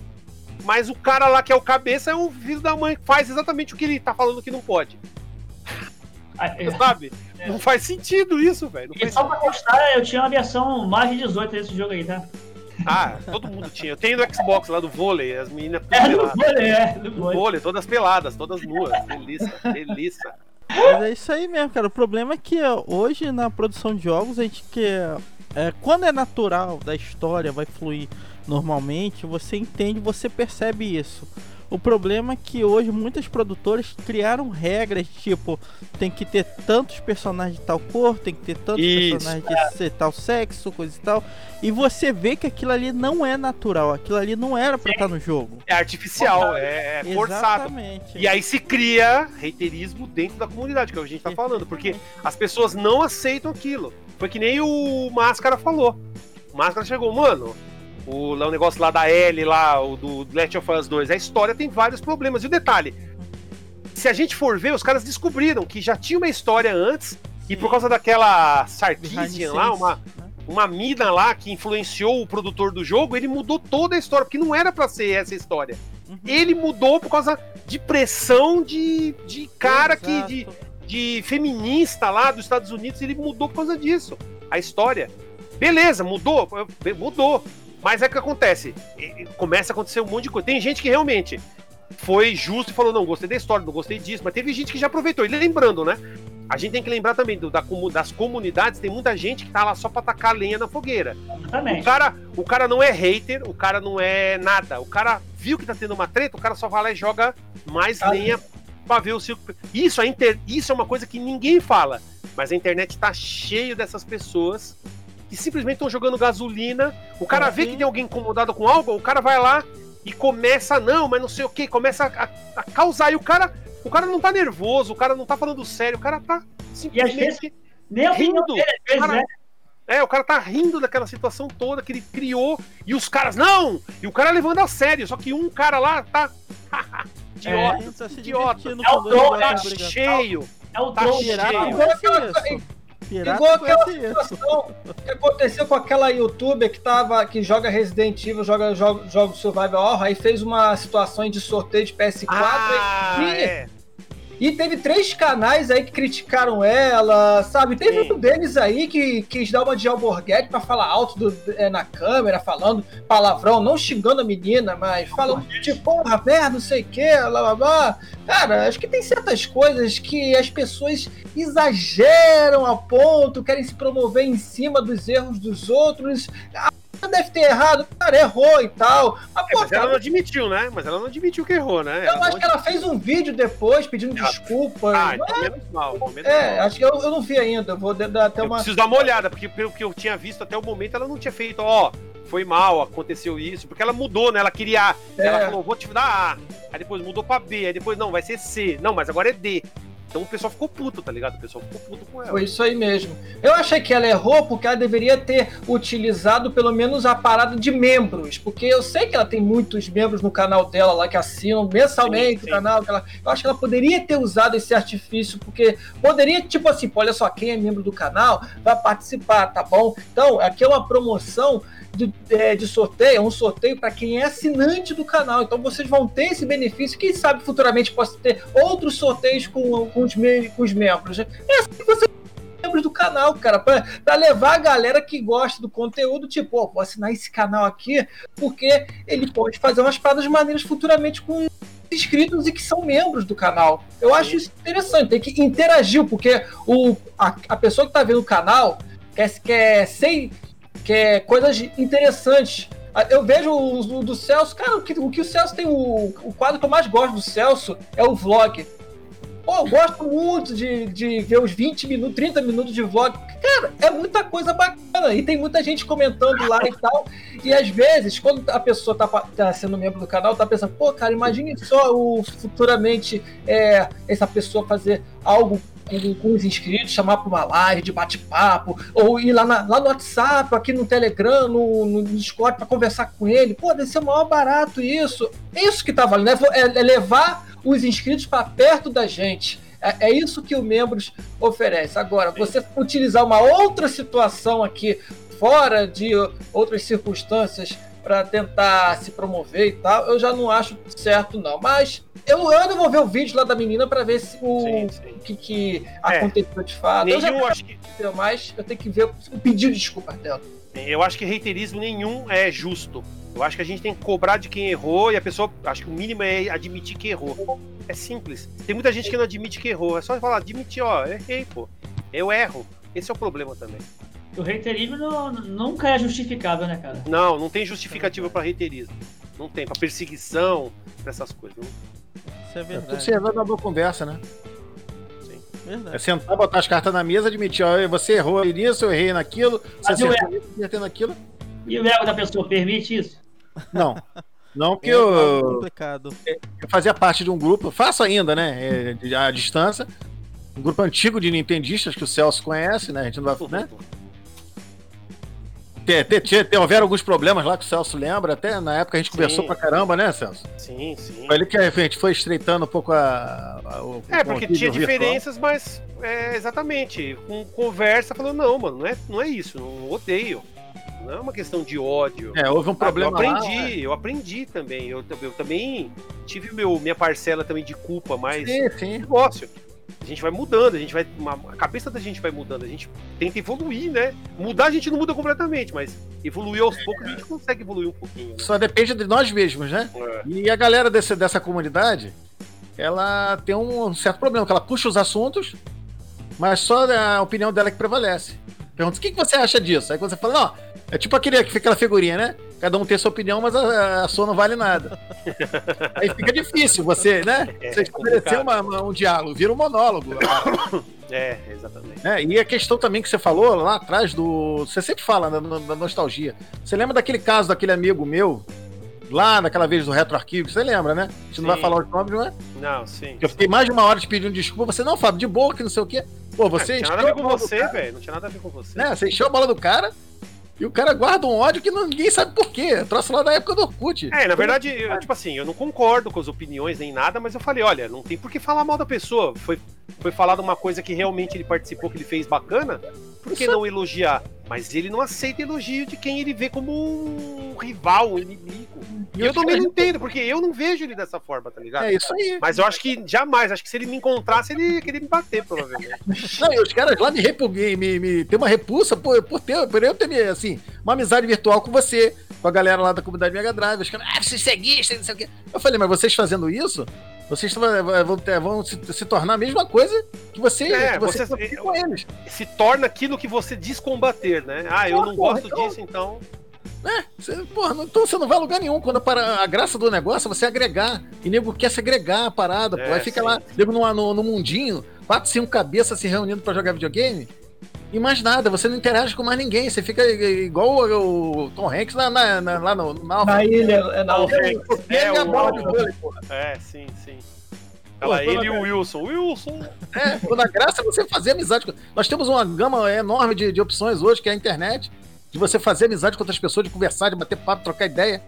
Mas o cara lá que é o cabeça é um filho da mãe que faz exatamente o que ele tá falando que não pode. Ah, é. Sabe? Não faz sentido isso, velho. E só pra constar, eu tinha uma versão mais de 18 desse jogo aí, tá? Ah, todo mundo tinha. Eu tenho no Xbox lá do vôlei, as meninas É, do peladas. vôlei, é, do Do vôlei. todas peladas, todas nuas. Delícia, delícia. Mas é isso aí mesmo, cara. O problema é que ó, hoje na produção de jogos a gente quer. É, quando é natural da história, vai fluir normalmente, você entende, você percebe isso. O problema é que hoje muitas produtoras criaram regras, tipo, tem que ter tantos personagens de tal cor, tem que ter tantos Isso. personagens de ser tal sexo, coisa e tal. E você vê que aquilo ali não é natural, aquilo ali não era pra estar no jogo. É artificial, é, é forçado. Exatamente. E aí se cria reiterismo dentro da comunidade, que é o que a gente tá falando, porque as pessoas não aceitam aquilo. Foi que nem o Máscara falou. O Máscara chegou, mano, o, o negócio lá da L, lá, o do Last of Us 2, a história tem vários problemas. E o detalhe, se a gente for ver, os caras descobriram que já tinha uma história antes, e por causa daquela Sarkisian lá, uma, uma mina lá que influenciou o produtor do jogo, ele mudou toda a história, porque não era pra ser essa história. Uhum. Ele mudou por causa de pressão de, de cara que. De, Exato. de feminista lá dos Estados Unidos, ele mudou por causa disso. A história. Beleza, mudou, mudou. Mas é que acontece. Começa a acontecer um monte de coisa. Tem gente que realmente foi justo e falou: não, gostei da história, não gostei disso. Mas teve gente que já aproveitou. E lembrando, né? A gente tem que lembrar também do- da das comunidades, tem muita gente que tá lá só pra tacar lenha na fogueira. O Exatamente. cara, o cara não é hater, o cara não é nada. O cara viu que tá tendo uma treta, o cara só vai lá e joga mais Ah, lenha pra ver o circo. Isso, a inter... Isso é uma coisa que ninguém fala. Mas a internet tá cheio dessas pessoas que simplesmente estão jogando gasolina. O cara vê Sim. que tem alguém incomodado com algo, o cara vai lá e começa, não, mas não sei o que, começa a, a causar. E o cara, o cara não tá nervoso, o cara não tá falando sério, o cara tá simplesmente. Rindo. dele, às vezes, né? É, o cara tá rindo daquela situação toda que ele criou e os caras, não! E o cara levando a sério, só que um cara lá tá. É, idiota, tá idiota. É troll, jogos tá obrigação. cheio. É o Tá cheio. Pirata Igual aquela- isso. situação que aconteceu com aquela youtuber que, tava, que joga Resident Evil, joga jogo, jogo Survival Horror, aí fez uma situação de sorteio de PS4 Ah, e, é. E teve três canais aí que criticaram ela, sabe? Teve Sim. um deles aí que quis dar uma de alborguete pra falar alto do- é, na câmera, falando palavrão, não xingando a menina, mas falando tipo, porra, merda, não sei o que, blá blá blá. Cara, acho que tem certas coisas que as pessoas exageram a ponto, querem se promover em cima dos erros dos outros. Ah, deve ter errado, cara, errou e tal. Mas, É, pô, mas ela não cara, admitiu, né? Mas ela não admitiu que errou, né? eu Ela acho que ela fez um vídeo depois pedindo Ah, desculpa. Ah, então menos mal. menos É, mal. acho que eu, eu não vi ainda. Vou dar até Eu uma. preciso dar uma olhada, porque pelo que eu tinha visto até o momento, ela não tinha feito, ó, foi mal, aconteceu isso, porque ela mudou, né? Ela queria A. É. Ela falou, vou te dar A. Aí depois mudou pra B, aí depois, não, vai ser C. Não, mas agora é D. Então o pessoal ficou puto, tá ligado? O pessoal ficou puto com ela. Foi isso aí mesmo. Eu achei que ela errou porque ela deveria ter utilizado pelo menos a parada de membros. Porque eu sei que ela tem muitos membros no canal dela lá que assinam mensalmente Sim, sim. o canal. ela- eu acho que ela poderia ter usado esse artifício, porque poderia, tipo assim, pô, olha só, quem é membro do canal vai participar, tá bom? Então, aqui é uma promoção de, é, de sorteio, é um sorteio para quem é assinante do canal. Então vocês vão ter esse benefício. Quem sabe futuramente possa ter outros sorteios com, com, os, me- com os membros. É assim que você membros do canal, cara, pra, pra levar a galera que gosta do conteúdo, tipo, ó, vou assinar esse canal aqui, porque ele pode fazer umas paradas maneiras futuramente com inscritos e que são membros do canal. Eu acho isso interessante, tem que interagir, porque o, a, a pessoa que tá vendo o canal quer, quer, ser, quer coisas interessantes. Eu vejo o, o do Celso, cara, o que o, que o Celso tem, o, o quadro que eu mais gosto do Celso é o vlog. Pô, eu gosto muito de, de ver os 20 minutos, 30 minutos de vlog. Cara, é muita coisa bacana. E tem muita gente comentando lá e tal. E às vezes, quando a pessoa tá, tá sendo membro do canal, tá pensando, pô, cara, imagine só o futuramente é, essa pessoa fazer algo com, com os inscritos, chamar para uma live de bate-papo, ou ir lá, na, lá no WhatsApp, aqui no Telegram, no, no Discord para conversar com ele. Pô, deve ser o maior barato isso. É isso que tá valendo, né? é, é levar os inscritos para perto da gente. É, é, isso que o Membros oferece. Agora, você utilizar uma outra situação aqui, fora de outras circunstâncias, para tentar se promover e tal, eu já não acho certo, não. Mas eu, eu vou ver o vídeo lá da menina para ver se o sim, sim. que, que é. aconteceu de fato. Nenhum, eu já acho que... mas eu tenho que ver o pedido de desculpa dela. Eu acho que reiterismo nenhum é justo. Eu acho que a gente tem que cobrar de quem errou e a pessoa, acho que o mínimo é admitir que errou. É simples. Tem muita gente que não admite que errou. É só falar, admitir, ó, errei, pô. Eu erro. Esse é o problema também. O reiterismo não, nunca é justificável, né, cara? Não, não tem justificativa para reiterismo. Não tem, pra perseguição, pra essas coisas. Não... Isso é verdade. É tudo serve na boa conversa, né? Sim. Verdade. É sentar, botar as cartas na mesa, admitir, ó, você errou nisso, eu errei naquilo, você acertou nisso, naquilo. E o ego da pessoa permite isso? Não. Não, porque é eu, complicado. eu fazia parte de um grupo, faço ainda, né? É, à distância. Um grupo antigo de nintendistas que o Celso conhece, né? A gente não vai. Né? Te, te, te, te, houveram alguns problemas lá que o Celso lembra, até na época a gente sim. conversou pra caramba, né, Celso? Sim, sim. Foi ali que a gente foi estreitando um pouco a. a o, é, porque tinha diferenças, mas é, exatamente. Com conversa falou, não, mano, não é, não é isso, não odeio. Não é uma questão de ódio. É, houve um problema. Ah, eu aprendi, lá, né? eu aprendi também. Eu, eu também tive meu, minha parcela também de culpa, mas sim, sim. negócio. A gente vai mudando, a gente vai. A cabeça da gente vai mudando, a gente tenta evoluir, né? Mudar a gente não muda completamente, mas evoluir aos poucos a gente consegue evoluir um pouquinho. Né? Só depende de nós mesmos, né? É. E a galera desse, dessa comunidade, ela tem um certo problema, que ela puxa os assuntos, mas só a opinião dela é que prevalece. Pergunta, o que, que você acha disso? Aí você fala, não, é tipo aquele, aquela figurinha, né? Cada um tem sua opinião, mas a, a sua não vale nada. Aí fica difícil você, né? É, você estabelecer uma, uma, um diálogo, vira um monólogo. É, exatamente. É, e a questão também que você falou lá atrás do. Você sempre fala da, da nostalgia. Você lembra daquele caso daquele amigo meu, lá naquela vez do Retro Arquivo, você lembra, né? A gente não vai falar os nomes, não é? Não, sim. Eu fiquei mais de uma hora te pedindo desculpa, você, não, Fábio, de boa, que não sei o quê. Pô, você. não tinha nada a ver com você, velho. Não tinha nada a ver com você. Né? Você encheu a bola do cara. E o cara guarda um ódio que ninguém sabe por quê. Troço lá da época do Orkut. É, na verdade, eu, tipo assim, eu não concordo com as opiniões nem nada, mas eu falei, olha, não tem por que falar mal da pessoa. Foi, foi falado uma coisa que realmente ele participou, que ele fez bacana, por que não elogiar? Mas ele não aceita elogio de quem ele vê como um rival, um inimigo. E eu, eu também não entendo, porque eu não vejo ele dessa forma, tá ligado? É isso aí. Mas eu acho que jamais, acho que se ele me encontrasse, ele ia querer me bater, provavelmente. Não, e os caras lá me, me, me, me tem uma repulsa por, por, ter, por eu ter, assim, uma amizade virtual com você, com a galera lá da comunidade Mega Drive. Os caras, ah, vocês seguistas, não sei o quê. Eu falei, mas vocês fazendo isso, vocês vão, ter, vão se, se, tornar a mesma coisa que você, é, que você, você com eles. Se torna aquilo que você diz combater, né? Ah, eu não porra, gosto então... disso, então. É, você, porra, então você não vai a lugar nenhum. Quando a, a graça do negócio é você agregar. E nego quer se agregar a parada, é, pô. Aí fica sim. lá, nego no, no, no, mundinho, quatro, cinco cabeças se reunindo para jogar videogame. E mais nada, você não interage com mais ninguém. Você fica igual o, o Tom Hanks na, na, na, lá no, na, na ilha. É, na é, é, o, é, sim, sim. Ela, ele e o Wilson. Wilson! É, toda graça é você fazer amizade. Nós temos uma gama enorme de, de opções hoje, que é a internet de você fazer amizade com outras pessoas, de conversar, de bater papo, trocar ideia.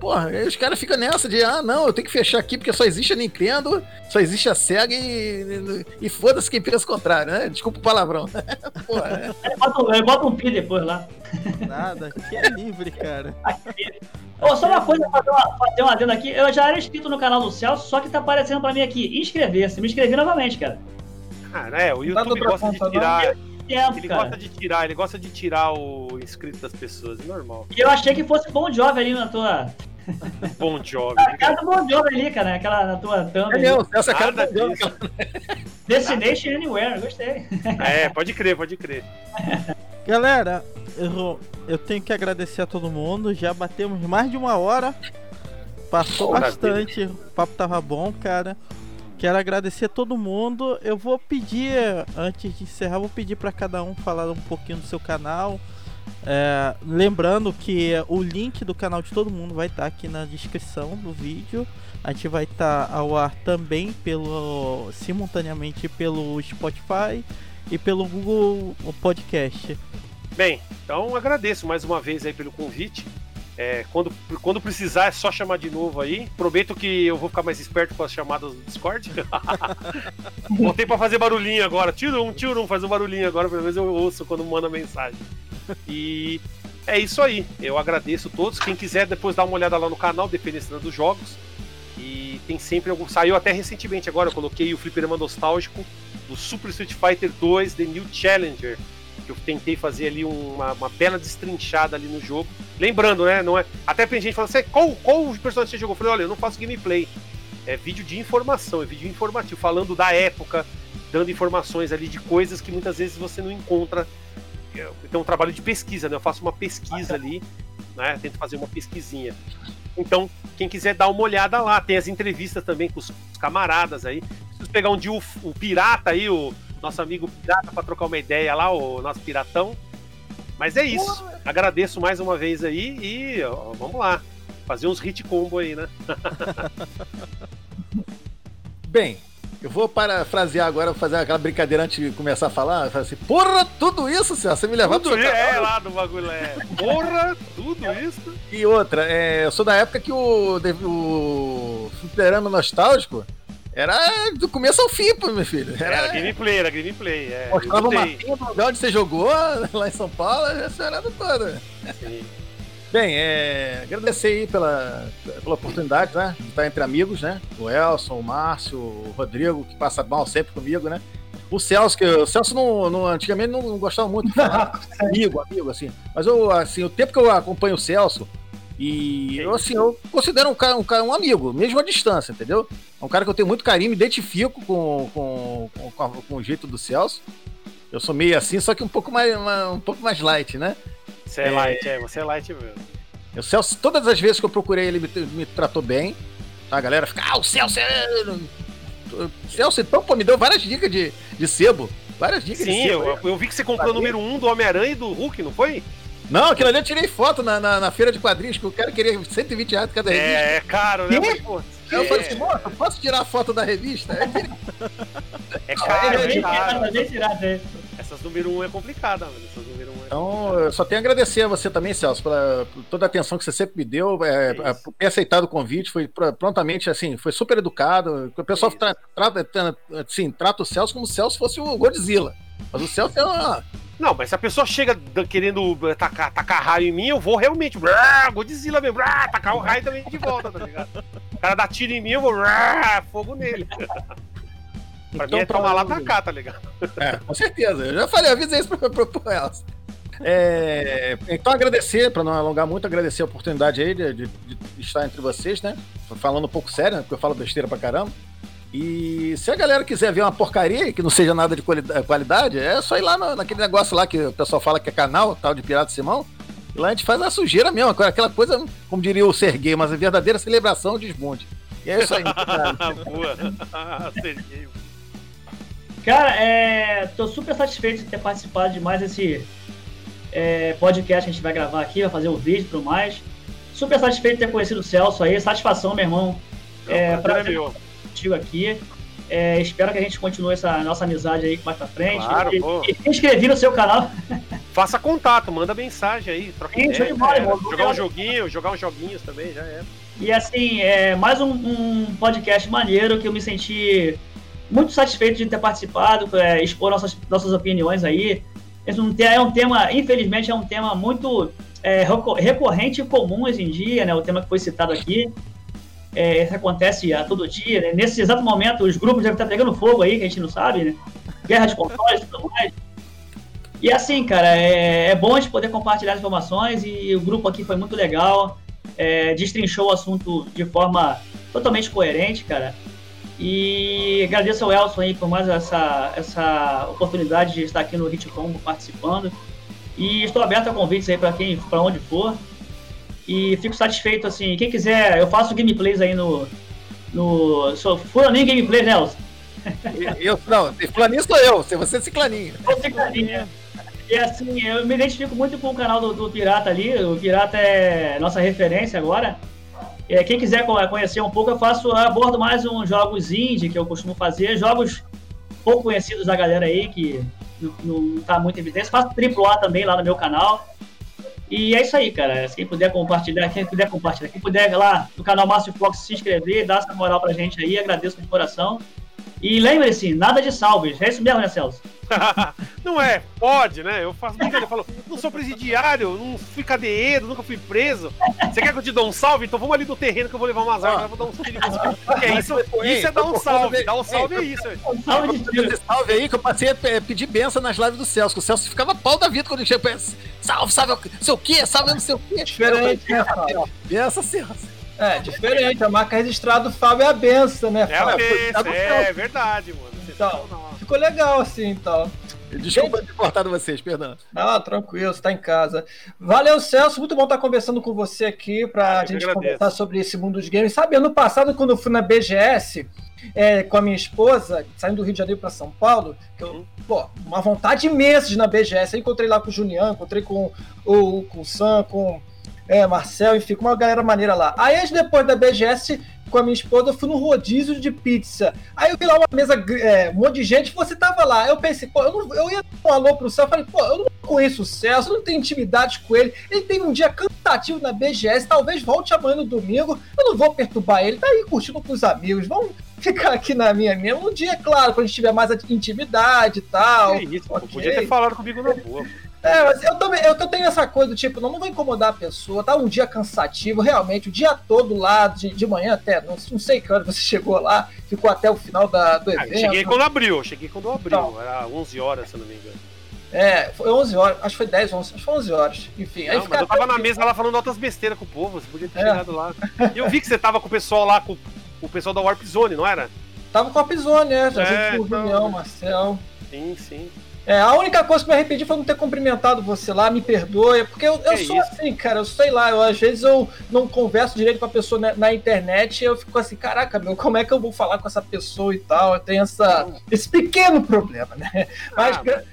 Porra, aí os caras ficam nessa de, ah, não, eu tenho que fechar aqui porque só existe a Nintendo, só existe a SEGA e, e foda-se quem pensa o contrário, né? Desculpa o palavrão. Porra, é. Bota, bota um pi depois lá. Nada, que é livre, cara. oh, só uma coisa, fazer uma, fazer uma adendo aqui. Eu já era inscrito no canal do Celso, só que tá aparecendo pra mim aqui, inscrever-se. Me inscrevi novamente, cara. Ah, né? O YouTube gosta de tirar tempo, ele cara. gosta de tirar, ele gosta de tirar o inscrito das pessoas, é normal. E eu achei que fosse Bom Job ali na tua. Bom Job. A cara do Bom Job ali, cara, aquela na tua thumb. É meu, essa cara do Bom Job. Destination Anywhere, gostei. É, pode crer, pode crer. Galera, eu, eu tenho que agradecer a todo mundo. Já batemos mais de uma hora. Passou bastante. O papo tava bom, cara. Quero agradecer a todo mundo. Eu vou pedir, antes de encerrar, vou pedir para cada um falar um pouquinho do seu canal. É, lembrando que o link do canal de todo mundo vai estar tá aqui na descrição do vídeo. A gente vai estar tá ao ar também pelo simultaneamente pelo Spotify e pelo Google Podcast. Bem, então agradeço mais uma vez aí pelo convite. É, quando, quando precisar é só chamar de novo aí. Prometo que eu vou ficar mais esperto com as chamadas do Discord. Voltei para fazer barulhinho agora. Tiro um, tiro um, faz um barulhinho agora, pelo menos eu ouço quando manda mensagem. E é isso aí. Eu agradeço todos. Quem quiser depois dar uma olhada lá no canal, Defenestrando dos Jogos. E tem sempre algum. Saiu até recentemente agora, eu coloquei o fliperama nostálgico do Super Street Fighter 2 The New Challenger eu tentei fazer ali uma, uma bela destrinchada ali no jogo. Lembrando, né? Não é, até tem gente falando assim, qual, qual personagem você jogou? Eu falei, olha, eu não faço gameplay. É vídeo de informação, é vídeo informativo, falando da época, dando informações ali de coisas que muitas vezes você não encontra. Então, um trabalho de pesquisa, né? Eu faço uma pesquisa ali, né? Tento fazer uma pesquisinha. Então, quem quiser dar uma olhada lá, tem as entrevistas também com os, camaradas aí. Preciso pegar um dia o, o pirata aí, o nosso amigo pirata para trocar uma ideia lá, o nosso piratão. Mas é isso. Agradeço mais uma vez aí e ó, vamos lá. Fazer uns hit combo aí, né? Bem, eu vou parafrasear agora, fazer aquela brincadeira antes de começar a falar. Assim, porra, tudo isso, senhor, você me levou tudo pro É, lá do bagulho, é. Porra, tudo isso. E outra, é, eu sou da época que o, o Fliperama Nostálgico era do começo ao fim, pô, meu filho. Era, era gameplay, era gameplay. É, Mostrava o mapinha do lugar onde você jogou, lá em São Paulo, essa era toda. Sim. Bem, é, agradecer aí pela, pela oportunidade, né? De estar entre amigos, né? O Elson, o Márcio, o Rodrigo, que passa mal sempre comigo, né? O Celso, que o Celso não, não antigamente não, não gostava muito de falar. amigo, amigo, assim. Mas eu, assim, o tempo que eu acompanho o Celso, e eu, assim, eu considero um cara, um cara um amigo, mesmo à distância, entendeu? É um cara que eu tenho muito carinho, me identifico com, com, com, com o jeito do Celso. Eu sou meio assim, só que um pouco mais, uma, um pouco mais light, né? Você é, é light, é, você é light mesmo. O Celso, todas as vezes que eu procurei ele, me, me tratou bem. A galera fica, ah, o Celso é. Celso, então, pô, me deu várias dicas de, de sebo. Várias dicas Sim, de sebo. Sim, eu, eu, vi que você comprou o número 1 um do Homem-Aranha e do Hulk, não foi? Não, aquilo ali eu tirei foto na, na, na feira de quadrinhos, que o cara queria 120 reais cada revista. É, é caro, né? Mas, pô, eu falei assim, moço, posso tirar a foto da revista? É, caro, é caro. Essas número 1 um é complicada, mano. Essas número 1 um é Então, eu só tenho a agradecer a você também, Celso, pela, por toda a atenção que você sempre me deu, é, é por ter aceitado o convite, foi prontamente, assim, foi super educado. O pessoal tra, trata, assim, trata o Celso como se o Celso fosse o Godzilla. Mas o Celso é uma não, mas se a pessoa chega querendo tacar, tacar raio em mim, eu vou realmente. Brrr, Godzilla mesmo. Brrr, tacar o raio também de volta, tá ligado? O cara dá tiro em mim, eu vou. Brrr, fogo nele. pra então, mim é tomar lá pra cá, tá ligado? É, com certeza. Eu já falei, avisei isso pra, pra, pra elas. É, então agradecer, para não alongar muito, agradecer a oportunidade aí de, de, de, estar entre vocês, né? Falando um pouco sério, né? Porque eu falo besteira pra caramba. E se a galera quiser ver uma porcaria que não seja nada de qualidade, é só ir lá no, naquele negócio lá que o pessoal fala que é canal, tal de Pirata Simão. E lá a gente faz a sujeira mesmo, aquela coisa, como diria o Serguei, mas a verdadeira celebração de desmonte. E é isso aí. Boa. Serguei. Cara, é, tô super satisfeito de ter participado de mais esse é, podcast que a gente vai gravar aqui, vai fazer o um vídeo e tudo mais. Super satisfeito de ter conhecido o Celso aí, satisfação, meu irmão. É, pra, contigo aqui. É, espero que a gente continue essa nossa amizade aí mais pra frente. Claro, e, pô. e se inscrever no seu canal. Faça contato, manda mensagem aí. Troca Sim, ideia, bola, é, jogar um joguinho, jogar uns joguinhos também, já é. E assim, é mais um, um, podcast maneiro que eu me senti muito satisfeito de ter participado, é, expor nossas, nossas opiniões aí. É um, é um tema, infelizmente, é um tema muito é, recorrente e comum hoje em dia, né? O tema que foi citado aqui. É, isso acontece a todo dia, né? Nesse exato momento, os grupos devem estar pegando fogo aí, que a gente não sabe, né? Guerra de consoles e tudo mais. E assim, cara, é, é, bom a gente poder compartilhar informações e o grupo aqui foi muito legal, é, destrinchou o assunto de forma totalmente coerente, cara. E agradeço ao Elson aí por mais essa, essa oportunidade de estar aqui no Hit Combo participando. E estou aberto a convites aí para quem, para onde for. E fico satisfeito, assim, quem quiser, eu faço gameplays aí no, no sou Fulaninho Gameplay, Nelson. Eu, não, fulaninho sou eu, se você é ciclaninho. Você Ciclaninho. E assim, eu me identifico muito com o canal do, do Pirata ali. O Pirata é nossa referência agora. É, quem quiser co- conhecer um pouco, eu faço, eu abordo mais uns jogos indie que eu costumo fazer, jogos pouco conhecidos da galera aí, que não, não tá muito em evidência. Faço AAA também lá no meu canal. E é isso aí, cara. Quem puder compartilhar, quem puder compartilhar, quem puder lá no canal Márcio Fox se inscrever, dar essa moral pra gente aí, agradeço de coração. E lembre-se, nada de salves. É isso mesmo, né, Celso? Não é, pode, né? Eu faço brincadeira, eu falo, não sou presidiário, não fui cadeiro, nunca fui preso. Você quer que eu te dê um salve? Então vamos ali no terreno que eu vou levar umas armas, eu vou dar um tiro em é isso, isso é dar um salve, dar um salve é isso. Um salve de salve aí que eu passei a pe- pedir benção nas lives do Celso, que o Celso ficava pau da vida quando ele chega. Salve, salve, não sei o quê, salve, não sei o quê. Diferente, né, Fábio? Benção, Celso. É, diferente. A marca registrada do Fábio é a benção, né, É a Fábio? besta, tá é verdade, mano. Então. Ficou legal assim, então. Desculpa ter cortado vocês, perdão. Não, tranquilo, você tá em casa. Valeu, Celso. Muito bom estar conversando com você aqui pra Ah, eu gente agradeço. conversar sobre esse mundo dos games. Sabe, ano passado, quando eu fui na BGS é, com a minha esposa, saindo do Rio de Janeiro pra São Paulo, que eu, Uhum. pô, uma vontade imensa de ir na BGS. Eu encontrei lá com o Julian, encontrei com o, com o Sam, com é, Marcel, enfim, com uma galera maneira lá. Aí, depois da BGS, com a minha esposa, eu fui no rodízio de pizza. Aí eu vi lá uma mesa, é, um monte de gente, você tava lá. Eu pensei, pô, eu, não, eu ia dar um alô pro Celso, falei, pô, eu não conheço o Celso, eu não tenho intimidade com ele. Ele teve um dia cansativo na BGS, talvez volte amanhã no domingo. Eu não vou perturbar ele, tá aí curtindo com os amigos. Vamos ficar aqui na minha mesmo. Um dia, claro, quando a gente tiver mais intimidade e tal. Que isso, pô, ok. podia ter falado comigo na boa. É, mas eu também, eu, eu tenho essa coisa do tipo, não, não vou incomodar a pessoa, tá um dia cansativo, realmente, o dia todo lá, de, de manhã até, não, não sei que hora você chegou lá, ficou até o final da, do Ah, evento. eu cheguei quando abriu, eu cheguei quando abriu. Então. Era 11 horas, se eu não me engano. É, foi 11 horas, acho que foi 10, 11, acho que foi 11 horas, enfim. aí Não, fica mas eu tava na mesa lá falando outras besteiras com o povo, você podia ter É. chegado lá. E eu vi que você tava com o pessoal lá, com o pessoal da Warp Zone, não era? Tava com a Pizone, né, já É, junto com o então. Julião, Marcel. Sim, sim. É, a única coisa que me arrependi foi não ter cumprimentado você lá, me perdoe, porque eu, eu sou isso? assim, cara, eu sei lá, eu, às vezes eu não converso direito com a pessoa na, na internet e eu fico assim, caraca, meu, como é que eu vou falar com essa pessoa e tal? Eu tenho essa, esse pequeno problema, né? Mas Ah, gra-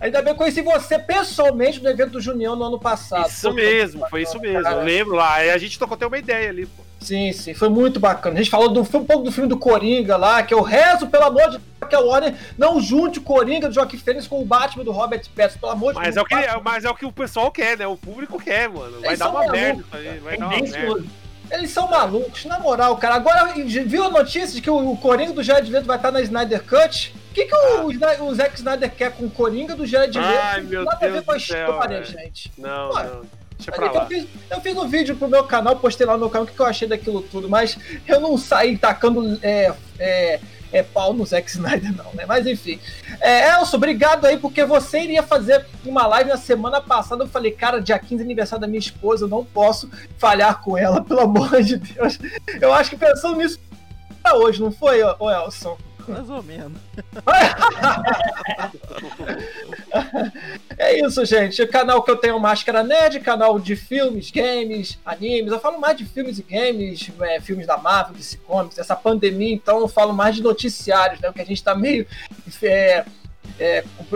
ainda bem que conheci você pessoalmente no evento do Junião no ano passado. Isso Pô, mesmo, foi isso mesmo. Eu lembro lá. A gente trocou até uma ideia ali, pô. Sim, sim, foi muito bacana. A gente falou do, um pouco do filme do Coringa lá, que eu rezo, pelo amor de Deus, que a Warner não junte o Coringa do Joaquim Fênix com o Batman do Robert Pattinson, pelo amor de Mas Deus. é, o que, mas é o que o pessoal quer, né? O público quer, mano. Vai Eles dar uma malucos, merda aí. Vai dar uma merda. Eles são malucos, na moral, cara. Agora, viu a notícia de que o, o Coringa do Jared Leto vai estar na Snyder Cut? O que, que o, Sny- o Zack Snyder quer com o Coringa do Jared Leto? Ai, meu Nada a ver Deus com a céu, história, velho. gente. Não, Ué. não. Deixa pra Eu lá. fiz, eu fiz um vídeo pro meu canal, postei lá no meu canal o que, que eu achei daquilo tudo, mas eu não saí tacando é, é, é, pau no Zack Snyder, não, né? Mas enfim. É, Elson, obrigado aí, porque você iria fazer uma live na semana passada. Eu falei, cara, dia 15 é aniversário da minha esposa, eu não posso falhar com ela, pelo amor de Deus. Eu acho que pensando nisso pra hoje, não foi, ô, Elson? Mais ou menos. É isso, gente. O canal que eu tenho Máscara Nerd, canal de filmes, games, animes. Eu falo mais de filmes e games, é, filmes da Marvel, DC Comics. Essa pandemia, então, eu falo mais de noticiários, né? Porque a gente tá meio. é,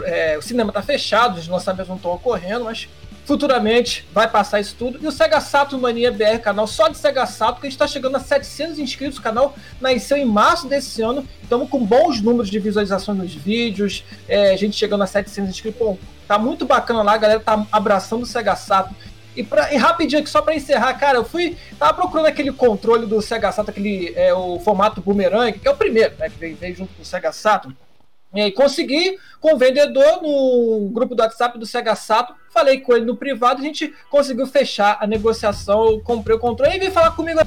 é, o cinema tá fechado, os lançamentos não estão ocorrendo, mas futuramente vai passar isso tudo. E o Sega Saturn Mania BR, canal só de Sega Saturn, que a gente tá chegando a 700 inscritos. O canal nasceu em março desse ano. Estamos com bons números de visualizações nos vídeos. É, a gente chegando a 700 inscritos. Tá muito bacana lá, a galera tá abraçando o Sega Saturn. E, pra, e rapidinho aqui, só pra encerrar, cara, eu fui. Tava procurando aquele controle do Sega Saturn, aquele, é, o formato boomerang, que é o primeiro, né? Que veio, veio junto com o Sega Saturn. E consegui com o vendedor no grupo do WhatsApp do Sega Saturn. Falei com ele no privado, a gente conseguiu fechar a negociação. Eu comprei o controle e veio falar comigo.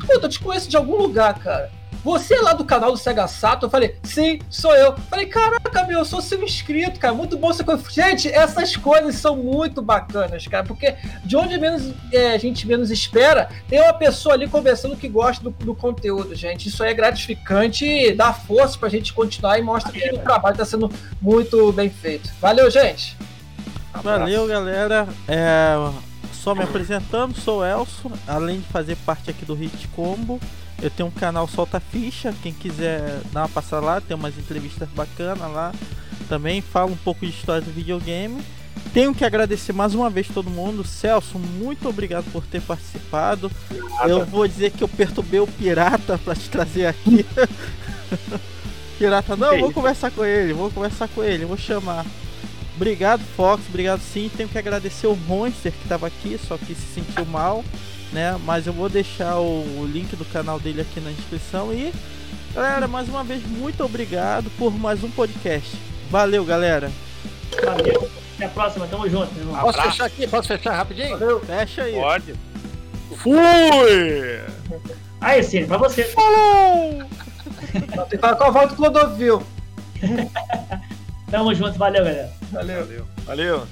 Puta, eu te conheço de algum lugar, cara. Você é lá do canal do Sega Sato? Eu falei, sim, sou eu. Falei, caraca, meu, eu sou seu inscrito, cara. Muito bom você. Gente, essas coisas são muito bacanas, cara. Porque de onde menos é, a gente menos espera, tem uma pessoa ali conversando que gosta do, do conteúdo, gente. Isso é gratificante e dá força pra gente continuar e mostra que o trabalho tá sendo muito bem feito. Valeu, gente! Valeu, galera. É, só me apresentando, sou o Elson. Além de fazer parte aqui do Hit Combo, Eu tenho um canal Solta Ficha, quem quiser dar uma passada lá, tem umas entrevistas bacanas lá. Também falo um pouco de história do videogame. Tenho que agradecer mais uma vez todo mundo. Celso, muito obrigado por ter participado. Eu vou dizer que eu perturbei o pirata para te trazer aqui. pirata, não, vou conversar com ele, vou conversar com ele, vou chamar. Obrigado, Fox, obrigado sim. Tenho que agradecer o Monster que estava aqui, só que se sentiu mal, né? Mas eu vou deixar o, o link do canal dele aqui na descrição. E, galera, mais uma vez, muito obrigado por mais um podcast. Valeu, galera. Valeu. Até a próxima, tamo junto, meu irmão. Posso Abraço. fechar aqui? Posso fechar rapidinho? Fecha aí. Pode. Fui! Aí, Cine, pra você. Falou! Tem que falar com a volta do Clodovil. Tamo junto, valeu, galera. Valeu. Valeu. Valeu.